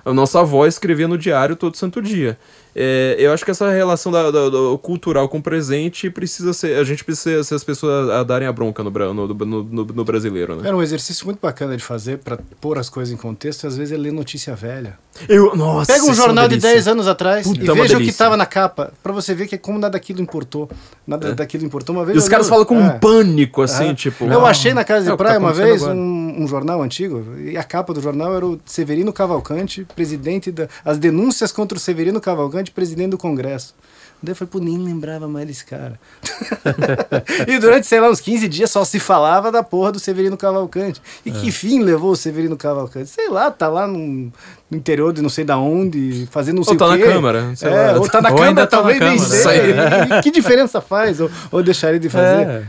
a nossa avó escrevia no diário todo santo dia. É, eu acho que essa relação da, da, do cultural com o presente precisa ser. A gente precisa ser as pessoas a darem a bronca no, no, no, no, brasileiro, né? Era um exercício muito bacana de fazer para pôr as coisas em contexto às vezes é ler notícia velha. Eu, nossa, Pega um é jornal de 10 anos atrás Puta, e veja o que estava na capa, para você ver que é como nada daquilo importou. Nada é. daquilo importou uma vez. E os caras falam com um é. pânico, assim, tipo. Eu achei na casa de é praia tá uma vez um, um, jornal antigo, e a capa do jornal era o Severino Cavalcante, presidente das da, denúncias contra o Severino Cavalcante, presidente do Congresso. Congresso. Daí eu falei, pô, nem lembrava mais desse cara. e durante, sei lá, uns 15 dias só se falava da porra do Severino Cavalcante. E é. que fim levou o Severino Cavalcante? Sei lá, tá lá num, no interior de não sei da onde, fazendo não sei ou tá o quê. na Câmara. É, ou tá na ou Câmara, tá talvez na nem sei. que diferença faz? Ou, ou deixaria de fazer? É.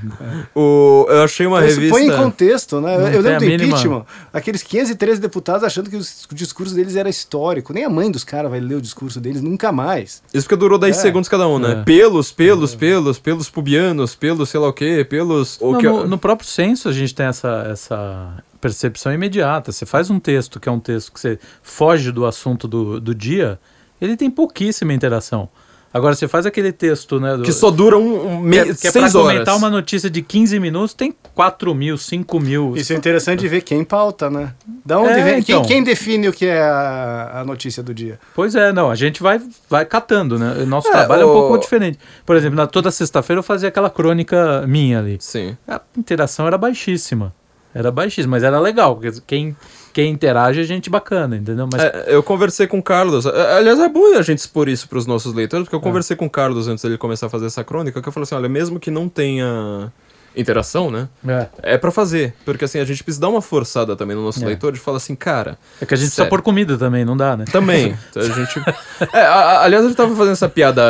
O, eu achei uma então, revista... põe em contexto, né? Não eu lembro do impeachment, aqueles 513 deputados achando que o discurso deles era histórico. Nem a mãe dos caras vai ler o discurso deles nunca mais. Isso porque durou 10 é. segundos cada um, né? É. Pelos, pelos, pelos, pelos pubianos, pelos sei lá o quê, pelos... Não, no, no próprio censo a gente tem essa, essa percepção imediata. Você faz um texto que é um texto que você foge do assunto do, do dia, ele tem pouquíssima interação. Agora, você faz aquele texto, né? Do, que só dura um, um meio, que é, que é pra comentar uma notícia de 15 minutos, tem 4 mil, 5 mil. Isso é interessante de ver quem pauta, né? Da onde é, vem? Então, quem, quem, define o que é a, a, notícia do dia? Pois é, não. A gente vai, vai catando, né? O nosso é, trabalho o... é um pouco diferente. Por exemplo, na, toda sexta-feira eu fazia aquela crônica minha ali. Sim. A interação era baixíssima. Era baixíssimo, mas era legal, porque quem, quem interage é gente bacana, entendeu? Mas... É, eu conversei com o Carlos. Aliás, é bom a gente expor isso para os nossos leitores, porque eu é. conversei é. com o Carlos antes dele começar a fazer essa crônica, que eu falei assim: olha, mesmo que não tenha interação, né? É. É para fazer. Porque assim, a gente precisa dar uma forçada também no nosso é. leitor de falar assim, cara. É que a gente sério. precisa pôr comida também, não dá, né? Também. a gente. É, a, aliás, a gente tava fazendo essa piada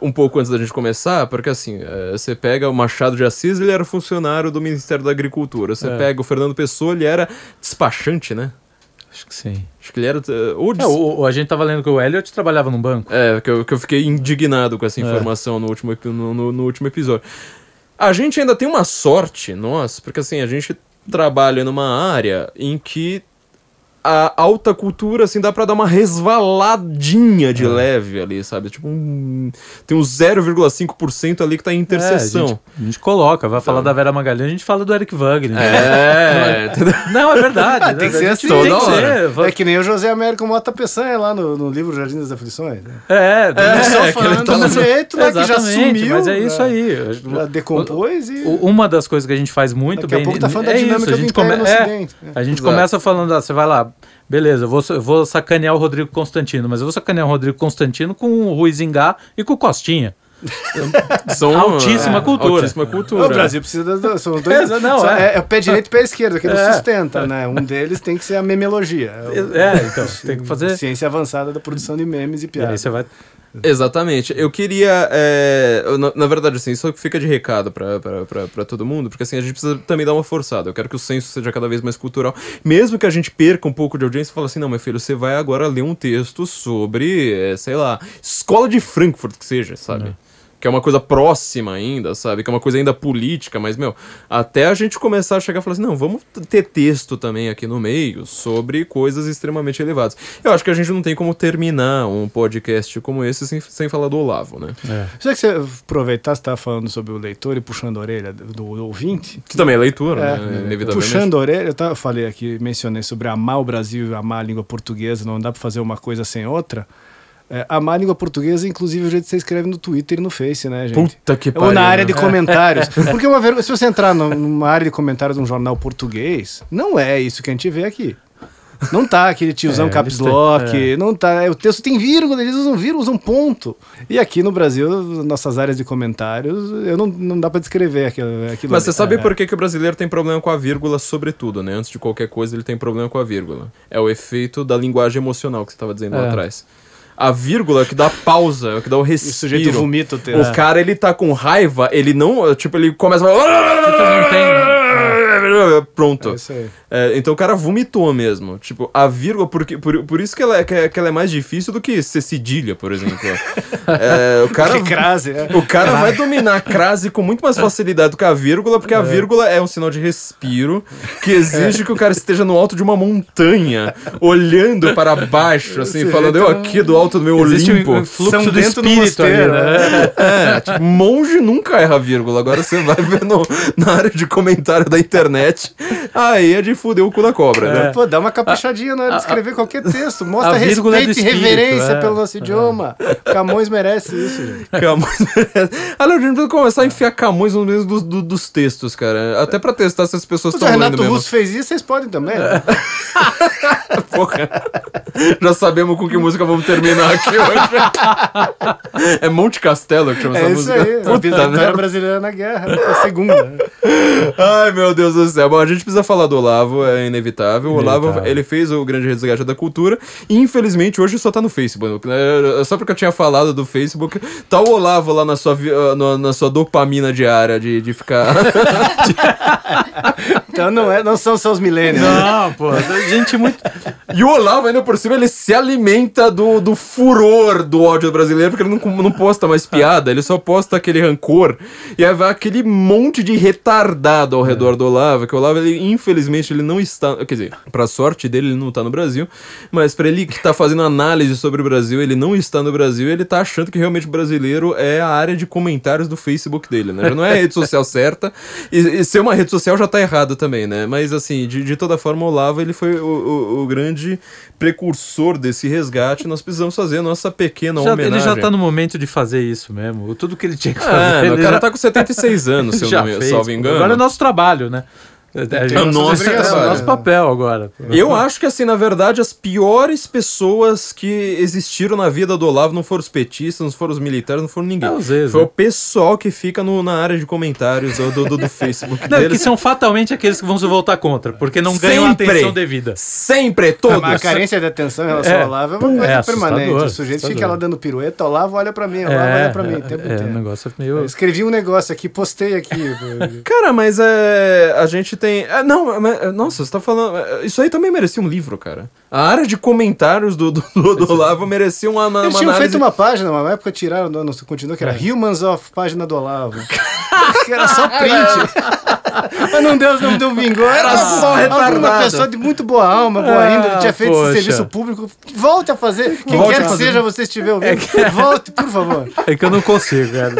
um pouco antes da gente começar, porque assim, é, você pega o Machado de Assis, ele era funcionário do Ministério da Agricultura. Você é. pega o Fernando Pessoa, ele era despachante, né? Acho que sim. Acho que ele era. Uh, ou o, a gente tava lendo que o Elliot trabalhava num banco. É, que eu, que eu fiquei indignado com essa é. informação no, último, no, no, no último episódio. A gente ainda tem uma sorte, nós, porque assim, a gente trabalha numa área em que a alta cultura, assim, dá pra dar uma resvaladinha de é. leve ali, sabe? Tipo, um, tem uns 0,5% ali que tá em interseção. É, a, gente, a, gente, coloca, vai falar da Vera Magalhães, a gente fala do Eric Wagner. É. Não, é verdade. Ah, tem que ser assim. Tem que ser. É que nem o José Américo Mota Peçanha lá no, no livro Jardim das Aflições. Né? É, é, é falando tá do jeito, né, que já sumiu. Mas é isso aí. Já decompôs e... Uma das coisas que a gente faz muito Daqui bem... a pouco tá falando é da dinâmica isso, a gente do come... é, A gente começa falando, você vai lá, Beleza, eu vou, vou sacanear o Rodrigo Constantino, mas eu vou sacanear o Rodrigo Constantino com o Rui Zingá e com o Costinha. São altíssima é, cultura. Altíssima cultura. O Brasil precisa das são dois. É, não, é. é. é o pé direito e o pé esquerdo, que ele é. sustenta, né? Um deles tem que ser a memeologia. É, é então, tem que fazer. Ciência avançada da produção de memes e piadas. E aí você vai Exatamente. Eu queria. É, na, na, verdade, assim, isso fica de recado para todo mundo, porque assim, a gente precisa também dar uma forçada. Eu quero que o senso seja cada vez mais cultural. Mesmo que a gente perca um pouco de audiência e fale assim, não, meu filho, você vai agora ler um texto sobre, é, sei lá, escola de Frankfurt, que seja, sabe? Uhum que é uma coisa próxima ainda, sabe? Que é uma coisa ainda política, mas, meu, até a gente começar a chegar e falar assim, não, vamos ter texto também aqui no meio sobre coisas extremamente elevadas. Eu acho que a gente não tem como terminar um podcast como esse sem, sem falar do Olavo, né? É. Já que você aproveitar, você tá falando sobre o leitor e puxando a orelha do, do ouvinte. Que também é leitura, é, né? Inevitavelmente. Puxando a orelha, eu, tava, eu falei aqui, mencionei sobre amar o Brasil e amar a língua portuguesa, não dá para fazer uma coisa sem outra. É, amar a língua portuguesa, inclusive, é o jeito que você escreve no Twitter e no Face, né, gente? Puta que pariu. Ou na área de né? comentários. Porque uma ver... se você entrar numa área de comentários de um jornal português, não é isso que a gente vê aqui. Não tá aquele tiozão É, caps lock, não tá. O texto tem vírgula, eles usam vírgula, usam ponto. E aqui no Brasil, nossas áreas de comentários, eu não, não dá pra descrever aquilo. aquilo Mas você ali. sabe É. por que, que o brasileiro tem problema com a vírgula, sobretudo, né? Antes de qualquer coisa, ele tem problema com a vírgula. É o efeito da linguagem emocional que você estava dizendo lá É. atrás. A vírgula é o que dá pausa, é o que dá o E o respiro. sujeito vomita o texto. O cara, ele tá com raiva, ele não. Tipo, ele começa a Tipo, falar. não tem- Pronto. É isso aí. É, então o cara vomitou mesmo. Tipo, a vírgula, porque, por, por isso que ela, é, que é- que ela é mais difícil do que ser cedilha, por exemplo. É, o cara. Que crase, é. O cara vai dominar a crase com muito mais facilidade do que a vírgula, porque a vírgula é um sinal de respiro que exige que o cara esteja no alto de uma montanha, olhando para baixo, assim, Esse falando, eu é- aqui do alto do meu Existe Olimpo. um fluxo São do espírito ali, Mosteiro, né? É, tipo, monge nunca erra vírgula. Agora você vai ver no, na área de comentário da internet, aí é de fuder o cu da cobra, né? Pô, dá uma caprichadinha na hora de escrever qualquer texto. Mostra é respeito do e reverência é. pelo nosso idioma. Camões merece isso, gente. Camões merece. Aliás, a gente precisa começar a enfiar Camões no meio dos, do- dos textos, cara. Até pra testar se as pessoas Se o estão lendo Renato mesmo. Russo fez isso, vocês podem também. né? Porra. Já sabemos com que música vamos terminar aqui hoje. É Monte Castelo que chama essa É isso música. aí. A Puta vitória merda. brasileira na guerra, a segunda. Ai, meu Deus do céu. Bom, a gente precisa falar do Olavo, é inevitável. O Olavo, Inevitável. ele fez o grande resgate da cultura e, infelizmente, hoje só tá no Facebook. né? Só porque eu tinha falado do Facebook, tá o Olavo lá na sua, ah, na, na sua dopamina diária de, de ficar... Então não, é, não são só os milênios. Não, pô, gente muito. E o Olavo, ainda por cima, ele se alimenta do, do furor do ódio brasileiro, porque ele não, não posta mais piada, ele só posta aquele rancor. E aí vai aquele monte de retardado ao redor do Olavo, que o Olavo, ele, infelizmente, ele não está. Quer dizer, pra sorte dele, ele não tá no Brasil, mas pra ele que tá fazendo análise sobre o Brasil, ele não está no Brasil, ele tá achando que realmente brasileiro é a área de comentários do Facebook dele, né? Já não é a rede social certa, e, e ser uma rede social já tá errado também, né? Mas assim, de, de toda forma, o Olavo, ele foi o, o- o grande precursor desse resgate, nós precisamos fazer a nossa pequena Já- homenagem. ele já tá no momento de fazer isso mesmo. Tudo que ele tinha que fazer. É, o cara já- tá com 76 anos, se eu não me engano. Agora é nosso trabalho, né? A gente- É o nosso é o trabalho. nosso papel agora. Eu acho que, assim, na verdade, as piores pessoas que existiram na vida do Olavo não foram os petistas, não foram os militares, não foram ninguém. É, ex, Foi né? o pessoal que fica no- na área de comentários do, do, do- Facebook Não, deles. que são fatalmente aqueles que vão se voltar contra, porque não ganham a Sempre. atenção devida. Sempre, todos. Mas a carência de atenção em relação É. ao Olavo é uma coisa É permanente. O sujeito assustador. fica lá dando pirueta, Olavo olha pra mim, Olavo olha pra mim o tempo é, é, inteiro. um negócio Eu meio. escrevi um negócio aqui, postei aqui. Cara, mas é. A gente tem. é, não, mas, nossa, você tá falando. é, Isso aí também merecia um livro, cara. A área de comentários do, do, do, do Olavo merecia uma, uma, Eles uma tinham análise. feito uma página, uma época tiraram, não, não continua, que era Humans of página do Olavo. que era só print. Mas não deu, não deu vingou. Era só Alguma retardado. pessoa de muito boa alma, boa Ah, índole, tinha feito poxa. esse serviço público. Volte a fazer. Quem Volte quer que fazer. seja você estiver ouvindo. Volte, por favor. É que eu não consigo, cara.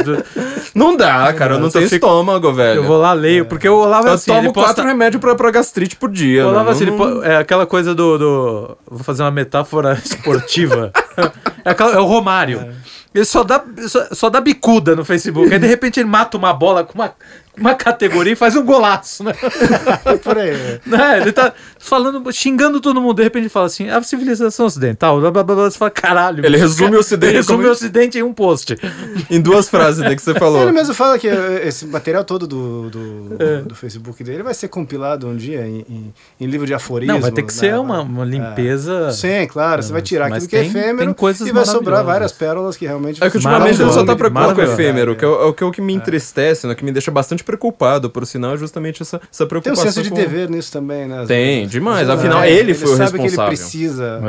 Não dá, cara. Eu não eu só tenho fico- estômago, velho. Eu vou lá, leio, porque o Olavo é Eu assim, tomo ele posta... quatro remédios pra, pra gastrite por dia. O Olavo né? assim, ele Não- é aquela coisa do, do- Vou fazer uma metáfora esportiva. é, é o Romário. Ele só dá, só, só dá bicuda no Facebook. Aí de repente ele mata uma bola com uma, uma categoria e faz um golaço, né? É por aí. é. Né? Ele tá falando, xingando todo mundo. De repente ele fala assim: a civilização ocidental. Blá, blá, blá, blá. Você fala, caralho. Ele resume cara, o Ocidente Ele resume como- o Ocidente em um post. Em duas frases né, que você falou. Ele mesmo fala que eh, esse material todo do, do, do Facebook dele vai ser compilado um dia em, em, em livro de aforismo. Não, vai ter que né? ser uma, uma limpeza. Sim, claro. Você vai tirar aquilo que é efêmero tem coisas e vai sobrar várias pérolas que realmente... É que ultimamente ele só tá preocupado com o efêmero, que é, o- é o que, é o que me entristece, né? Que me deixa bastante preocupado, por sinal, é justamente essa, essa Tem um preocupação. senso de com- dever nisso também, né? Tem, demais. É, Afinal, ele foi o sabe que ele responsável. precisa,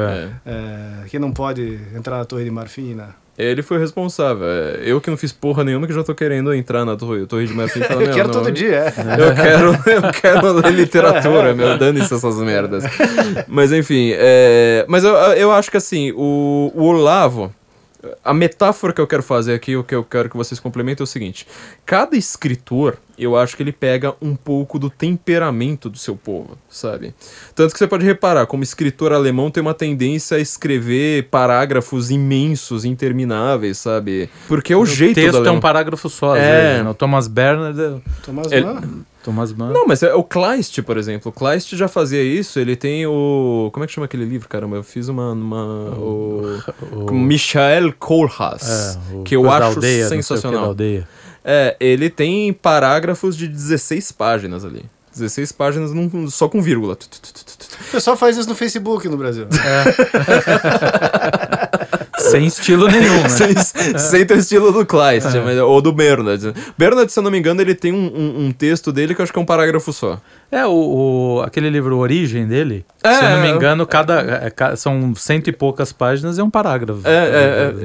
É. é, que não pode entrar na Torre de Marfim, né? Ele foi o responsável. É, Eu que não fiz porra nenhuma que já tô querendo entrar na Torre, torre de Marfim Eu "Meu, quero não, todo dia, é. Eu quero, eu quero ler literatura, meu, dane-se essas merdas. Mas enfim, é, mas eu, eu acho que assim, o, o Olavo, a metáfora que eu quero fazer aqui, o que eu quero que vocês complementem é o seguinte: cada escritor, eu acho que ele pega um pouco do temperamento do seu povo, sabe? Tanto que você pode reparar, como escritor alemão tem uma tendência a escrever parágrafos imensos, intermináveis, sabe? Porque é o, O jeito do texto é um parágrafo só. às É. vezes, né? O Thomas Bernard. Thomas Ele- Mann. Thomas Mann. Não, mas é o Kleist, por exemplo. O Kleist já fazia isso. Ele tem o. Como é que chama aquele livro, caramba? Eu fiz uma. uma o, o- com Michael Kohlhaas, É, o que eu acho aldeia, o sensacional. É, ele tem parágrafos de 16 páginas ali. 16 páginas num- só com vírgula. O pessoal faz isso no Facebook no Brasil. Sem estilo nenhum, né? sem, sem ter estilo do Kleist, mas- ou do Bernard. Bernard, se eu não me engano, ele tem um, um- um texto dele que eu acho que é um parágrafo só. É, o, o- aquele livro Origem dele, É, se eu não me é. engano, cada, é, ca- são cento e poucas páginas e é um parágrafo. É, é,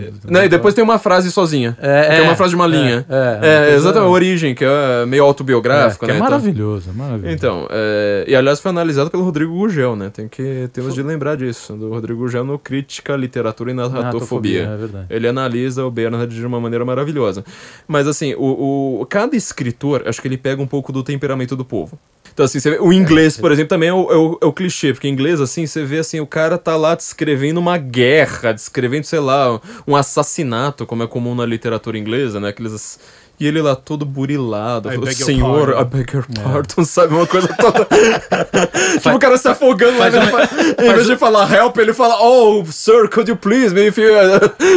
é. Não, e depois tem uma frase sozinha. É, é uma frase de uma linha. É, é, É, exatamente, origem, que é meio autobiográfico, é, que né? é Então- maravilhoso, maravilhoso. Então, é, e aliás foi analisado pelo Rodrigo Gugel, né? Tem que temos de lembrar disso, do Rodrigo Gugel no Crítica, Literatura e Narratofobia. É verdade. Ele analisa o Bernard de uma maneira maravilhosa. Mas assim, o, o- cada escritor, acho que ele pega um pouco do temperamento do povo. Então, assim, você vê, o inglês, por exemplo, também é o, é o- é o clichê, porque em inglês, assim, você vê assim, o cara tá lá descrevendo uma guerra, descrevendo, sei lá, um assassinato, como é comum na literatura inglesa, né? Aqueles. E ele lá todo burilado, I falando, beg your senhor, I pardon." beg your pardon, sabe? Uma coisa toda. tipo, o cara se afogando lá, faz ele um- fa- em vez de falar help, ele fala, oh, sir, could you please me if you.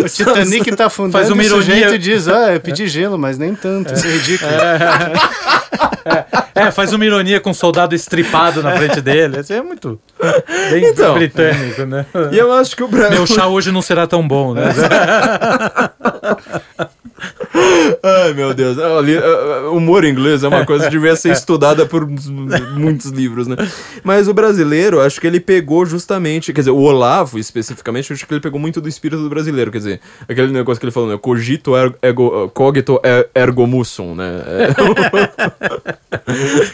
O Titanic tá afundando Faz uma e o ironia. sujeito diz, ah, eu pedi gelo, mas nem tanto, isso é ridículo. É, faz uma ironia com um soldado estripado na frente dele. Isso é muito bem Então. britânico, né? E eu acho que o Brasil. Meu chá hoje não será tão bom, né? Ai, meu Deus. Ah, ali, ah, Humor inglês é uma coisa que devia ser estudada por muitos livros, né? Mas o brasileiro, acho que ele pegou justamente. Quer dizer, o Olavo, especificamente, acho que ele pegou muito do espírito do brasileiro. Quer dizer, aquele negócio que ele falou, né? Cogito er- ego, cogito er- ergo mussum, né? É-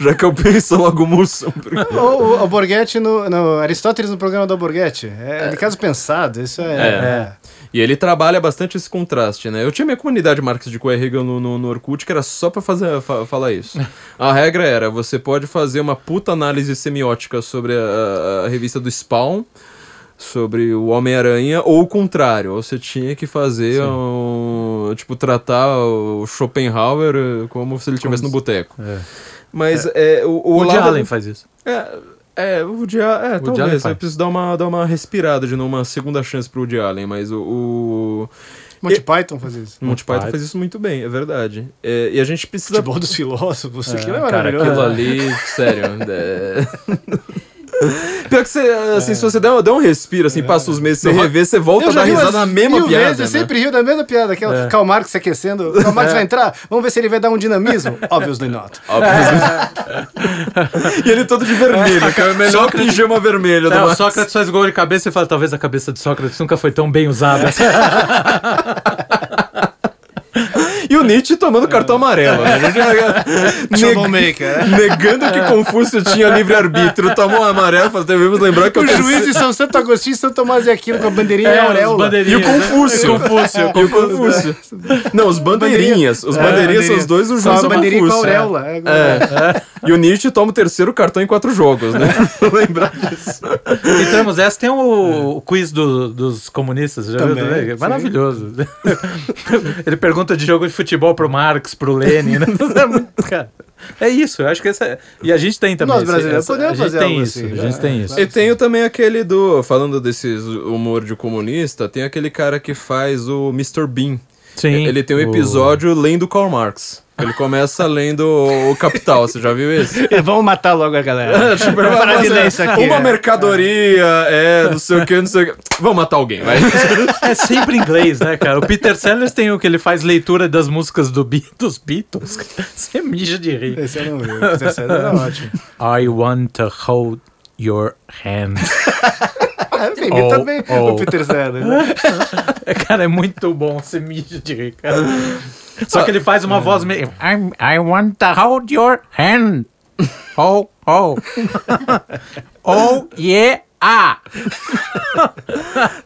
Já que eu penso logo mussum. O, o, o Borghetti, no, no- Aristóteles no programa do Borghetti. É, de caso pensado, isso é... É. é. E ele trabalha bastante esse contraste, né? Eu tinha minha comunidade Marx de Coerriga no, no, no Orkut, que era só pra fazer, fa- falar isso. A regra era, você pode fazer uma puta análise semiótica sobre a, a revista do Spawn, sobre o Homem-Aranha, ou o contrário. Ou você tinha que fazer um... Tipo, tratar o Schopenhauer como se ele estivesse no boteco. É. Mas é, o, o, O Woody Olavo- Allen faz isso. é, é, o Woody Allen, é, Allen talvez. Eu faz. preciso dar uma, dar uma respirada de novo, uma segunda chance pro Woody Allen, mas o... o... Monty Python faz isso. Monty Monty Python Python. fez isso muito bem, é verdade. É, e a gente precisa... Futebol dos filósofos, aquilo é Cara, aquilo ali, sério. é- Pior que você, assim, se você der, um- der um respiro, assim, passa os meses, você rever, você volta a Eu dar ri risada na mesma mil piada. vezes, eu né? sempre rio da mesma piada. Aquela É. Karl Marx se aquecendo. Karl Marx vai entrar, vamos ver se ele vai dar um dinamismo. Obviously not. Óbvio. e ele todo de vermelho, que é o melhor Sócrates- pijama vermelho do É, o Max. Sócrates faz gol de cabeça e fala, talvez a cabeça de Sócrates nunca foi tão bem usada. E o Nietzsche tomando cartão amarelo. Né? Troublemaker, né? Negando que Confúcio tinha livre-arbítrio, tomou um amarelo, devemos lembrar que Os eu juízes são Santo Agostinho e Santo Tomás de Aquino com a bandeirinha e a É, os auréola. bandeirinhas, E o Confúcio. Né? Confúcio. E o Confúcio. Não, os bandeirinhas. Os É, bandeirinhas são os dois, o a são bandeirinha com a auréola. É, É. E o Nietzsche toma o terceiro cartão em quatro jogos, né? Lembrar disso. Entramos essa, tem o, o quiz do- dos comunistas, já viu Também? É sim. Maravilhoso. Ele pergunta de jogo de futebol pro Marx, pro Lenin, né? É muito, cara. É isso, eu acho que essa. é- E a gente tem também. Nós esse- brasileiros essa- podemos a gente fazer tem algo isso, assim, a gente né? tem isso. E tenho também aquele do. Falando desses humor de comunista, tem aquele cara que faz o Mr. Bean. Sim. Ele tem um o- episódio lendo Karl Marx. Ele começa lendo o Capital, você já viu esse? E vamos matar logo a galera. Tipo, Vamos parar de ler isso aqui. Uma né? mercadoria, é, não sei o que, não sei o que. Vamos matar alguém, vai. É sempre inglês, né, cara? O Peter Sellers tem o que ele faz leitura das músicas do Be- dos Beatles. Você mija de rir. Esse eu não vi. O Peter Sellers era ótimo. I want to hold your hand. Imita Oh, bem oh. o Peter Sellers. né? É, Cara, é muito bom. Você mija de rir, cara. Só que ele faz uma voz meio. I'm, I want to hold your hand. Oh, oh. oh, yeah. Ah!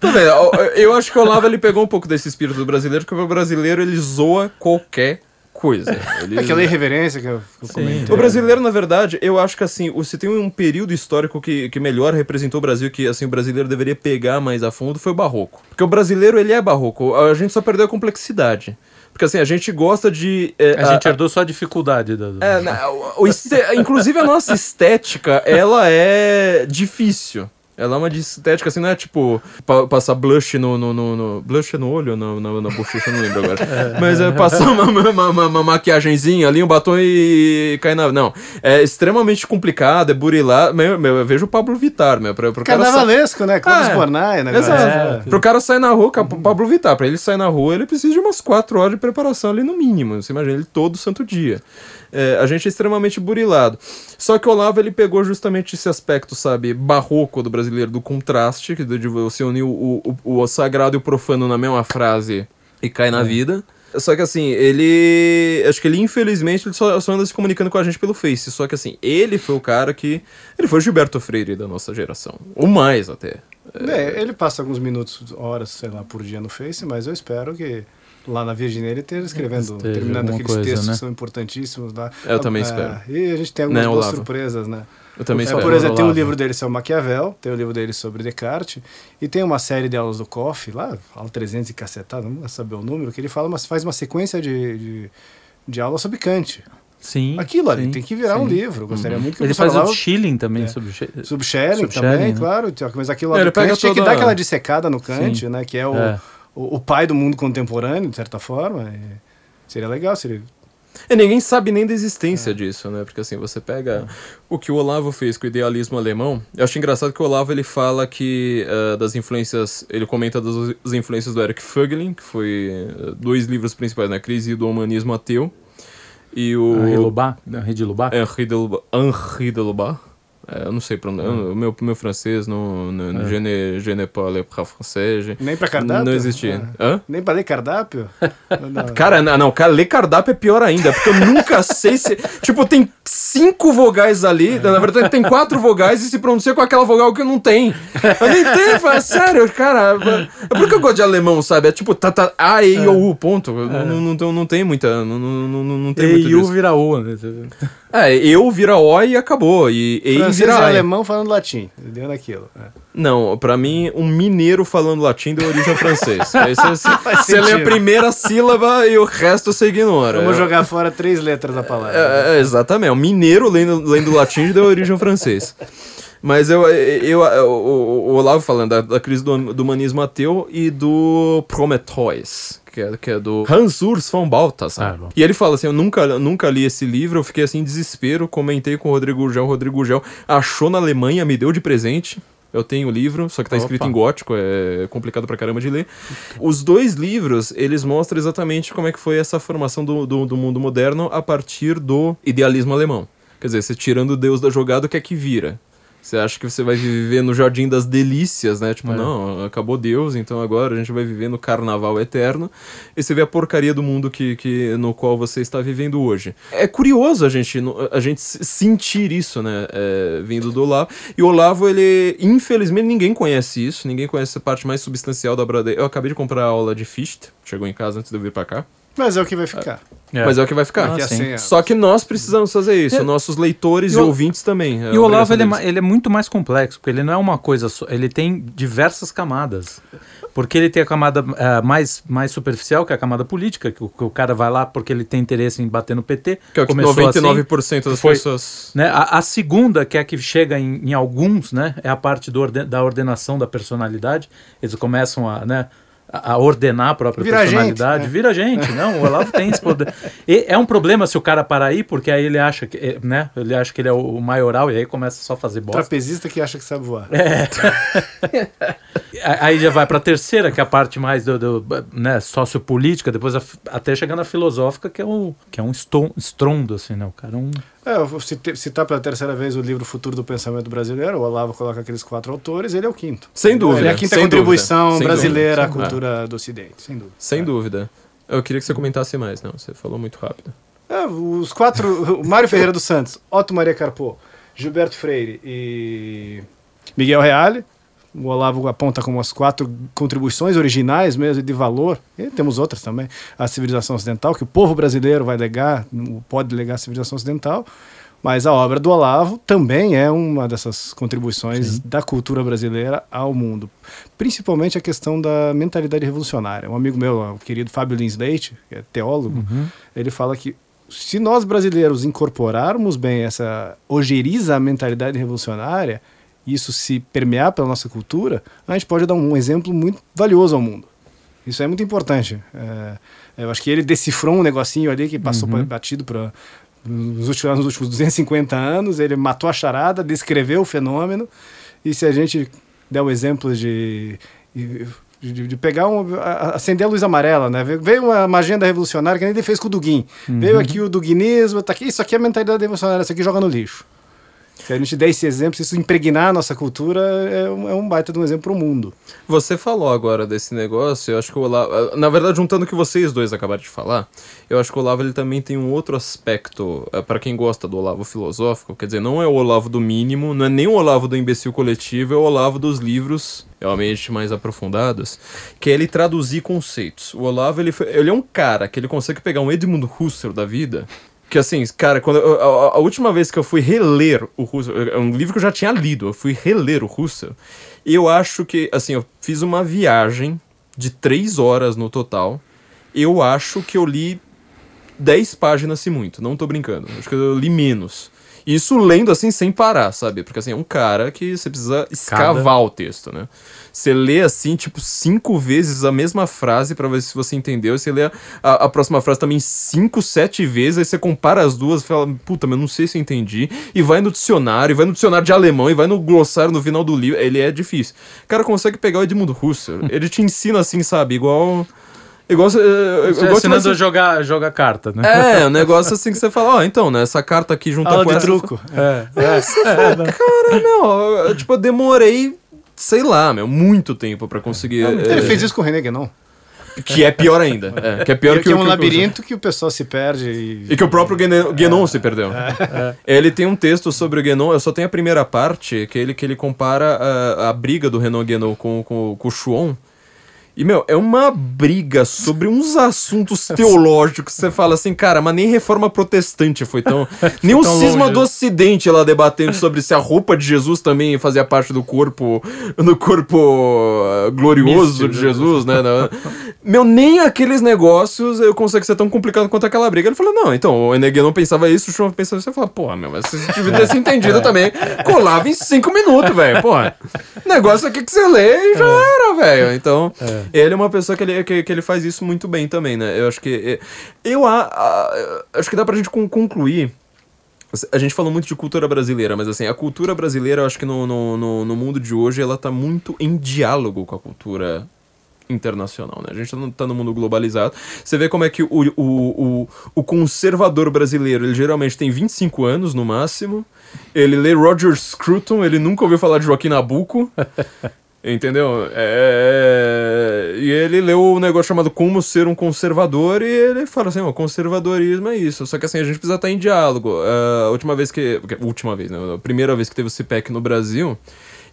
Tá vendo? Eu- Eu acho que o Olavo ele pegou um pouco desse espírito do brasileiro, porque o brasileiro ele zoa qualquer coisa. Ele... Aquela irreverência que eu, que eu comentei. O brasileiro, na verdade, eu acho que assim, você tem um período histórico que, que melhor representou o Brasil, que assim, o brasileiro deveria pegar mais a fundo, foi o barroco. Porque o brasileiro, ele é barroco, a gente só perdeu a complexidade. Porque assim, a gente gosta de. é, A gente herdou só a dificuldade. Do- é, né, o- o este- inclusive a nossa estética, ela é difícil. Ela é uma de estética, assim, não é tipo pa- passar blush no, no, no, no- Blush é no olho ou na, na, na bochecha, eu não lembro agora. Mas é passar uma, uma, uma, uma maquiagenzinha ali, um batom e cair na. Não. É extremamente complicado, é burilado. Meu, meu, eu vejo o Pablo Vittar, meu. Pra, pro cara sa- Carnavalesco, né? Clóvis É, Bornai, né? Exato. É. Pro cara sair na rua, o Pablo Vittar, pra ele sair na rua, ele precisa de umas 4 horas de preparação ali no mínimo. Você imagina ele todo santo dia. É, a gente é extremamente burilado. Só que o Olavo ele pegou justamente esse aspecto, sabe, barroco do brasileiro, do contraste, que de você unir o, o, o sagrado e o profano na mesma frase e cai na vida. Só que assim, ele. Acho que ele, infelizmente, ele só, só anda se comunicando com a gente pelo Face. Só que assim, ele foi o cara que. Ele foi o Gilberto Freire da nossa geração. Ou mais até. É, ele passa alguns minutos, horas, sei lá, por dia no Face, mas eu espero que lá na Virgínia ele esteja escrevendo, Esteja terminando aqueles coisa, textos né? que são importantíssimos lá. Eu também Ah, espero. E a gente tem algumas Né, boas Olavo? surpresas, né? Eu também É, espero. por exemplo, tem um Olavo. livro dele sobre Maquiavel, tem um livro dele sobre Descartes, e tem uma série de aulas do Koff, lá, aula 300 e cacetada, não vou saber o número, que ele fala, mas faz uma sequência de, de, de aulas sobre Kant. Sim. Aquilo ali sim, tem que virar um sim. livro. Gostaria muito que Ele o faz o Olavo- Schilling também É. sobre. Sobre Schelling Sobre também, Schelling, né? claro. Mas aquilo lá É, ele do pega Kant tinha que toda- dar aquela dissecada no Kant, Sim. né? Que é o, É. o, o pai do mundo contemporâneo, de certa forma. e seria legal se ele... E ninguém sabe nem da existência disso, né? Porque assim, você pega o que o Olavo fez com o idealismo alemão. Eu acho engraçado que o Olavo ele fala que ah, das influências. Ele comenta das influências do Eric Fögelin, que foi ah, dois livros principais, né? Crise do Humanismo Ateu. E o. Henri Lubac, Henri de Lubac. Henri de Lubac. É, eu não sei pronunciar. O meu, meu francês não. não É. je, ne, je ne parle pas français. Nem pra cardápio? Não existia. Ah. Hã? Nem pra ler cardápio? Não. Cara, não, não, cara, ler cardápio é pior ainda, porque eu nunca sei se. Tipo, tem cinco vogais ali, na verdade tem quatro vogais e se pronuncia com aquela vogal que não tem. Eu nem tenho, fala, sério, cara. É por que eu gosto de alemão, sabe? É tipo, tá, tá, A, E, I, O, U, ponto. Não, não, não, tem- não tem muita. Não, não, não, não tem muito E disso. vira O, né? É, eu vira O e acabou. E E Francês vira e A. alemão falando latim. Deu naquilo. é. Não, pra mim, um mineiro falando latim deu origem ao francês. Aí você, lê a primeira sílaba e o resto você ignora. Vamos É- jogar fora três letras da palavra. É, é, exatamente. O mineiro lendo, lendo latim deu origem ao francês. Mas eu, eu, eu- o, o Olavo falando da, da crise do, do humanismo ateu e do Prometheus, que é, que é do Hans Urs von Balthasar. Ah, e ele fala assim, eu nunca, nunca li esse livro, eu fiquei assim em desespero, comentei com o Rodrigo Gurgel, o Rodrigo Gurgel achou na Alemanha, me deu de presente. Eu tenho o livro, só que tá escrito Opa. em gótico, é complicado pra caramba de ler. Os dois livros, eles mostram exatamente como é que foi essa formação do, do, do mundo moderno a partir do idealismo alemão. Quer dizer, você tirando Deus da jogada, o que é que vira? Você acha que você vai viver no jardim das delícias, né? Tipo, É. não, acabou Deus, então agora a gente vai viver no carnaval eterno. E você vê a porcaria do mundo que, que, no qual você está vivendo hoje. É curioso a gente, a gente se- sentir isso, né? é, vindo do Olavo. E o Olavo, ele, infelizmente, ninguém conhece isso, ninguém conhece a parte mais substancial da obra dele. Eu acabei de comprar a aula de Fichte, chegou em casa antes de eu vir pra cá. Mas é o que vai ficar. Mas é o que vai ficar. Ah, Daqui a sim. 100 anos. Só que nós precisamos fazer isso, É. nossos leitores E e, o- ouvintes também. é E o Olavo, ele é, ele é muito mais complexo, porque ele não é uma coisa só, ele tem diversas camadas. Porque ele tem a camada eh, mais, mais superficial, que é a camada política, que o, que o cara vai lá porque ele tem interesse em bater no PT. Que é o que começou 99% das foi- pessoas. Né? A, a segunda, que é a que chega em, em alguns, né? é a parte do orde- da ordenação da personalidade. Eles começam a, né, a ordenar a própria Vira personalidade. gente, né? Vira gente, não. O Olavo tem esse poder. E é um problema se o cara parar aí, porque aí ele acha que, eh, né? Ele acha que ele é o maioral e aí começa só a fazer bosta. Trapezista que acha que sabe voar. A- Aí já vai para a terceira, que é a parte mais do, do, né, sociopolítica, depois a até chegando à filosófica, que é, o, que é um estrondo, assim, né? O cara é um. É, eu vou citar pela terceira vez o livro Futuro do Pensamento Brasileiro. O Olavo coloca aqueles quatro autores, ele é o quinto. Sem dúvida. Ele é a quinta sem contribuição dúvida, brasileira à cultura do Ocidente, sem dúvida. Sem É. dúvida. Eu queria que você comentasse mais, não. Você falou muito rápido. É, os quatro. o Mário Ferreira dos Santos, Otto Maria Carpo, Gilberto Freire e Miguel Reale. O Olavo aponta como as quatro contribuições originais mesmo de valor. E temos outras também. A civilização ocidental, que o povo brasileiro vai legar, pode legar à civilização ocidental. Mas a obra do Olavo também é uma dessas contribuições Sim. da cultura brasileira ao mundo. Principalmente a questão da mentalidade revolucionária. Um amigo meu, o querido Fábio Lins Leite, que é teólogo, uhum. ele fala que se nós brasileiros incorporarmos bem essa ojeriza mentalidade revolucionária, isso se permear pela nossa cultura, a gente pode dar um exemplo muito valioso ao mundo. Isso é muito importante. É, eu acho que ele decifrou um negocinho ali que passou uhum. batido para nos últimos, nos últimos 250 anos, ele matou a charada, descreveu o fenômeno, e se a gente der o exemplo de, de, de pegar um, acender a luz amarela, né? Veio uma, uma agenda revolucionária que nem ele fez com o Duguin. Uhum. Veio aqui o duguinismo, tá aqui, isso aqui é a mentalidade revolucionária, isso aqui joga no lixo. Se a gente der esse exemplo, se isso impregnar a nossa cultura, é um, é um baita de um exemplo para o mundo. Você falou agora desse negócio, eu acho que o Olavo. Na verdade, juntando o que vocês dois acabaram de falar, eu acho que o Olavo ele também tem um outro aspecto, é, para quem gosta do Olavo filosófico, quer dizer, não é o Olavo do mínimo, não é nem o Olavo do imbecil coletivo, é o Olavo dos livros realmente mais aprofundados, que é ele traduzir conceitos. O Olavo, ele, foi, ele é um cara que ele consegue pegar um Edmund Husserl da vida que assim, cara, quando eu, a, a, última vez que eu fui reler o Husserl, é um livro que eu já tinha lido, eu fui reler o e eu acho que, assim, eu fiz uma viagem de três horas no total. Eu acho que eu li dez páginas, se muito, não tô brincando. Acho que eu li menos. Isso lendo assim sem parar, sabe? Porque assim, é um cara que você precisa escavar Cada... o texto, né? Você lê assim, tipo, cinco vezes a mesma frase para ver se você entendeu. Você lê a, a, próxima frase também cinco, sete vezes, aí você compara as duas e fala, puta, mas não sei se eu entendi. E vai no dicionário, vai no dicionário de alemão, e vai no glossário no final do livro. Ele é difícil. O cara consegue pegar o Edmundo Husserl. Ele te ensina assim, sabe? Igual. Igual você. Igual ensinando a jogar, jogar carta, né? É, um negócio assim que você fala, ó, oh, então, né? Essa carta aqui junto com essa. truco. É, é. é, é cara, meu, eu, tipo, eu demorei, sei lá, meu, muito tempo pra conseguir. Ele é, fez isso com o René Guénon. Que é pior ainda. É, que é pior que, que é um labirinto que, que, o pessoal se perde. E, e que o próprio Guénon, se perdeu. Ele tem um texto sobre o Guénon, eu só tenho a primeira parte, que ele, que ele compara a, a briga do Renan Guénon com, com, com o Chuon. E, meu, é uma briga sobre uns assuntos teológicos. Você fala assim, cara, mas nem reforma protestante foi tão. nem o cisma do ocidente lá debatendo sobre se a roupa de Jesus também fazia parte do corpo. do corpo uh, glorioso de né? Jesus, né? meu, nem aqueles negócios eu consigo ser tão complicado quanto aquela briga. Ele falou, não, então, o Enegui não pensava isso, o João pensava isso. Você fala, porra, meu, mas você devia ter se entendido também. Colava em cinco minutos, velho. Porra. Negócio aqui que você lê e já é. era, velho. Então. É. Ele é uma pessoa que ele, que, que ele faz isso muito bem também, né? Eu acho que. Eu a, acho que dá pra gente concluir. A gente falou muito de cultura brasileira, mas assim, a cultura brasileira, eu acho que no, no, no mundo de hoje, ela tá muito em diálogo com a cultura internacional, né? A gente tá no mundo globalizado. Você vê como é que o, o, o, o conservador brasileiro, ele geralmente tem 25 anos no máximo. Ele lê Roger Scruton, ele nunca ouviu falar de Joaquim Nabuco. Entendeu? É... E ele leu um negócio chamado Como Ser um Conservador e ele fala assim: o conservadorismo é isso. Só que assim, a gente precisa estar em diálogo. A última vez que. Última vez, né? A primeira vez que teve o CIPEC no Brasil,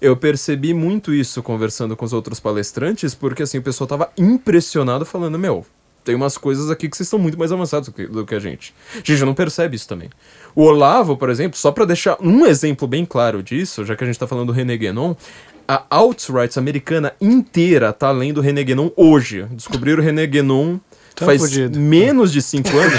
eu percebi muito isso conversando com os outros palestrantes, porque assim, o pessoal tava impressionado falando: meu, tem umas coisas aqui que vocês estão muito mais avançados do que, do que a gente. A gente não percebe isso também. O Olavo, por exemplo, só para deixar um exemplo bem claro disso, já que a gente tá falando do René Guénon, a alt-right americana inteira tá lendo René Guénon hoje. Descobriram René Guénon Tão faz fudido. menos de 5 anos.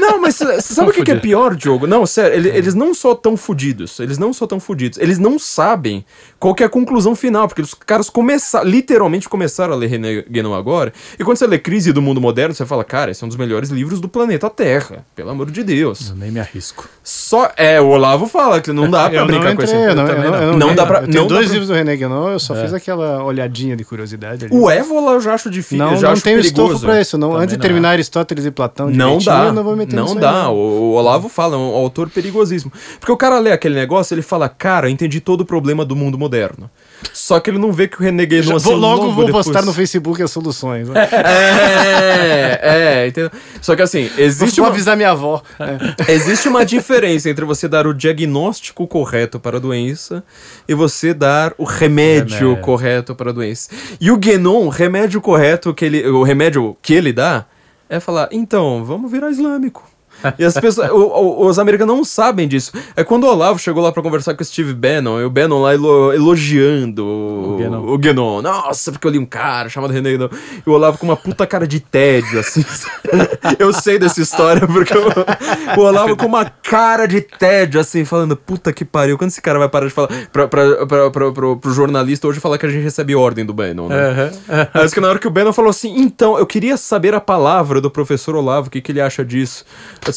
não, mas você sabe o que, que, é pior, Diogo? Não, sério, ele, eles não só tão fudidos, eles não só tão fudidos, eles não sabem qual que é a conclusão final, porque os caras começaram, literalmente começaram a ler René Guénon agora, e quando você lê Crise do Mundo Moderno, você fala, cara, esse é um dos melhores livros do planeta Terra, pelo amor de Deus. Eu nem me arrisco. Só, é, o Olavo fala que não dá pra brincar com esse não, não, não, não, dá pra... Tenho dois pra... livros do René Guénon, eu só é. fiz aquela olhadinha de curiosidade ali. O Évola eu já acho difícil, não, já não acho tenho estofo pra isso, não. Antes de terminar Aristóteles e Platão não dá, não vou meter Não dá, o, o Olavo fala, é um autor perigosíssimo. Porque o cara lê aquele negócio, ele fala, cara, entendi todo o problema do mundo moderno. Só que ele não vê que o René Guénon... Vou, logo vou depois. postar no Facebook as soluções. Né? É, é, entendeu? Só que assim, existe Vou uma... avisar minha avó. É. Existe uma diferença entre você dar o diagnóstico correto para a doença e você dar o remédio, remédio. correto para a doença. E o Guénon, o remédio correto que ele... O remédio que ele dá é falar, então, vamos virar islâmico. E as pessoas, o- o- os americanos não sabem disso. É quando o Olavo chegou lá pra conversar com o Steve Bannon, e o Bannon lá elo- elogiando o, O Guénon. o Guénon. Nossa, porque eu li um cara chamado René Guénon. E o Olavo com uma puta cara de tédio, assim. eu sei dessa história, porque o, o Olavo com uma cara de tédio, assim, falando, puta que pariu, quando esse cara vai parar de falar pra, pra, pra, pra- pro, pro jornalista hoje falar que a gente recebe ordem do Bannon, né? Aham, aham. Acho que na hora que o Bannon falou assim, então, eu queria saber a palavra do professor Olavo, o que, que ele acha disso.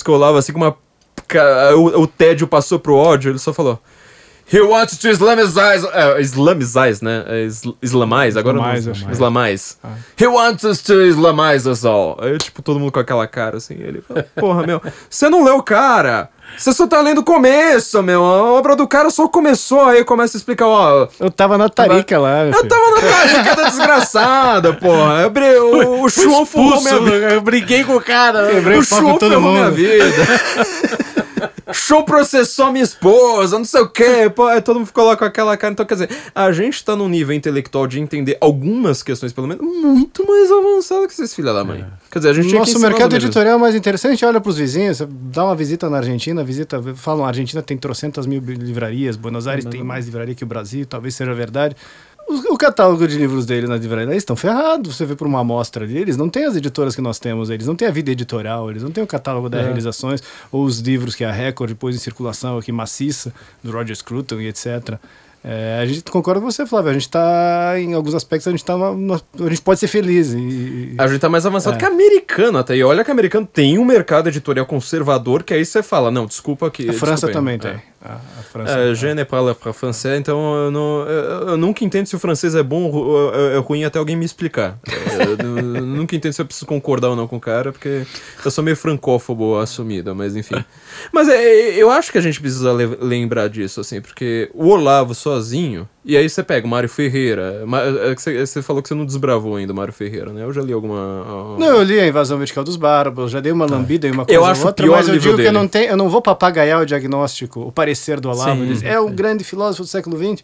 Que assim, com uma. O, o tédio passou pro ódio, ele só falou. He wants to Islamize. É, Islamize, né? É, isl- Islamize, agora Islamize, não. que é. Islamize. He wants us to Islamize us all. Aí, tipo, todo mundo com aquela cara, assim. Ele fala, porra, meu, você não leu o cara. Você só tá lendo o começo, meu. A obra do cara só começou, aí começa a explicar, ó. Eu tava na tarica lá. Eu filho. tava na tarica da desgraçada, porra. Eu bre- O, o João ferrou minha vida. eu briguei com o cara. Quebrei O o João com todo ferrou minha mundo. vida. Show processou minha esposa, não sei o quê. Pô, aí todo mundo ficou lá com aquela cara. Então, quer dizer, a gente tá num nível intelectual de entender algumas questões, pelo menos, muito mais avançado que esses filha da mãe. Quer dizer, a gente tinha Nosso mercado editorial é mais interessante, olha pros vizinhos, dá uma visita na Argentina, visita, falam, a Argentina tem trocentas mil livrarias, Buenos Aires tem mais livraria que o Brasil, talvez seja verdade. O, o catálogo de livros deles na livraria, eles estão ferrados, você vê por uma amostra ali, eles não têm as editoras que nós temos, eles não têm a vida editorial, eles não têm o catálogo das É. realizações, ou os livros que a Record pôs em circulação aqui maciça, do Roger Scruton e etc. É, a gente concorda com você, Flávio. A gente tá, em alguns aspectos, a gente tá. numa- a gente pode ser feliz. E, A gente tá mais avançado É. que americano até. E olha que americano tem um mercado editorial conservador que aí você fala, não, desculpa que. a França desculpa também É. tem. A, a França. É, je ne parle pas français, então eu, não, eu, eu nunca entendo se o francês é bom ou é é ruim até alguém me explicar. É, Eu, eu nunca entendo se eu preciso concordar ou não com o cara, porque eu sou meio francófobo assumido, mas enfim. Mas é, eu acho que a gente precisa le- lembrar disso, assim, porque o Olavo sozinho, e aí você pega o Mário Ferreira, é que você, falou que você não desbravou ainda o Mário Ferreira, né? Eu já li alguma... Não, eu li a Invasão Vertical dos Bárbaros, já dei uma lambida e uma Eu coisa acho ou o outra, pior mas eu digo que eu dele. não, tenho, eu não vou papagaiar o diagnóstico, o parecer do Olavo. Sim. É um grande filósofo do século XX.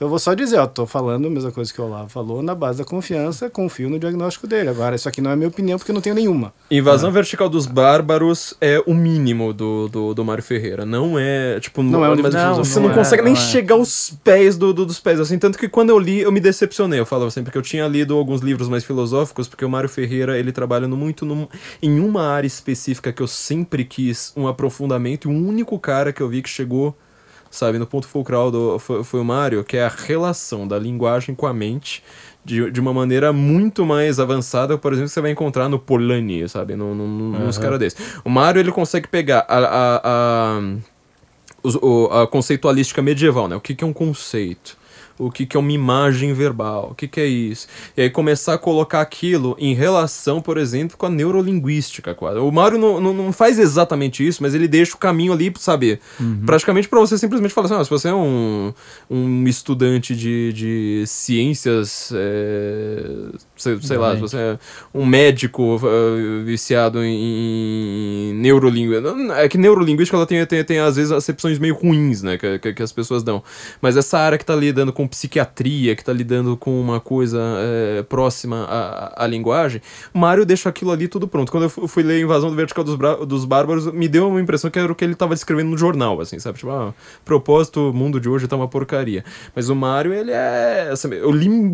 Eu vou só dizer, ó, tô falando a mesma coisa que o Olavo falou, na base da confiança, confio no diagnóstico dele. Agora, isso aqui não é minha opinião, porque eu não tenho nenhuma. Invasão Vertical dos Bárbaros é o mínimo do, do, do Mário Ferreira. Não é, tipo... Não é um livro de mas filosofia. Você não, Não é, consegue nem não é. chegar aos pés do, do- dos pés, assim. Tanto que quando eu li, eu me decepcionei. Eu falava sempre que eu tinha lido alguns livros mais filosóficos, porque o Mário Ferreira, ele trabalha no- muito num- em uma área específica que eu sempre quis um aprofundamento. E o único cara que eu vi que chegou, sabe, no ponto fulcral do, foi, foi o Mário, que é a relação da linguagem com a mente de, de uma maneira muito mais avançada, por exemplo, que você vai encontrar no Polanyi, sabe? No, no, no- nos Aham. caras desses. O Mário, ele consegue pegar a, a, a, o- a conceitualística medieval, né? O que, que é um conceito? O que, que é uma imagem verbal? O que, que é isso? E aí começar a colocar aquilo em relação, por exemplo, com a neurolinguística. quase. O Mário não, não, não faz exatamente isso, mas ele deixa o caminho ali, sabe? Praticamente para você simplesmente falar assim: ah, se você é um, um estudante de, de ciências, é, sei, sei lá, se você é um médico eh, viciado em, em neurolinguística. É que neurolinguística ela tem, tem, tem às vezes acepções meio ruins, né? Que, que, que as pessoas dão. Mas essa área que tá lidando com psiquiatria, que tá lidando com uma coisa eh, próxima à, à linguagem, o Mário deixa aquilo ali tudo pronto. Quando eu fu- fui ler Invasão do Vertical dos, dos Bárbaros, me deu uma impressão que era o que ele tava escrevendo no jornal, assim, sabe? Tipo, ah, propósito, o mundo de hoje tá uma porcaria. Mas o Mário, ele é. sabe, eu li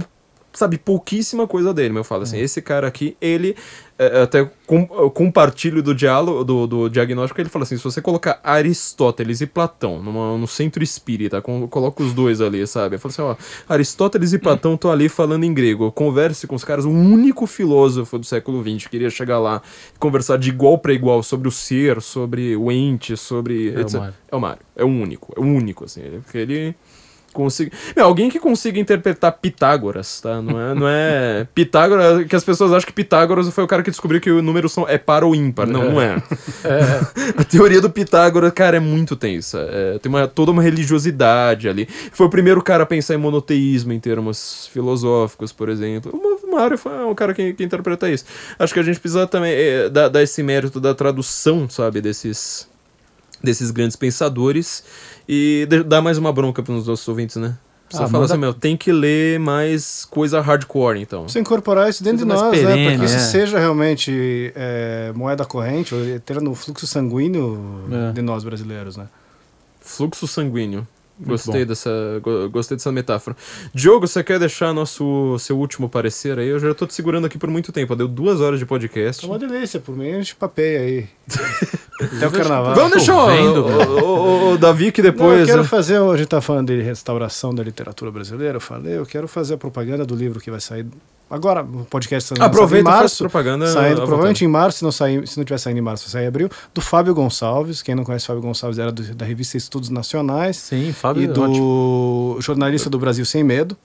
sabe, pouquíssima coisa dele, mas eu falo assim, esse cara aqui, ele, é, até com, compartilho do diálogo, do, do diagnóstico, ele fala assim, se você colocar Aristóteles e Platão numa, no centro espírita, com, coloca os dois ali, sabe, eu falo assim, ó, Aristóteles e Platão estão ali falando em grego, converse com os caras, o único filósofo do século XX queria chegar lá e conversar de igual para igual sobre o ser, sobre o ente, sobre... É o. Mário. É o Mário, é o único, é o único, assim, porque ele consiga. Meu, alguém que consiga interpretar Pitágoras, tá? Não é, não é Pitágoras, que as pessoas acham que Pitágoras foi o cara que descobriu que o número são, é par ou ímpar. Não, não é. A teoria do Pitágoras, cara, é muito tensa. É, tem uma, toda uma religiosidade ali. Foi o primeiro cara a pensar em monoteísmo em termos filosóficos, por exemplo. O Mário foi um cara que, que interpreta isso. Acho que a gente precisa também é, dar, dar esse mérito da tradução, sabe, desses desses grandes pensadores e dar mais uma bronca para os nossos ouvintes, né? Você Ah, fala manda- assim, meu, tem que ler mais coisa hardcore, então. Você incorporar isso dentro de nós, mais né? Para perene, que isso é. seja realmente é, moeda corrente, ou ter no fluxo sanguíneo É. de nós brasileiros, né? Fluxo sanguíneo. Gostei bom. dessa, go- gostei dessa metáfora. Diogo, você quer deixar nosso seu último parecer aí? Eu já tô te segurando aqui por muito tempo. Deu duas horas de podcast. É uma delícia, por mim a gente papeia aí. Até o carnaval. Vamos deixar o, vendo, o, o- o Davi que Não, eu depois. quero fazer, a gente tá falando de restauração da literatura brasileira, eu falei, eu quero fazer a propaganda do livro que vai sair agora, o podcast saindo Aproveita em março, propaganda. saindo provavelmente em março, se não, sair, se não tiver saindo em março, vai sair em abril, do Fábio Gonçalves, quem não conhece Fábio Gonçalves era do- da revista Estudos Nacionais, Sim, Fábio. e é ótimo. do jornalista do Brasil Sem Medo.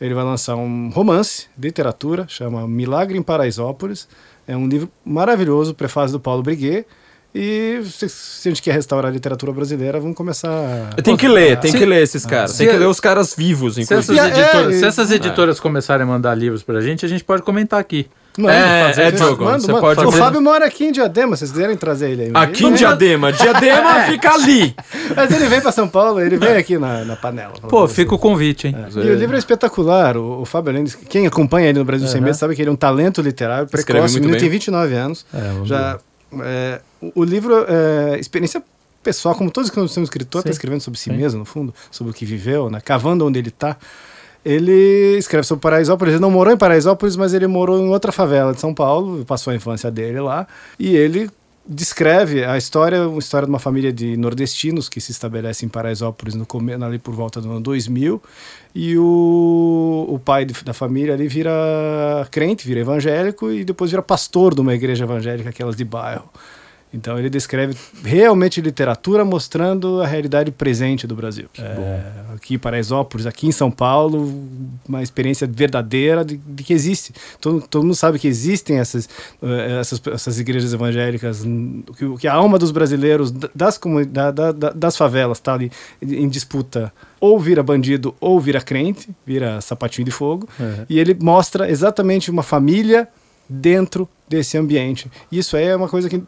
Ele vai lançar um romance, literatura, chama Milagre em Paraisópolis. É um livro maravilhoso, prefácio do Paulo Briguet. E se, se a gente quer restaurar a literatura brasileira, vamos começar. Tem que ler, tem Se- que ler esses caras. se- Tem que ler os caras vivos, Se essas, inclusive. A- é, editoras, e- se essas editoras começarem a mandar livros pra gente, a gente pode comentar aqui. Manda, É, é, Diogo, manda, você manda. pode O Fábio mora aqui em Diadema, se vocês quiserem trazer ele aí. Aqui em ele- Diadema. Diadema fica ali. Mas ele vem para São Paulo, ele vem aqui na, na panela. Pô, você. fica o convite, hein? E o livro é espetacular. O, o Fábio Além, quem acompanha ele no Brasil Sem Aham. Medo sabe que ele é um talento literário precoce. muito O menino bem. tem 29 anos. É, Já, é, o, o livro é experiência pessoal, como todos que nós somos escritor, está escrevendo sobre si Sim. mesmo, no fundo, sobre o que viveu, né? cavando onde ele está. Ele escreve sobre Paraisópolis. Ele não morou em Paraisópolis, mas ele morou em outra favela de São Paulo, passou a infância dele lá. E ele descreve a história, uma história de uma família de nordestinos que se estabelece em Paraisópolis no come- ali por volta do ano 2000. E o, o pai de- da família ali vira crente, vira evangélico e depois vira pastor de uma igreja evangélica, aquelas de bairro. Então ele descreve realmente literatura mostrando a realidade presente do Brasil. É, aqui em Paraisópolis, aqui em São Paulo, uma experiência verdadeira de, de que existe. Todo, todo mundo sabe que existem essas, eh, essas, essas igrejas evangélicas, que, o- que a alma dos brasileiros, da- das, da- da- da- das favelas, está ali em disputa. Ou vira bandido ou vira crente, vira sapatinho de fogo. É. E ele mostra exatamente uma família dentro desse ambiente. Isso aí é uma coisa que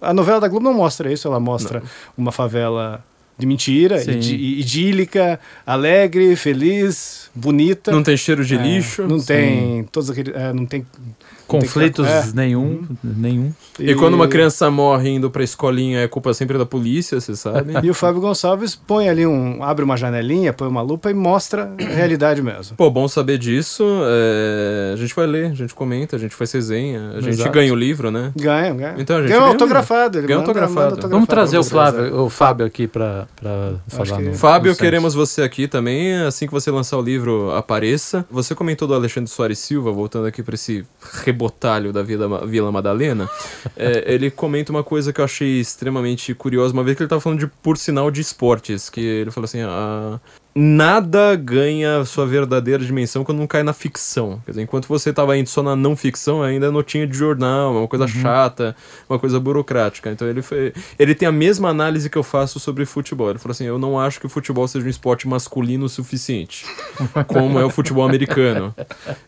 a novela da Globo não mostra isso, ela mostra uma favela de mentira, Sim. idi- idílica, alegre, feliz, bonita. Não tem cheiro de É, lixo. Não tem todos aqueles, é, não tem Conflitos É. nenhum, nenhum. E quando uma criança morre indo pra escolinha, é culpa sempre da polícia, você sabe? E o Fábio Gonçalves põe ali um. abre uma janelinha, põe uma lupa e mostra a realidade mesmo. Pô, bom saber disso. é, A gente vai ler, a gente comenta, a gente faz resenha, a gente Exato. ganha o livro, né? Ganha, ganha. Então, a gente ganha ganha autografado. Ele Ganha manda- autografado. manda Vamos trazer o. Flávio, o Fábio aqui pra, pra falar. que- no- Fábio, no queremos você aqui também. Assim que você lançar o livro, apareça. Você comentou do Alexandre Soares Silva, voltando aqui pra esse rebotalho da Vila, Vila Madalena. É, ele comenta uma coisa que eu achei extremamente curiosa. Uma vez que ele tava falando de, por sinal, de esportes. Que ele falou assim: ah, nada ganha sua verdadeira dimensão quando não cai na ficção. Quer dizer, enquanto você tava indo só na não ficção, ainda é notinha de jornal, uma coisa chata, uma coisa burocrática. Então ele foi, ele tem a mesma análise que eu faço sobre futebol. Ele falou assim: "Eu não acho que o futebol seja um esporte masculino o suficiente, como é o futebol americano.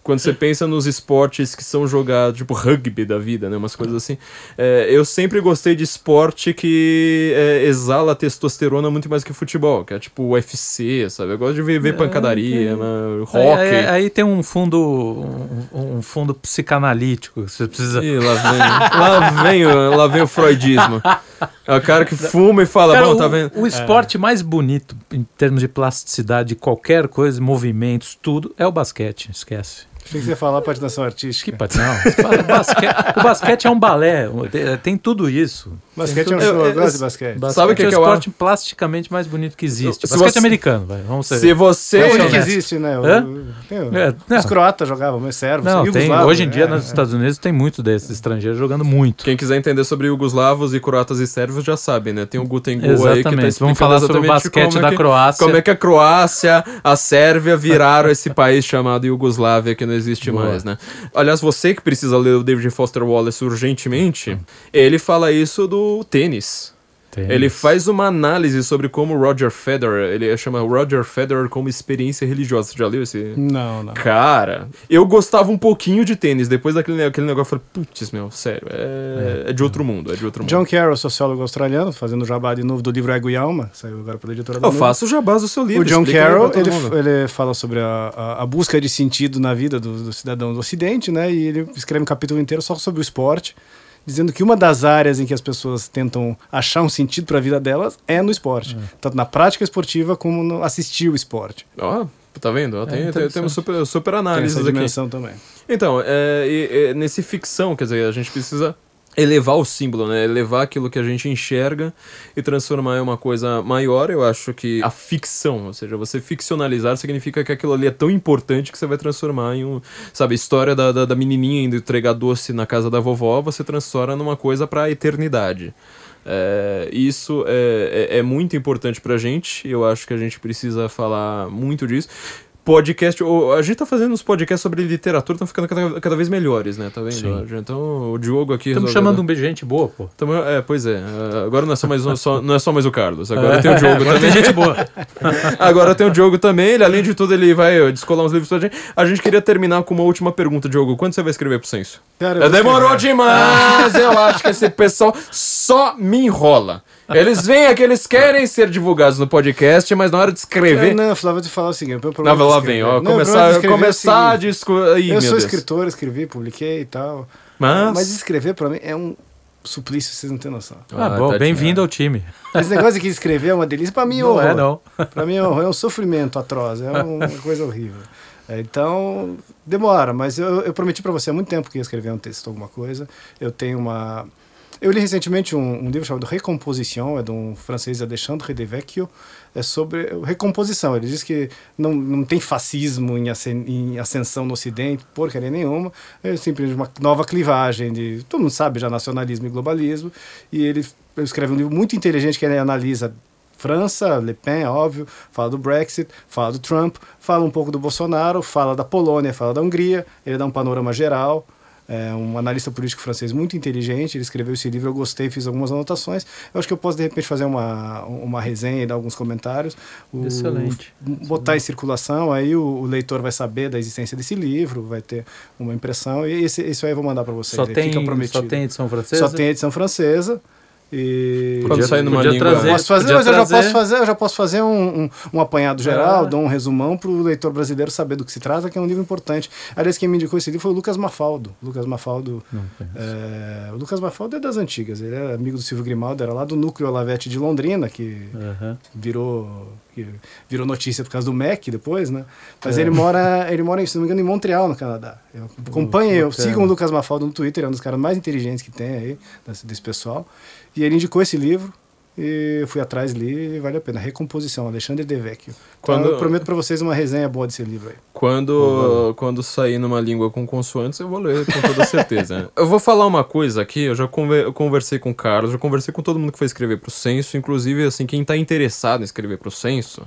Quando você pensa nos esportes que são jogados, tipo rugby da vida, né, umas coisas assim. é, eu sempre gostei de esporte que é, exala testosterona muito mais que futebol, que é tipo UFC, sabe? Eu gosto de ver, ver pancadaria, né, Aí, rock. aí- aí tem um fundo, um, um fundo psicanalítico que você precisa. Ih, lá vem, lá vem, o, lá vem o freudismo. É o cara que fuma e fala, Cara, bom, o, tá vendo? o esporte mais bonito em termos de plasticidade, qualquer coisa, movimentos, tudo, é o basquete. Esquece. Achei que você ia falar patinação artística. Que pat- não, o basquete, o basquete é um balé, tem, tem tudo isso. Basquete é um Eu- show, eu, eu- gosto de basquete. Basquete Sabe o que é o que eu esporte plasticamente mais bonito que existe. Se basquete você- americano, vai, vamos ser. Se você. É o único que existe, né? O- Hã? tem o- É, não. Os croatas jogavam, mas servos, Não, tem, hoje em dia é, nos é. Estados Unidos tem muito desses estrangeiros jogando muito. Quem quiser entender sobre jugoslavos e croatas e sérvios já sabe, né? Tem o Guten Gol aí que tá Vamos falar sobre o basquete é da Croácia. Como é que a Croácia, a Sérvia viraram esse país chamado Iugoslávia que não existe Boa. mais, né? Aliás, você que precisa ler o David Foster Wallace urgentemente, ele fala isso do tênis. Tênis. Ele faz uma análise sobre como Roger Federer, ele chama Roger Federer como experiência religiosa. Você já leu esse? Não, não. Cara, eu gostava um pouquinho de tênis. Depois daquele aquele negócio, eu falei, putz, meu, sério, é, é de outro mundo, é de outro mundo. John Carroll, sociólogo australiano, fazendo o jabá de novo do livro Ego e Alma, saiu agora pela editora da Eu faço o jabás do seu livro. O John Carroll, ele, ele fala sobre a, a, a busca de sentido na vida do, do cidadão do Ocidente, né? E ele escreve um capítulo inteiro só sobre o esporte, dizendo que uma das áreas em que as pessoas tentam achar um sentido para a vida delas é no esporte, tanto na prática esportiva como no assistir o esporte. Ó, tá vendo? Ó, tem, tem, interessante. temos super, super Tem análises essa aqui. dimensão também. Então, é, e- e nesse ficção, quer dizer, a gente precisa elevar o símbolo, né? Elevar aquilo que a gente enxerga e transformar em uma coisa maior. Eu acho que a ficção, ou seja, você ficcionalizar significa que aquilo ali é tão importante que você vai transformar em um, sabe, a história da, da, da menininha indo entregar doce na casa da vovó, você transforma numa coisa pra eternidade. É, isso é, é, é muito importante pra gente. Eu acho que a gente precisa falar muito disso. Podcast, o- a gente tá fazendo uns podcasts sobre literatura, estão ficando cada, cada vez melhores, né? Tá vendo? Sim. Então o Diogo aqui. Estamos chamando um gente boa, pô. Tamo- é, pois é. é, Agora não é só mais, um- só, não é só mais o Carlos. Agora tem o Diogo Agora também. tem gente boa. Agora tem o Diogo também. Ele, além de tudo, ele vai descolar uns livros pra gente. A gente queria terminar com uma última pergunta, Diogo. Quando você vai escrever pro censo? Cara, vou Demorou demais! Eu acho que esse pessoal só me enrola. Eles vêm aqui, eles querem ser divulgados no podcast, mas na hora de É, escrever. não, Flávio, eu vou te falar o seguinte. meu Não, problema lá de vem, ó. Não, começar de é o começar a seguinte, discutir. Eu meu sou Deus. escritor, escrevi, publiquei e tal. Mas. Mas escrever pra mim é um suplício, vocês não têm noção. Ah, bom, tadinho. bem-vindo ao time. Esse negócio de escrever é uma delícia. Pra mim, é Não é, não. Pra mim é um, é um sofrimento atroz, é uma coisa horrível. É, então, demora, mas eu, eu prometi pra você há muito tempo que ia escrever um texto, alguma coisa. Eu tenho uma. Eu li recentemente um, um livro chamado Recomposition, é de um francês Alexandre de Vecchio, é sobre recomposição. Ele diz que não, não tem fascismo em, em ascensão no Ocidente, porcaria nenhuma, é simplesmente uma nova clivagem de, todo mundo sabe já, nacionalismo e globalismo, e ele escreve um livro muito inteligente que ele analisa França, Le Pen, óbvio, fala do Brexit, fala do Trump, fala um pouco do Bolsonaro, fala da Polônia, fala da Hungria, ele dá um panorama geral. É um analista político francês muito inteligente, ele escreveu esse livro, eu gostei, fiz algumas anotações. Eu acho que eu posso, de repente, fazer uma, uma resenha e dar alguns comentários. O- Excelente. Botar em circulação, aí o, o leitor vai saber da existência desse livro, vai ter uma impressão, e esse, isso aí eu vou mandar para vocês. Só aí tem, só tem edição francesa? Só tem edição francesa. E Quando sair numa podia língua- trazer, posso fazer, podia mas eu já posso fazer, eu já posso fazer um, um, um apanhado geral, Ah. dou um resumão para o leitor brasileiro saber do que se trata, que é um livro importante. Aliás, quem me indicou esse livro foi o Lucas Mafaldo. Lucas Mafaldo, é, o Lucas Mafaldo é das antigas, ele é amigo do Silvio Grimaldo, era lá do Núcleo Olavete de Londrina, que Aham. virou que virou notícia por causa do MEC depois, né? Mas É. ele mora, ele mora, se não me engano, em Montreal, no Canadá. Eu acompanho, eu sigo o Lucas Mafaldo no Twitter, é um dos caras mais inteligentes que tem aí, desse, desse pessoal. E ele indicou esse livro e eu fui atrás li e vale a pena. Recomposição, Alexandre De Vecchio. Então, Quando- eu prometo para vocês uma resenha boa desse livro aí. Quando, quando sair numa língua com consoantes, eu vou ler com toda certeza. eu vou falar uma coisa aqui, eu já conversei com o Carlos, já conversei com todo mundo que foi escrever pro censo, inclusive, assim, quem tá interessado em escrever pro censo,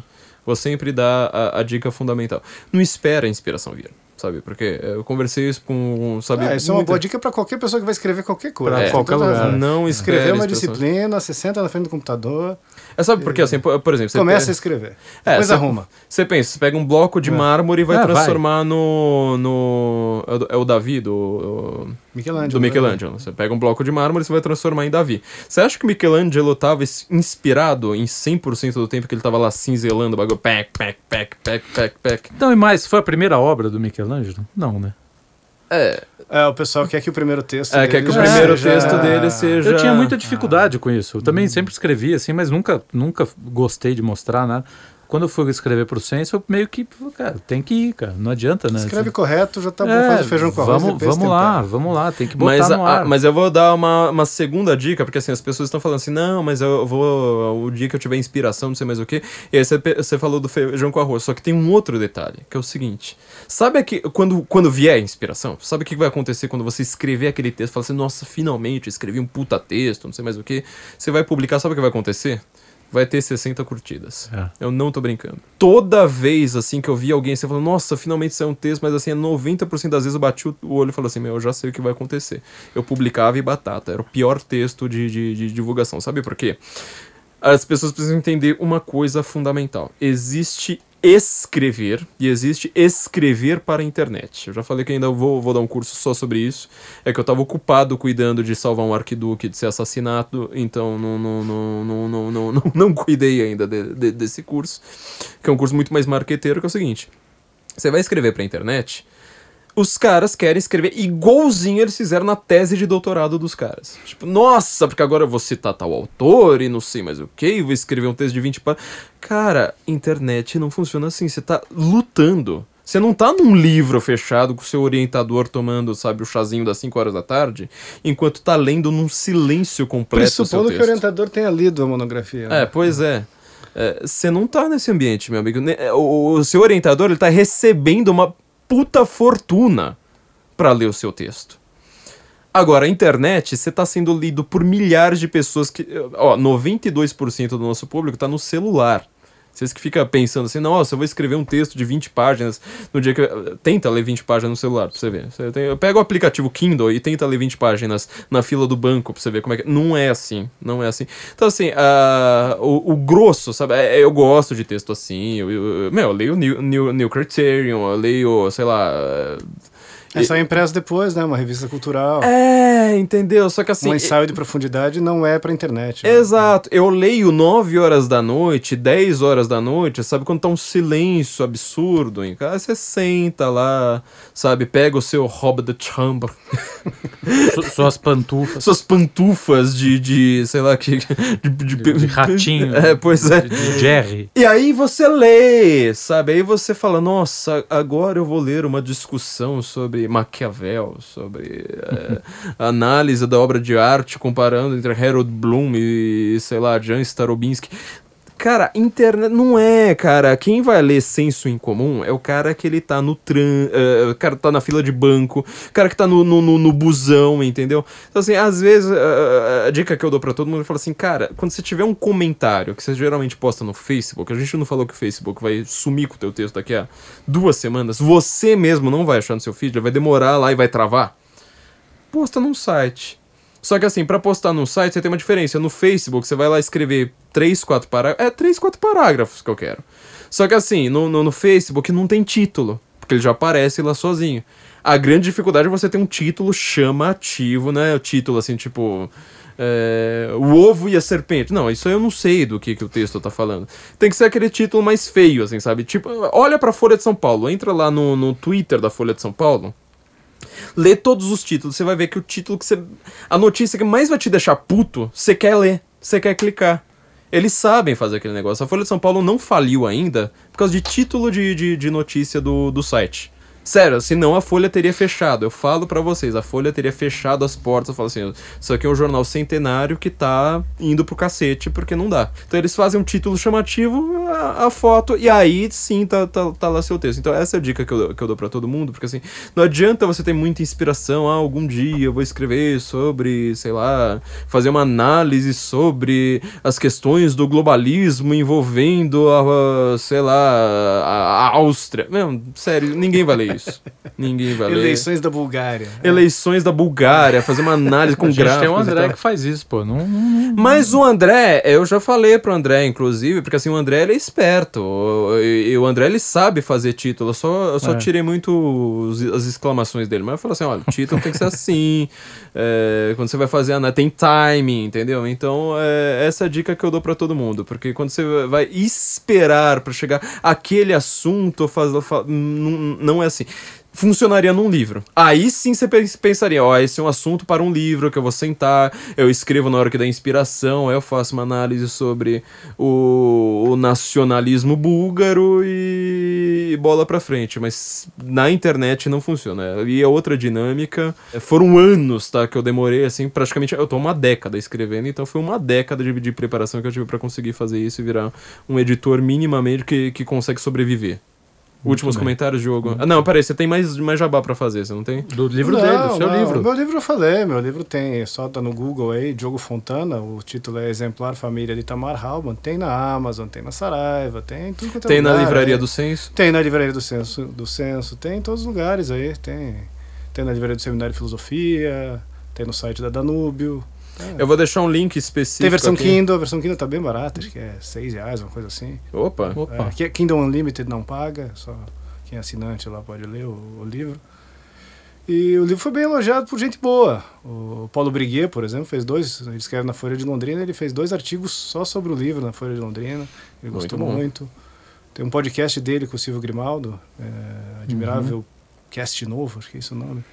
vou sempre dar a, a dica fundamental. Não espera a inspiração vir, sabe? Porque eu conversei isso com, sabe... Ah, isso é uma muita- boa dica para qualquer pessoa que vai escrever qualquer coisa. Pra Tem qualquer lugar. razão. Não Escrever é uma disciplina, você senta na frente do computador, É, sabe porque, assim, por, exemplo... Você começa a pe- escrever. É, Depois você- arruma. Você pensa, você pega um bloco de É. mármore e vai Ah, vai. transformar no... no é o- é o Davi, do... Michelangelo. do né? Michelangelo. Você pega um bloco de mármore e você vai transformar em Davi. Você acha que o Michelangelo estava inspirado em 100% do tempo que ele estava lá cinzelando o bagulho? Pac, pac, pac, pac, pac, pac. Não, e mais, foi a primeira obra do Michelangelo? Não, né? É, É, o pessoal quer que o primeiro texto é quer que o primeiro seja- texto dele seja... Eu tinha muita dificuldade com isso. Eu também sempre escrevi assim, mas nunca, nunca gostei de mostrar nada. Quando eu fui escrever pro censo, eu meio que, cara, tem que ir, cara. Não adianta, né? Escreve correto, já tá bom, É, faz o feijão com arroz. Vamos, vamos lá, vamos lá, tem que botar Mas, no a- ar. mas eu vou dar uma, uma segunda dica, porque assim, as pessoas estão falando assim, não, mas eu vou. O dia que eu tiver inspiração, não sei mais o quê. E aí você, você falou do feijão com arroz. Só que tem um outro detalhe, que é o seguinte: sabe que quando, quando vier a inspiração, sabe o que vai acontecer quando você escrever aquele texto? Fala assim, nossa, finalmente, eu escrevi um puta texto, não sei mais o quê. Você vai publicar, sabe o que vai acontecer? Vai ter 60 curtidas. É. Eu não tô brincando. Toda vez, assim, que eu vi alguém, você falou, nossa, finalmente saiu um texto, mas assim, é 90% das vezes eu bati o o olho e falei assim, meu, eu já sei o que vai acontecer. Eu publicava e batata. Era o pior texto de, de, de divulgação. Sabe por quê? As pessoas precisam entender uma coisa fundamental. Existe escrever e existe escrever para a internet. Eu já falei que ainda vou, vou dar um curso só sobre isso. É que eu estava ocupado cuidando de salvar um arquiduque de ser assassinado, então não, não, não, não, não, não, não, não cuidei ainda de- de- desse curso, que é um curso muito mais marqueteiro, que é o seguinte. Você vai escrever para a internet, os caras querem escrever igualzinho eles fizeram na tese de doutorado dos caras. Tipo, nossa, porque agora eu vou citar tal autor e não sei mais o que, vou escrever um texto de 20 páginas. Cara, internet não funciona assim. Você tá lutando. Você não tá num livro fechado com o seu orientador tomando, sabe, o chazinho das 5 horas da tarde, enquanto tá lendo num silêncio completo o seu Pressupondo que o orientador tenha lido a monografia. É, né? pois é. É, Você não tá nesse ambiente, meu amigo. É, O, o seu orientador, ele tá recebendo uma puta fortuna pra ler o seu texto. Agora, a internet, você tá sendo lido por milhares de pessoas que... Ó, 92% do nosso público tá no celular. Vocês que ficam pensando assim, nossa, eu vou escrever um texto de 20 páginas no dia que. Tenta ler 20 páginas no celular pra você ver. Você tem- Pega o aplicativo Kindle e tenta ler 20 páginas na fila do banco pra você ver como é que. Não é assim. Não é assim. Então, assim, o, o grosso, sabe? é- Eu gosto de texto assim. Eu, eu- meu, eu leio New, New, New Criterion, eu leio, sei lá. É só impresso depois, né? Uma revista cultural. É, entendeu? Só que assim. um ensaio de profundidade não é pra internet. né? Exato. Eu leio 9 horas da noite, 10 horas da noite, sabe? Quando tá um silêncio absurdo em casa, você senta lá, sabe? Pega o seu Rob the Chamber, Su- Suas pantufas. suas pantufas de, de sei lá, que. De, de- De ratinho. É, pois é. De, de Jerry. E aí você lê, sabe? Aí você fala, nossa, agora eu vou ler uma discussão sobre Maquiavel, sobre eh, análise da obra de arte comparando entre Harold Bloom e, sei lá, Jan Starobinski. Cara, internet não é, cara. Quem vai ler senso em comum é o cara que ele tá no tran... eh, o cara que tá na fila de banco, o cara que tá no, no, no, no busão, entendeu? Então, assim, às vezes, eh, a dica que eu dou pra todo mundo é falar assim, cara, quando você tiver um comentário que você geralmente posta no Facebook, a gente não falou que o Facebook vai sumir com o teu texto daqui a duas semanas, você mesmo não vai achar no seu feed, vai demorar lá e vai travar, posta num site. Só que assim, pra postar num site você tem uma diferença. No Facebook você vai lá escrever 3, 4 parágrafos. É 3, 4 parágrafos que eu quero. Só que assim, no, no, no Facebook não tem título. Porque ele já aparece lá sozinho. A grande dificuldade é você ter um título chamativo, né? O título assim, tipo. é, o ovo e a serpente. Não, isso eu não sei do que, que o texto tá falando. Tem que ser aquele título mais feio, assim, sabe? Tipo, olha pra Folha de São Paulo. Entra lá no, no Twitter da Folha de São Paulo lê todos os títulos, você vai ver que o título que você. A notícia que mais vai te deixar puto, você quer ler, você quer clicar. Eles sabem fazer aquele negócio. A Folha de São Paulo não faliu ainda por causa de título de, de, de notícia do, do site. Sério, senão a Folha teria fechado. Eu falo pra vocês, a Folha teria fechado as portas. Eu falo assim, isso aqui é um jornal centenário que tá indo pro cacete porque não dá. Então eles fazem um título chamativo, a, a foto, e aí sim tá, tá, tá lá seu texto. Então essa é a dica que eu, que eu dou pra todo mundo, porque assim, não adianta você ter muita inspiração, ah, algum dia eu vou escrever sobre, sei lá, fazer uma análise sobre as questões do globalismo envolvendo a, a, sei lá, a, a Áustria. Não, sério, ninguém vai ler isso. Ninguém vai ler. Eleições da Bulgária. Eleições da Bulgária, fazer uma análise com A gente gráficos. tem o e André que faz isso, pô. Não, não- Mas o André, eu já falei pro André, inclusive, porque assim, o André ele é esperto. E, o André ele sabe fazer título. Eu só, eu só É. tirei muito os- as exclamações dele. Mas eu falo assim: olha, o título tem que ser assim. é, quando você vai fazer a tem timing, entendeu? Então, é, essa é a dica que eu dou pra todo mundo. Porque quando você vai esperar pra chegar aquele assunto, faz, fa- não, não é assim. Funcionaria num livro. Aí sim você pens- pensaria, ó, esse é um assunto para um livro que eu vou sentar, eu escrevo na hora que dá inspiração, aí eu faço uma análise sobre o, o nacionalismo búlgaro e, bola pra frente. Mas na internet não funciona. E é outra dinâmica. Foram anos, tá, que eu demorei, assim, praticamente. Eu tô uma década escrevendo, então foi uma década de, de preparação que eu tive pra conseguir fazer isso e virar um editor minimamente que, que consegue sobreviver. Últimos bem. comentários, Diogo. Ah, não, peraí, você tem mais, mais jabá pra fazer, você não tem? Do livro Não, dele, do seu não, livro. Meu livro eu falei, meu livro tem, só tá no Google aí, Diogo Fontana, o título é Exemplar Família de Tamar Halban, tem na Amazon, tem na Saraiva, tem em tudo quanto é Tem na livraria aí. do Censo. Tem na livraria do Censo, do Censo, tem em todos os lugares aí, tem, tem na livraria do Seminário de Filosofia, tem no site da Danúbio. Eu vou deixar um link específico. Tem versão aqui. Kindle, a versão Kindle tá bem barata, acho que é 6 reais, uma coisa assim. Opa. Opa. É, que- Kindle Unlimited não paga, só quem é assinante lá pode ler o, o livro. E o livro foi bem elogiado por gente boa. O Paulo Briguet, por exemplo, fez dois, ele escreve na Folha de Londrina, ele fez dois artigos só sobre o livro na Folha de Londrina. Ele Muito gostou bom. muito. Tem um podcast dele com o Silvio Grimaldo, é, Admirável Cast Novo, acho que é esse o nome.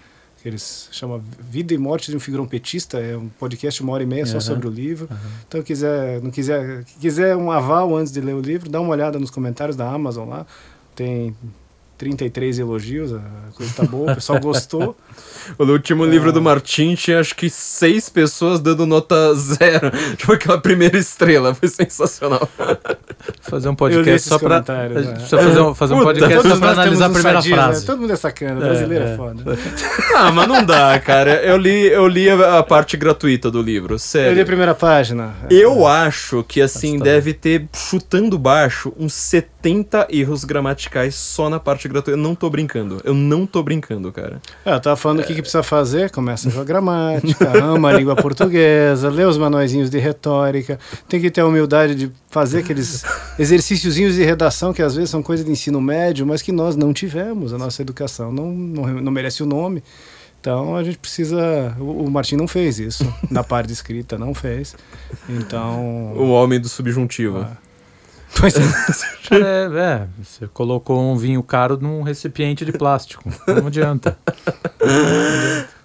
Eles chamam Vida e Morte de um Figurão Petista, é um podcast de uma hora e meia só sobre o livro. Aham. Então, quiser, não quiser, quiser um aval antes de ler o livro, dá uma olhada nos comentários da Amazon lá. Tem 33 elogios, a coisa tá boa, o pessoal gostou. O último É. livro do Martin tinha acho que seis pessoas dando nota zero. Tipo aquela primeira estrela. Foi sensacional. Fazer um Eu li podcast só pra. A né? gente precisa fazer um, fazer um Puta, podcast só pra analisar a primeira sadismo, frase. Né? Todo mundo é sacana, É, brasileiro é, é. foda. Ah, mas não dá, cara. Eu li, eu li a a parte gratuita do livro, Eu li a sério. primeira página. Eu acho que assim deve ter, chutando baixo, uns 70 erros gramaticais só na parte gratuita. Eu não tô brincando. Eu não tô brincando, cara. É, eu tava falando o que, que precisa fazer, começa com a gramática, ama a língua portuguesa, lê os manuaizinhos de retórica, tem que ter a humildade de fazer aqueles exercíciozinhos de redação que às vezes são coisa de ensino médio, mas que nós não tivemos, a nossa educação não, não, não merece o nome. Então a gente precisa. O, o Martim não fez isso, na parte escrita não fez. Então. O homem do subjuntivo. Ah. Pois é. É, é, você colocou um vinho caro num recipiente de plástico. Não adianta.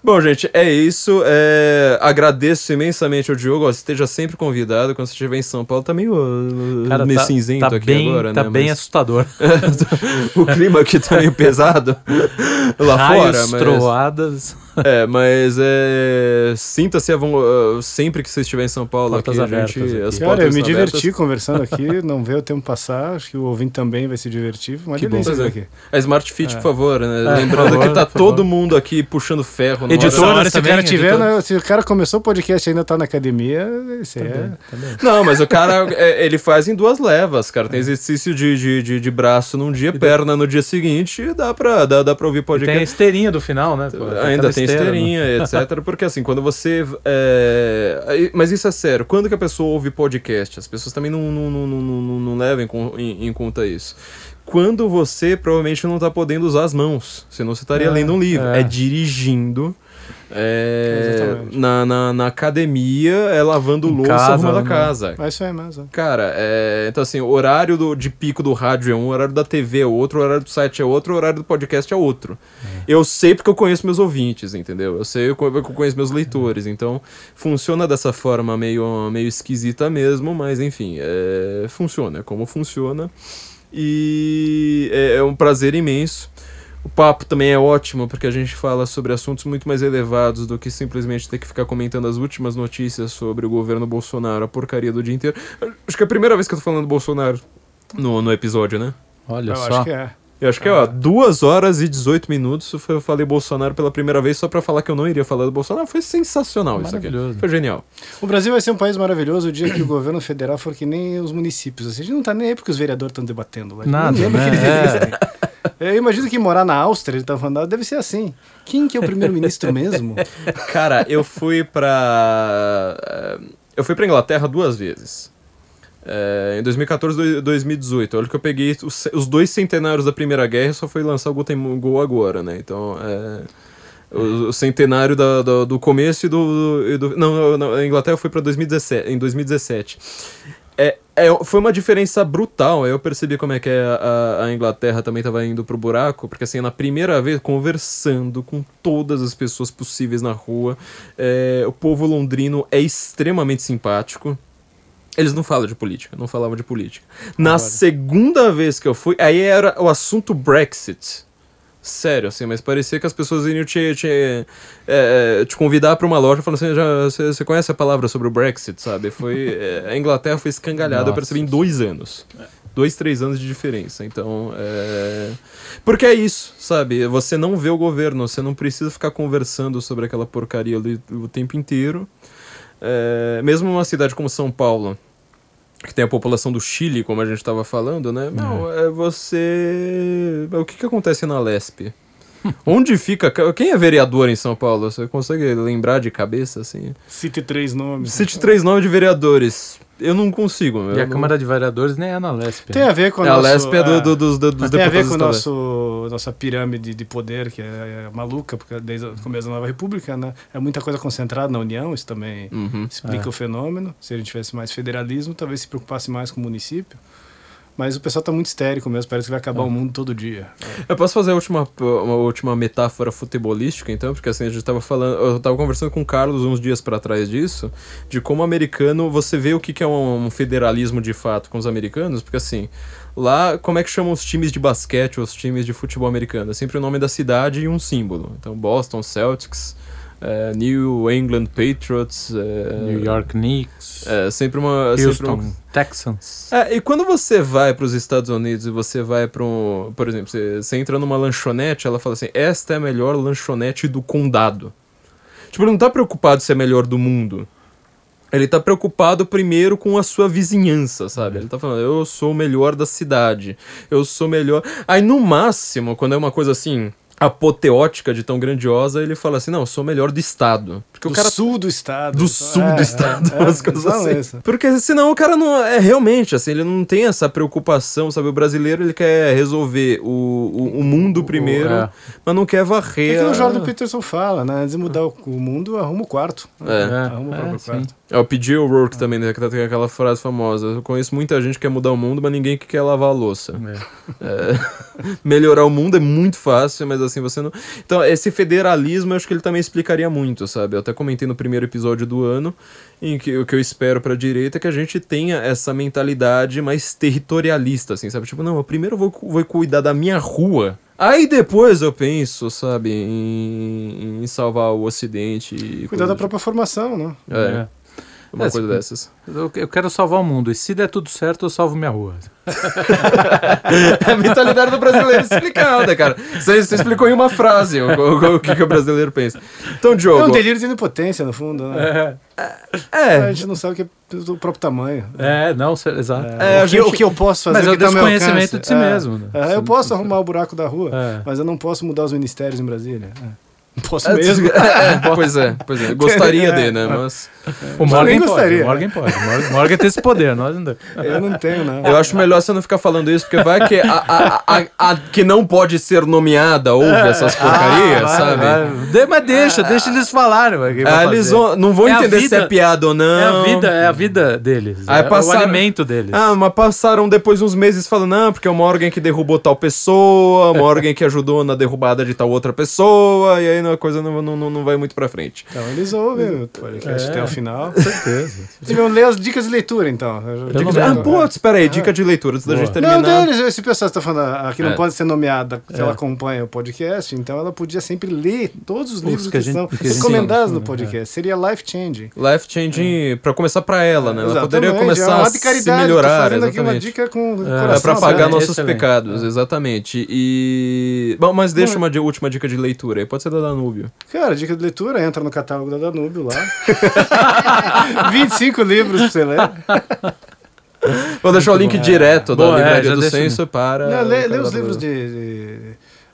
Bom, gente, é isso. É, Agradeço imensamente ao Diogo. Ó, esteja sempre convidado. Quando você estiver em São Paulo, tá meio, uh, Cara, meio tá, cinzento tá aqui bem, agora, tá né? bem Mas assustador. o clima aqui tá meio pesado lá Raios, fora. Mas, troadas. é, mas é, sinta-se uh, sempre que você estiver em São Paulo. Portas aqui, a abertas gente, aqui. as Cara, eu me abertas. diverti conversando aqui, não vê o tempo passar, acho que o ouvinte também vai se divertir. Uma Que bom. delícia Pois é. isso aqui. A Smart Fit, É. por favor, né? É, Lembrando favor, que tá todo favor. mundo aqui puxando ferro. Editora, se o cara tiver, editor. né, se o cara começou o podcast e ainda tá na academia, isso é. Também, também. Não, mas o cara, é, ele faz em duas levas, cara. Tem exercício de, de, de, de braço num dia, perna no dia seguinte, e dá pra, dá, dá pra ouvir E tem a podcast. esteirinha do final, né? pô, Ainda aquela tem né? esteirinha, etc. Porque assim, quando você. é, Mas isso é sério. Quando que a pessoa ouve podcast? As pessoas também não, não, não, não, não, levam em, em- conta isso. Quando você provavelmente não tá podendo usar as mãos. Senão você estaria É, lendo um livro. é. É, dirigindo. É, na, na, na academia, é lavando Em louça, casa, arrumando a né? casa. É isso aí mesmo. Cara, é, então assim, o horário do, de pico do rádio é um, o horário da TV é outro, o horário do site é outro, o horário do podcast é outro. Eu sei porque eu conheço meus ouvintes, entendeu? Eu sei porque eu conheço meus leitores, então funciona dessa forma meio, meio esquisita mesmo, mas enfim, é, funciona, é como funciona. E é, é um prazer imenso. O papo também é ótimo porque a gente fala sobre assuntos muito mais elevados do que simplesmente ter que ficar comentando as últimas notícias sobre o governo Bolsonaro, a porcaria do dia inteiro. Acho que é a primeira vez que eu tô falando do Bolsonaro no, no episódio, né? Olha Eu só. acho que é. Eu acho que, ó, 2 horas e 18 minutos eu falei Bolsonaro pela primeira vez só pra falar que eu não iria falar do Bolsonaro. Foi sensacional isso aqui. Maravilhoso. Foi genial. O Brasil vai ser um país maravilhoso o dia que o governo federal for que nem os municípios. Assim, a gente não tá nem aí porque os vereadores estão debatendo. Nada, Ninguém lembra né? que eles É. Eu imagino que morar na Áustria, ele tá falando, deve ser assim. Quem que é o primeiro-ministro mesmo? Cara, eu fui pra. eh, Eu fui pra Inglaterra duas vezes. Eh, em 2014 e 2018. Olha que eu peguei os, os dois centenários da Primeira Guerra só foi lançar o Guten Gol agora, né? Então, é, o, o centenário da- do, do começo e do. e do- não, não, a Inglaterra foi pra 2017, em 2017. É, é, foi uma diferença brutal. Eu percebi como é que é a, a Inglaterra também estava indo pro buraco, porque assim, na primeira vez, conversando com todas as pessoas possíveis na rua, é, o povo londrino é extremamente simpático. Eles não falam de política, não falavam de política. Na Agora. segunda vez que eu fui, aí era o assunto Brexit. Sério, assim, mas parecia que as pessoas iriam te, te, é, é, te convidar para uma loja falando assim, já, você, você conhece a palavra sobre o Brexit, sabe? Foi, é, a Inglaterra foi escangalhada, eu Nossa. percebi, em dois anos. dois, três anos de diferença. Então, é... Porque é isso, sabe? Você não vê o governo, você não precisa ficar conversando sobre aquela porcaria ali o tempo inteiro. É... Mesmo uma cidade como São Paulo, que tem a população do Chile, como a gente estava falando, né? Não, é você... O que, que acontece na Lesp? Onde fica... Quem é vereador em São Paulo? Você consegue lembrar de cabeça, assim? Cite três nomes. Cite três nomes de vereadores. Eu não consigo. E a não... Câmara de Vereadores nem é na Lesp. Tem a ver com o É, a nosso... Lesp é do, é, do, dos, do, dos tem a ver deputados com o estaduais. nosso, nossa pirâmide de poder, que é, é maluca, porque desde o começo da nova república, né? É muita coisa concentrada na União, isso também Uhum. explica É. o fenômeno. Se a gente tivesse mais federalismo, talvez se preocupasse mais com o município. Mas o pessoal está muito histérico mesmo, parece que vai acabar o mundo todo dia. Eu posso fazer a última, uma última metáfora futebolística, então? Porque assim, a gente tava falando. Eu tava conversando com o Carlos uns dias pra trás disso, de como americano você vê o que, que é um, um federalismo de fato com os americanos, porque assim. Lá, como é que chamam os times de basquete ou os times de futebol americano? É sempre o nome da cidade e um símbolo. Então, Boston Celtics, eh, New England Patriots. eh, New York Knicks, É sempre uma. sempre Houston uma- Texans. é, e quando você vai para os Estados Unidos e você vai para um. Por exemplo, você, você entra numa lanchonete, ela fala assim: esta é a melhor lanchonete do condado. Tipo, ele não tá preocupado se é a melhor do mundo. Ele tá preocupado primeiro com a sua vizinhança, sabe? Ele tá falando, eu sou o melhor da cidade, eu sou o melhor. Aí no máximo, quando é uma coisa assim, apoteótica de tão grandiosa, ele fala assim: não, eu sou o melhor do estado. Porque do o cara sul do estado. do sul é, do estado, é, é, coisas não, assim. isso. Porque senão o cara não é realmente assim, ele não tem essa preocupação, sabe? O brasileiro ele quer resolver o, o, o mundo primeiro, é. mas não quer É varrer. que o Jordan Peterson fala, né? Antes de mudar o, o mundo, arruma o quarto. É. Arruma o É, próprio sim. quarto. É o P.J. O'Rourke também, né? Que tem aquela frase famosa. Eu conheço muita gente que quer mudar o mundo, mas ninguém que quer lavar a louça. É. É, melhorar o mundo é muito fácil, mas assim, você não. Então, esse federalismo eu acho que ele também explicaria muito, sabe? Eu até comentei no primeiro episódio do ano, em que o que eu espero pra direita é que a gente tenha essa mentalidade mais territorialista, assim, sabe? Tipo, não, eu primeiro vou, vou cuidar da minha rua. Aí depois eu penso, sabe, em, em salvar o Ocidente e. Cuidar da própria formação, né? É, uma É, coisa se- dessas. Eu, eu quero salvar o mundo. E se der tudo certo, eu salvo minha rua. a mentalidade do brasileiro explicada, cara. Você, você explicou em uma frase o, o- o que, que o brasileiro pensa. Então, É Diogo. um delírio de onipotência, no fundo, né? A É, gente não sabe o que é do próprio tamanho. É, não, cê- exato. É, É, a o, que, gente- o que eu posso fazer Mas é o o tá meu desconhecimento de si É, mesmo, né? é, eu posso arrumar o buraco da rua, É. mas eu não posso mudar os ministérios em Brasília. É. Posso É, mesmo. é, pois é, pois é. Gostaria de, né? Mas. O Morgan pode. gostaria. O Morgan pode. O Morgan, Morgan tem esse poder. Nós não temos. Eu não tenho, não. Eu acho melhor você não ficar falando isso, porque vai que a, a, a, a que não pode ser nomeada ouve essas porcarias, vai, sabe? vai. De- mas deixa, deixa eles falarem. Ah, eles vão- não vão É entender se vida- é piada ou não. É a vida, é a vida deles. Aí é passaram- o alimento deles. Ah, mas passaram depois uns meses falando, não, porque é o Morgan que derrubou tal pessoa, o Morgan que ajudou na derrubada de tal outra pessoa, e aí a coisa não, não, não vai muito pra frente. Então eles ouvem o podcast É. até o final. Com certeza. Deviam ler as dicas de leitura, então. Eu não Ah, putz, espera aí, dica de leitura, antes da gente terminar. Não, deles, esse pessoal está falando ah, que não É. pode ser nomeada se É. ela acompanha o podcast, então ela podia sempre ler todos os livros que que, a gente- são que recomendados no né? podcast. Seria life changing. Life changing, pra começar pra ela, né? Ela Exatamente, poderia é começar uma a de se tô melhorar, fazendo aqui uma exatamente. dica com É, É pra pagar aberto. nossos excelente. pecados, exatamente. E. Bom, mas deixa uma última dica de leitura aí, pode ser da Danúbio. Cara, dica de leitura, entra no catálogo da Danúbio lá. 25 livros pra você ler. Vou deixar o link direto da é, Livraria já do Censo para. Não, lê, lê os livros de, de,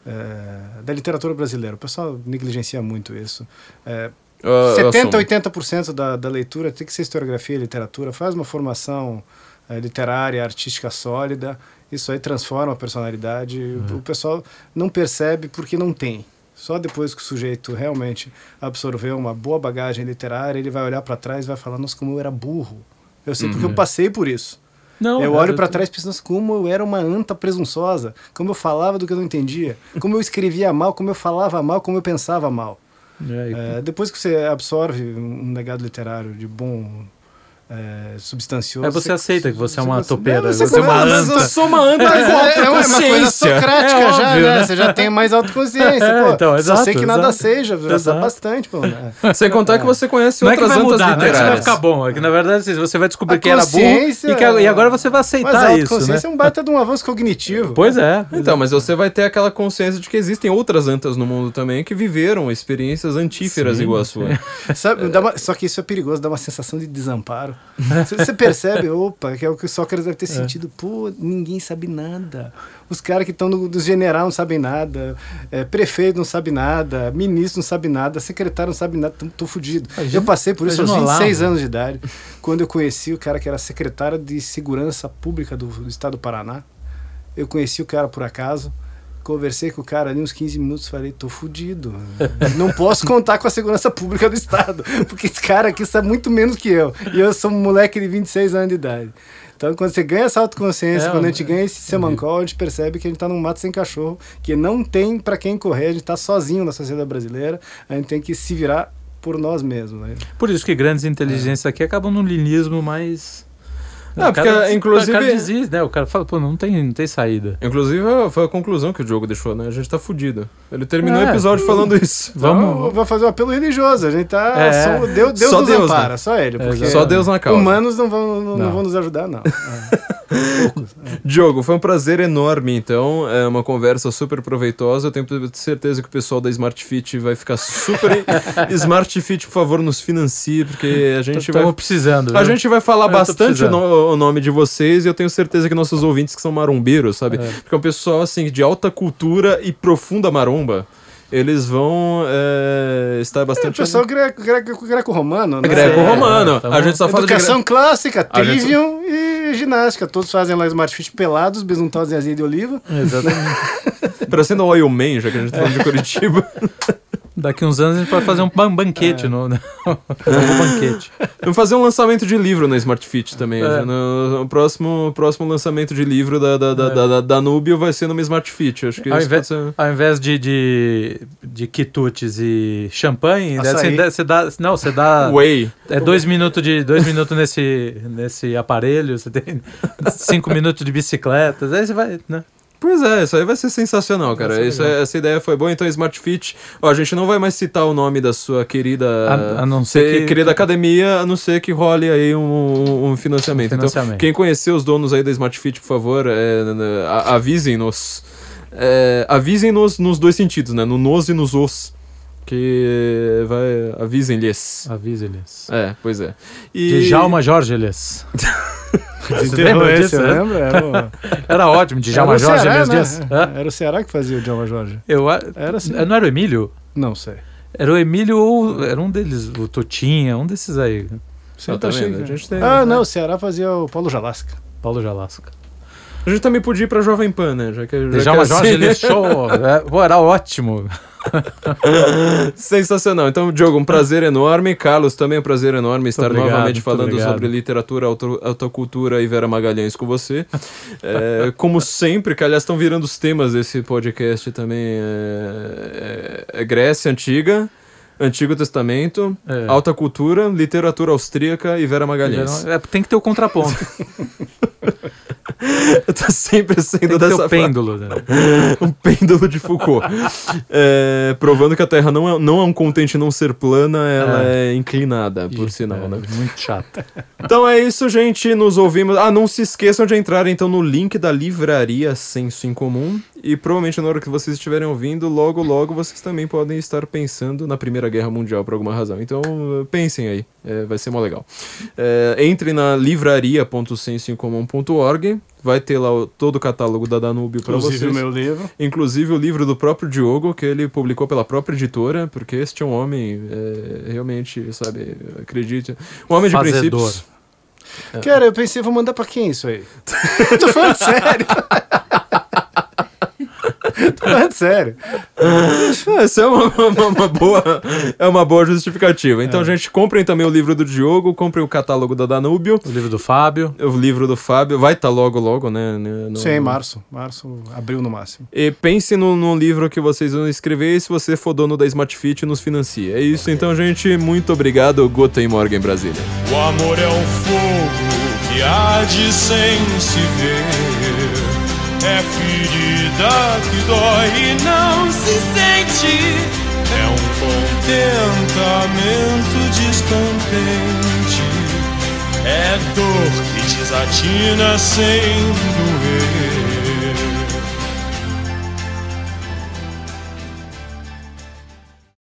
eh, da literatura brasileira. O pessoal negligencia muito isso. Eh, Eu- eu 70, assumo. 80% da, da leitura tem que ser historiografia e literatura. Faz uma formação eh, literária, artística sólida. Isso aí transforma a personalidade. O pessoal não percebe porque não tem. Só depois que o sujeito realmente absorveu uma boa bagagem literária, ele vai olhar para trás e vai falar: Nossa, como eu era burro. Eu sei porque eu passei por isso. Não, eu é, olho para trás pensando como eu era uma anta presunçosa, como eu falava do que eu não entendia, como eu escrevia mal, como eu falava mal, como eu pensava mal. É, e- É, depois que você absorve um legado literário de bom é, substancioso. É, você aceita que você é uma topeira, Não, você é uma anta. eu sou uma anta É, é, é uma coisa socrática É já, óbvio, né? né? Você já tem mais autoconsciência. É, pô, então, só exato, sei que nada exato. seja, já Exato. bastante, pô. né? Sem contar que você conhece Não é que outras vai antas mudar, não é que vai literárias. ficar bom. É que na verdade assim, você vai descobrir A que era burro consciência, e, que, e agora você vai Mas a aceitar isso, né? autoconsciência é um baita de um avanço cognitivo. Pois é. Então, mas você vai ter aquela consciência de que existem outras antas no mundo também que viveram experiências antíferas Sim, igual a sua. Sabe, dá uma- só que isso é perigoso, dá uma sensação de desamparo. Você, percebe, opa, que é o que o Sócrates deve ter sentido. Pô, ninguém sabe nada. Os caras que estão dos general não sabem nada, é, prefeito não sabe nada, ministro não sabe nada, secretário não sabe nada, tô, tô fudido. Imagina- eu passei por isso aos imagina o 26 Olavo. anos de idade, quando eu conheci o cara que era secretário de Segurança Pública do, do Estado do Paraná. Eu conheci o cara por acaso. Conversei com o cara ali uns 15 minutos falei, tô fudido. Não posso contar com a segurança pública do Estado, porque esse cara aqui sabe muito menos que eu. E eu sou um moleque de 26 anos de idade. Então, quando você ganha essa autoconsciência, É, quando a gente é, ganha esse semancol, a gente percebe que a gente tá num mato sem cachorro, que não tem para quem correr, a gente tá sozinho na sociedade brasileira, a gente tem que se virar por nós mesmos. Né? Por isso que grandes inteligências aqui acabam num linismo mais. Ah, O porque, cara- inclusive- O cara desiste, né? O cara fala, pô, não tem, não tem saída. Inclusive, foi a conclusão que o jogo deixou, né? A gente tá fudido. Ele terminou É. o episódio falando isso. Vamos. Então, vou fazer um apelo religioso. A gente tá. É. Só, Deus, Deus Só nos Deus, ampara, né? só ele. Porque Exato. Só Deus na causa. humanos não vão, não, não Não. vão nos ajudar, não. É. Poucos. Diogo, foi um prazer enorme, então. É uma conversa super proveitosa. Eu tenho certeza que o pessoal da Smart Fit vai ficar super. Smart Fit, por favor, nos financie, porque a gente vai. Precisando. A viu? gente vai falar Eu bastante o, no- o nome de vocês e eu tenho certeza que nossos ouvintes que são marombeiros, sabe? É. Porque é um pessoal, assim, de alta cultura e profunda maromba. Eles vão é, estar É, o bastante... pessoal greco- greco- greco-romano, né? Greco-romano. É, tá a gente só fala de... Educação clássica, A gente- trivium e ginástica. Todos fazem lá Smart Fit pelados, besuntados em azeite de oliva. Exatamente. Parecendo o Oil Man, já que a gente tá falando de Curitiba. Daqui uns anos a gente pode fazer um ban- banquete no, no, um banquete. Vamos fazer um lançamento de livro na Smart Fit também. É. No, o próximo, próximo lançamento de livro da, da, da, É. da, da Danúbio vai ser numa Smart Fit. Acho que Ao invés, ser... ao invés de, de, de quitutes e champanhe, né, você dá, você dá. Não, você dá. Whey. É dois minutos, de, dois minutos nesse, nesse aparelho, você tem cinco minutos de bicicleta, aí você vai, né? Pois é, isso aí vai ser sensacional, cara. Ser Isso é- essa ideia foi boa. Então, Smart Fit, ó, a gente não vai mais citar o nome da sua querida, A- a não ser se- que- querida academia, a não ser que role aí um, um financiamento. Então, Financiamento. quem conhecer os donos aí da Smart Fit, por favor, é, avisem-nos. É, avisem-nos nos dois sentidos, né? No nos e nos os. Que vai. Avisem-lhes. Avise-lhes. É, pois é. E... Djalma Jorge-lhes. Desenterrou lembra esse, disso, eu né? lembro? Era o, Era ótimo, Djalma era Jorge Ceará, Elias né? Dias. Era o Ceará que fazia o Djalma Jorge. Eu, a- Era assim. não era o Emílio? Não sei. Era o Emílio ou era um deles, o Totinha, um desses aí. Ah, tá achei vendo? gente tem- Ah, não, o Ceará fazia o Paulo Jalasca. Paulo Jalasca. A gente também podia ir pra Jovem Pan, né? Já que, já Djalma que Jorge assim- Elias Show. É, pô, era ótimo. Sensacional. Então, Diogo, um prazer enorme. Carlos, também um prazer enorme estar obrigado, novamente falando sobre literatura, auto, autocultura e Vera Magalhães com você. É, como sempre, que aliás estão virando os temas desse podcast também. É, é- é Grécia Antiga, Antigo Testamento, É. Alta Cultura, Literatura Austríaca e Vera Magalhães. É, tem que ter o contraponto. tá sempre sendo dessa o pêndulo. Né? um pêndulo de Foucault. É, provando que a Terra não é, não é um contente não ser plana, ela é, inclinada, por Ih, sinal, é, né? Muito chato. Então é isso, gente. Nos ouvimos. Ah, não se esqueçam de entrar então no link da livraria Senso em Comum. E provavelmente na hora que vocês estiverem ouvindo, logo, logo vocês também podem estar pensando na Primeira Guerra Mundial por alguma razão. Então pensem aí, é, vai ser mó legal. É, entre na livraria.sensoincomum.org. Vai ter lá o- todo o catálogo da Danúbio para vocês. Inclusive o meu livro. Inclusive o livro do próprio Diogo, que ele publicou pela própria editora, porque este é um homem, é, realmente, sabe, acredite, um homem de Fazedor. princípios. Cara, eu pensei, vou mandar pra quem isso aí? Tô falando sério. Tô falando sério. Essa é uma, uma- uma boa, é uma boa justificativa. Então, gente, comprem também o livro do Diogo, comprem o catálogo da Danúbio, O livro do Fábio. o livro do Fábio. Vai estar logo, logo, né? no- Sim, março. Março, abril no máximo. E pense no, no livro que vocês vão escrever e se você for dono da Smart Fit, nos financie. É isso, então, gente. Muito obrigado. Guten Morgen, Brasília. O amor é um fogo que arde sem se ver. É ferida que dói e não se sente. É um contentamento descontente. É dor que desatina sem doer.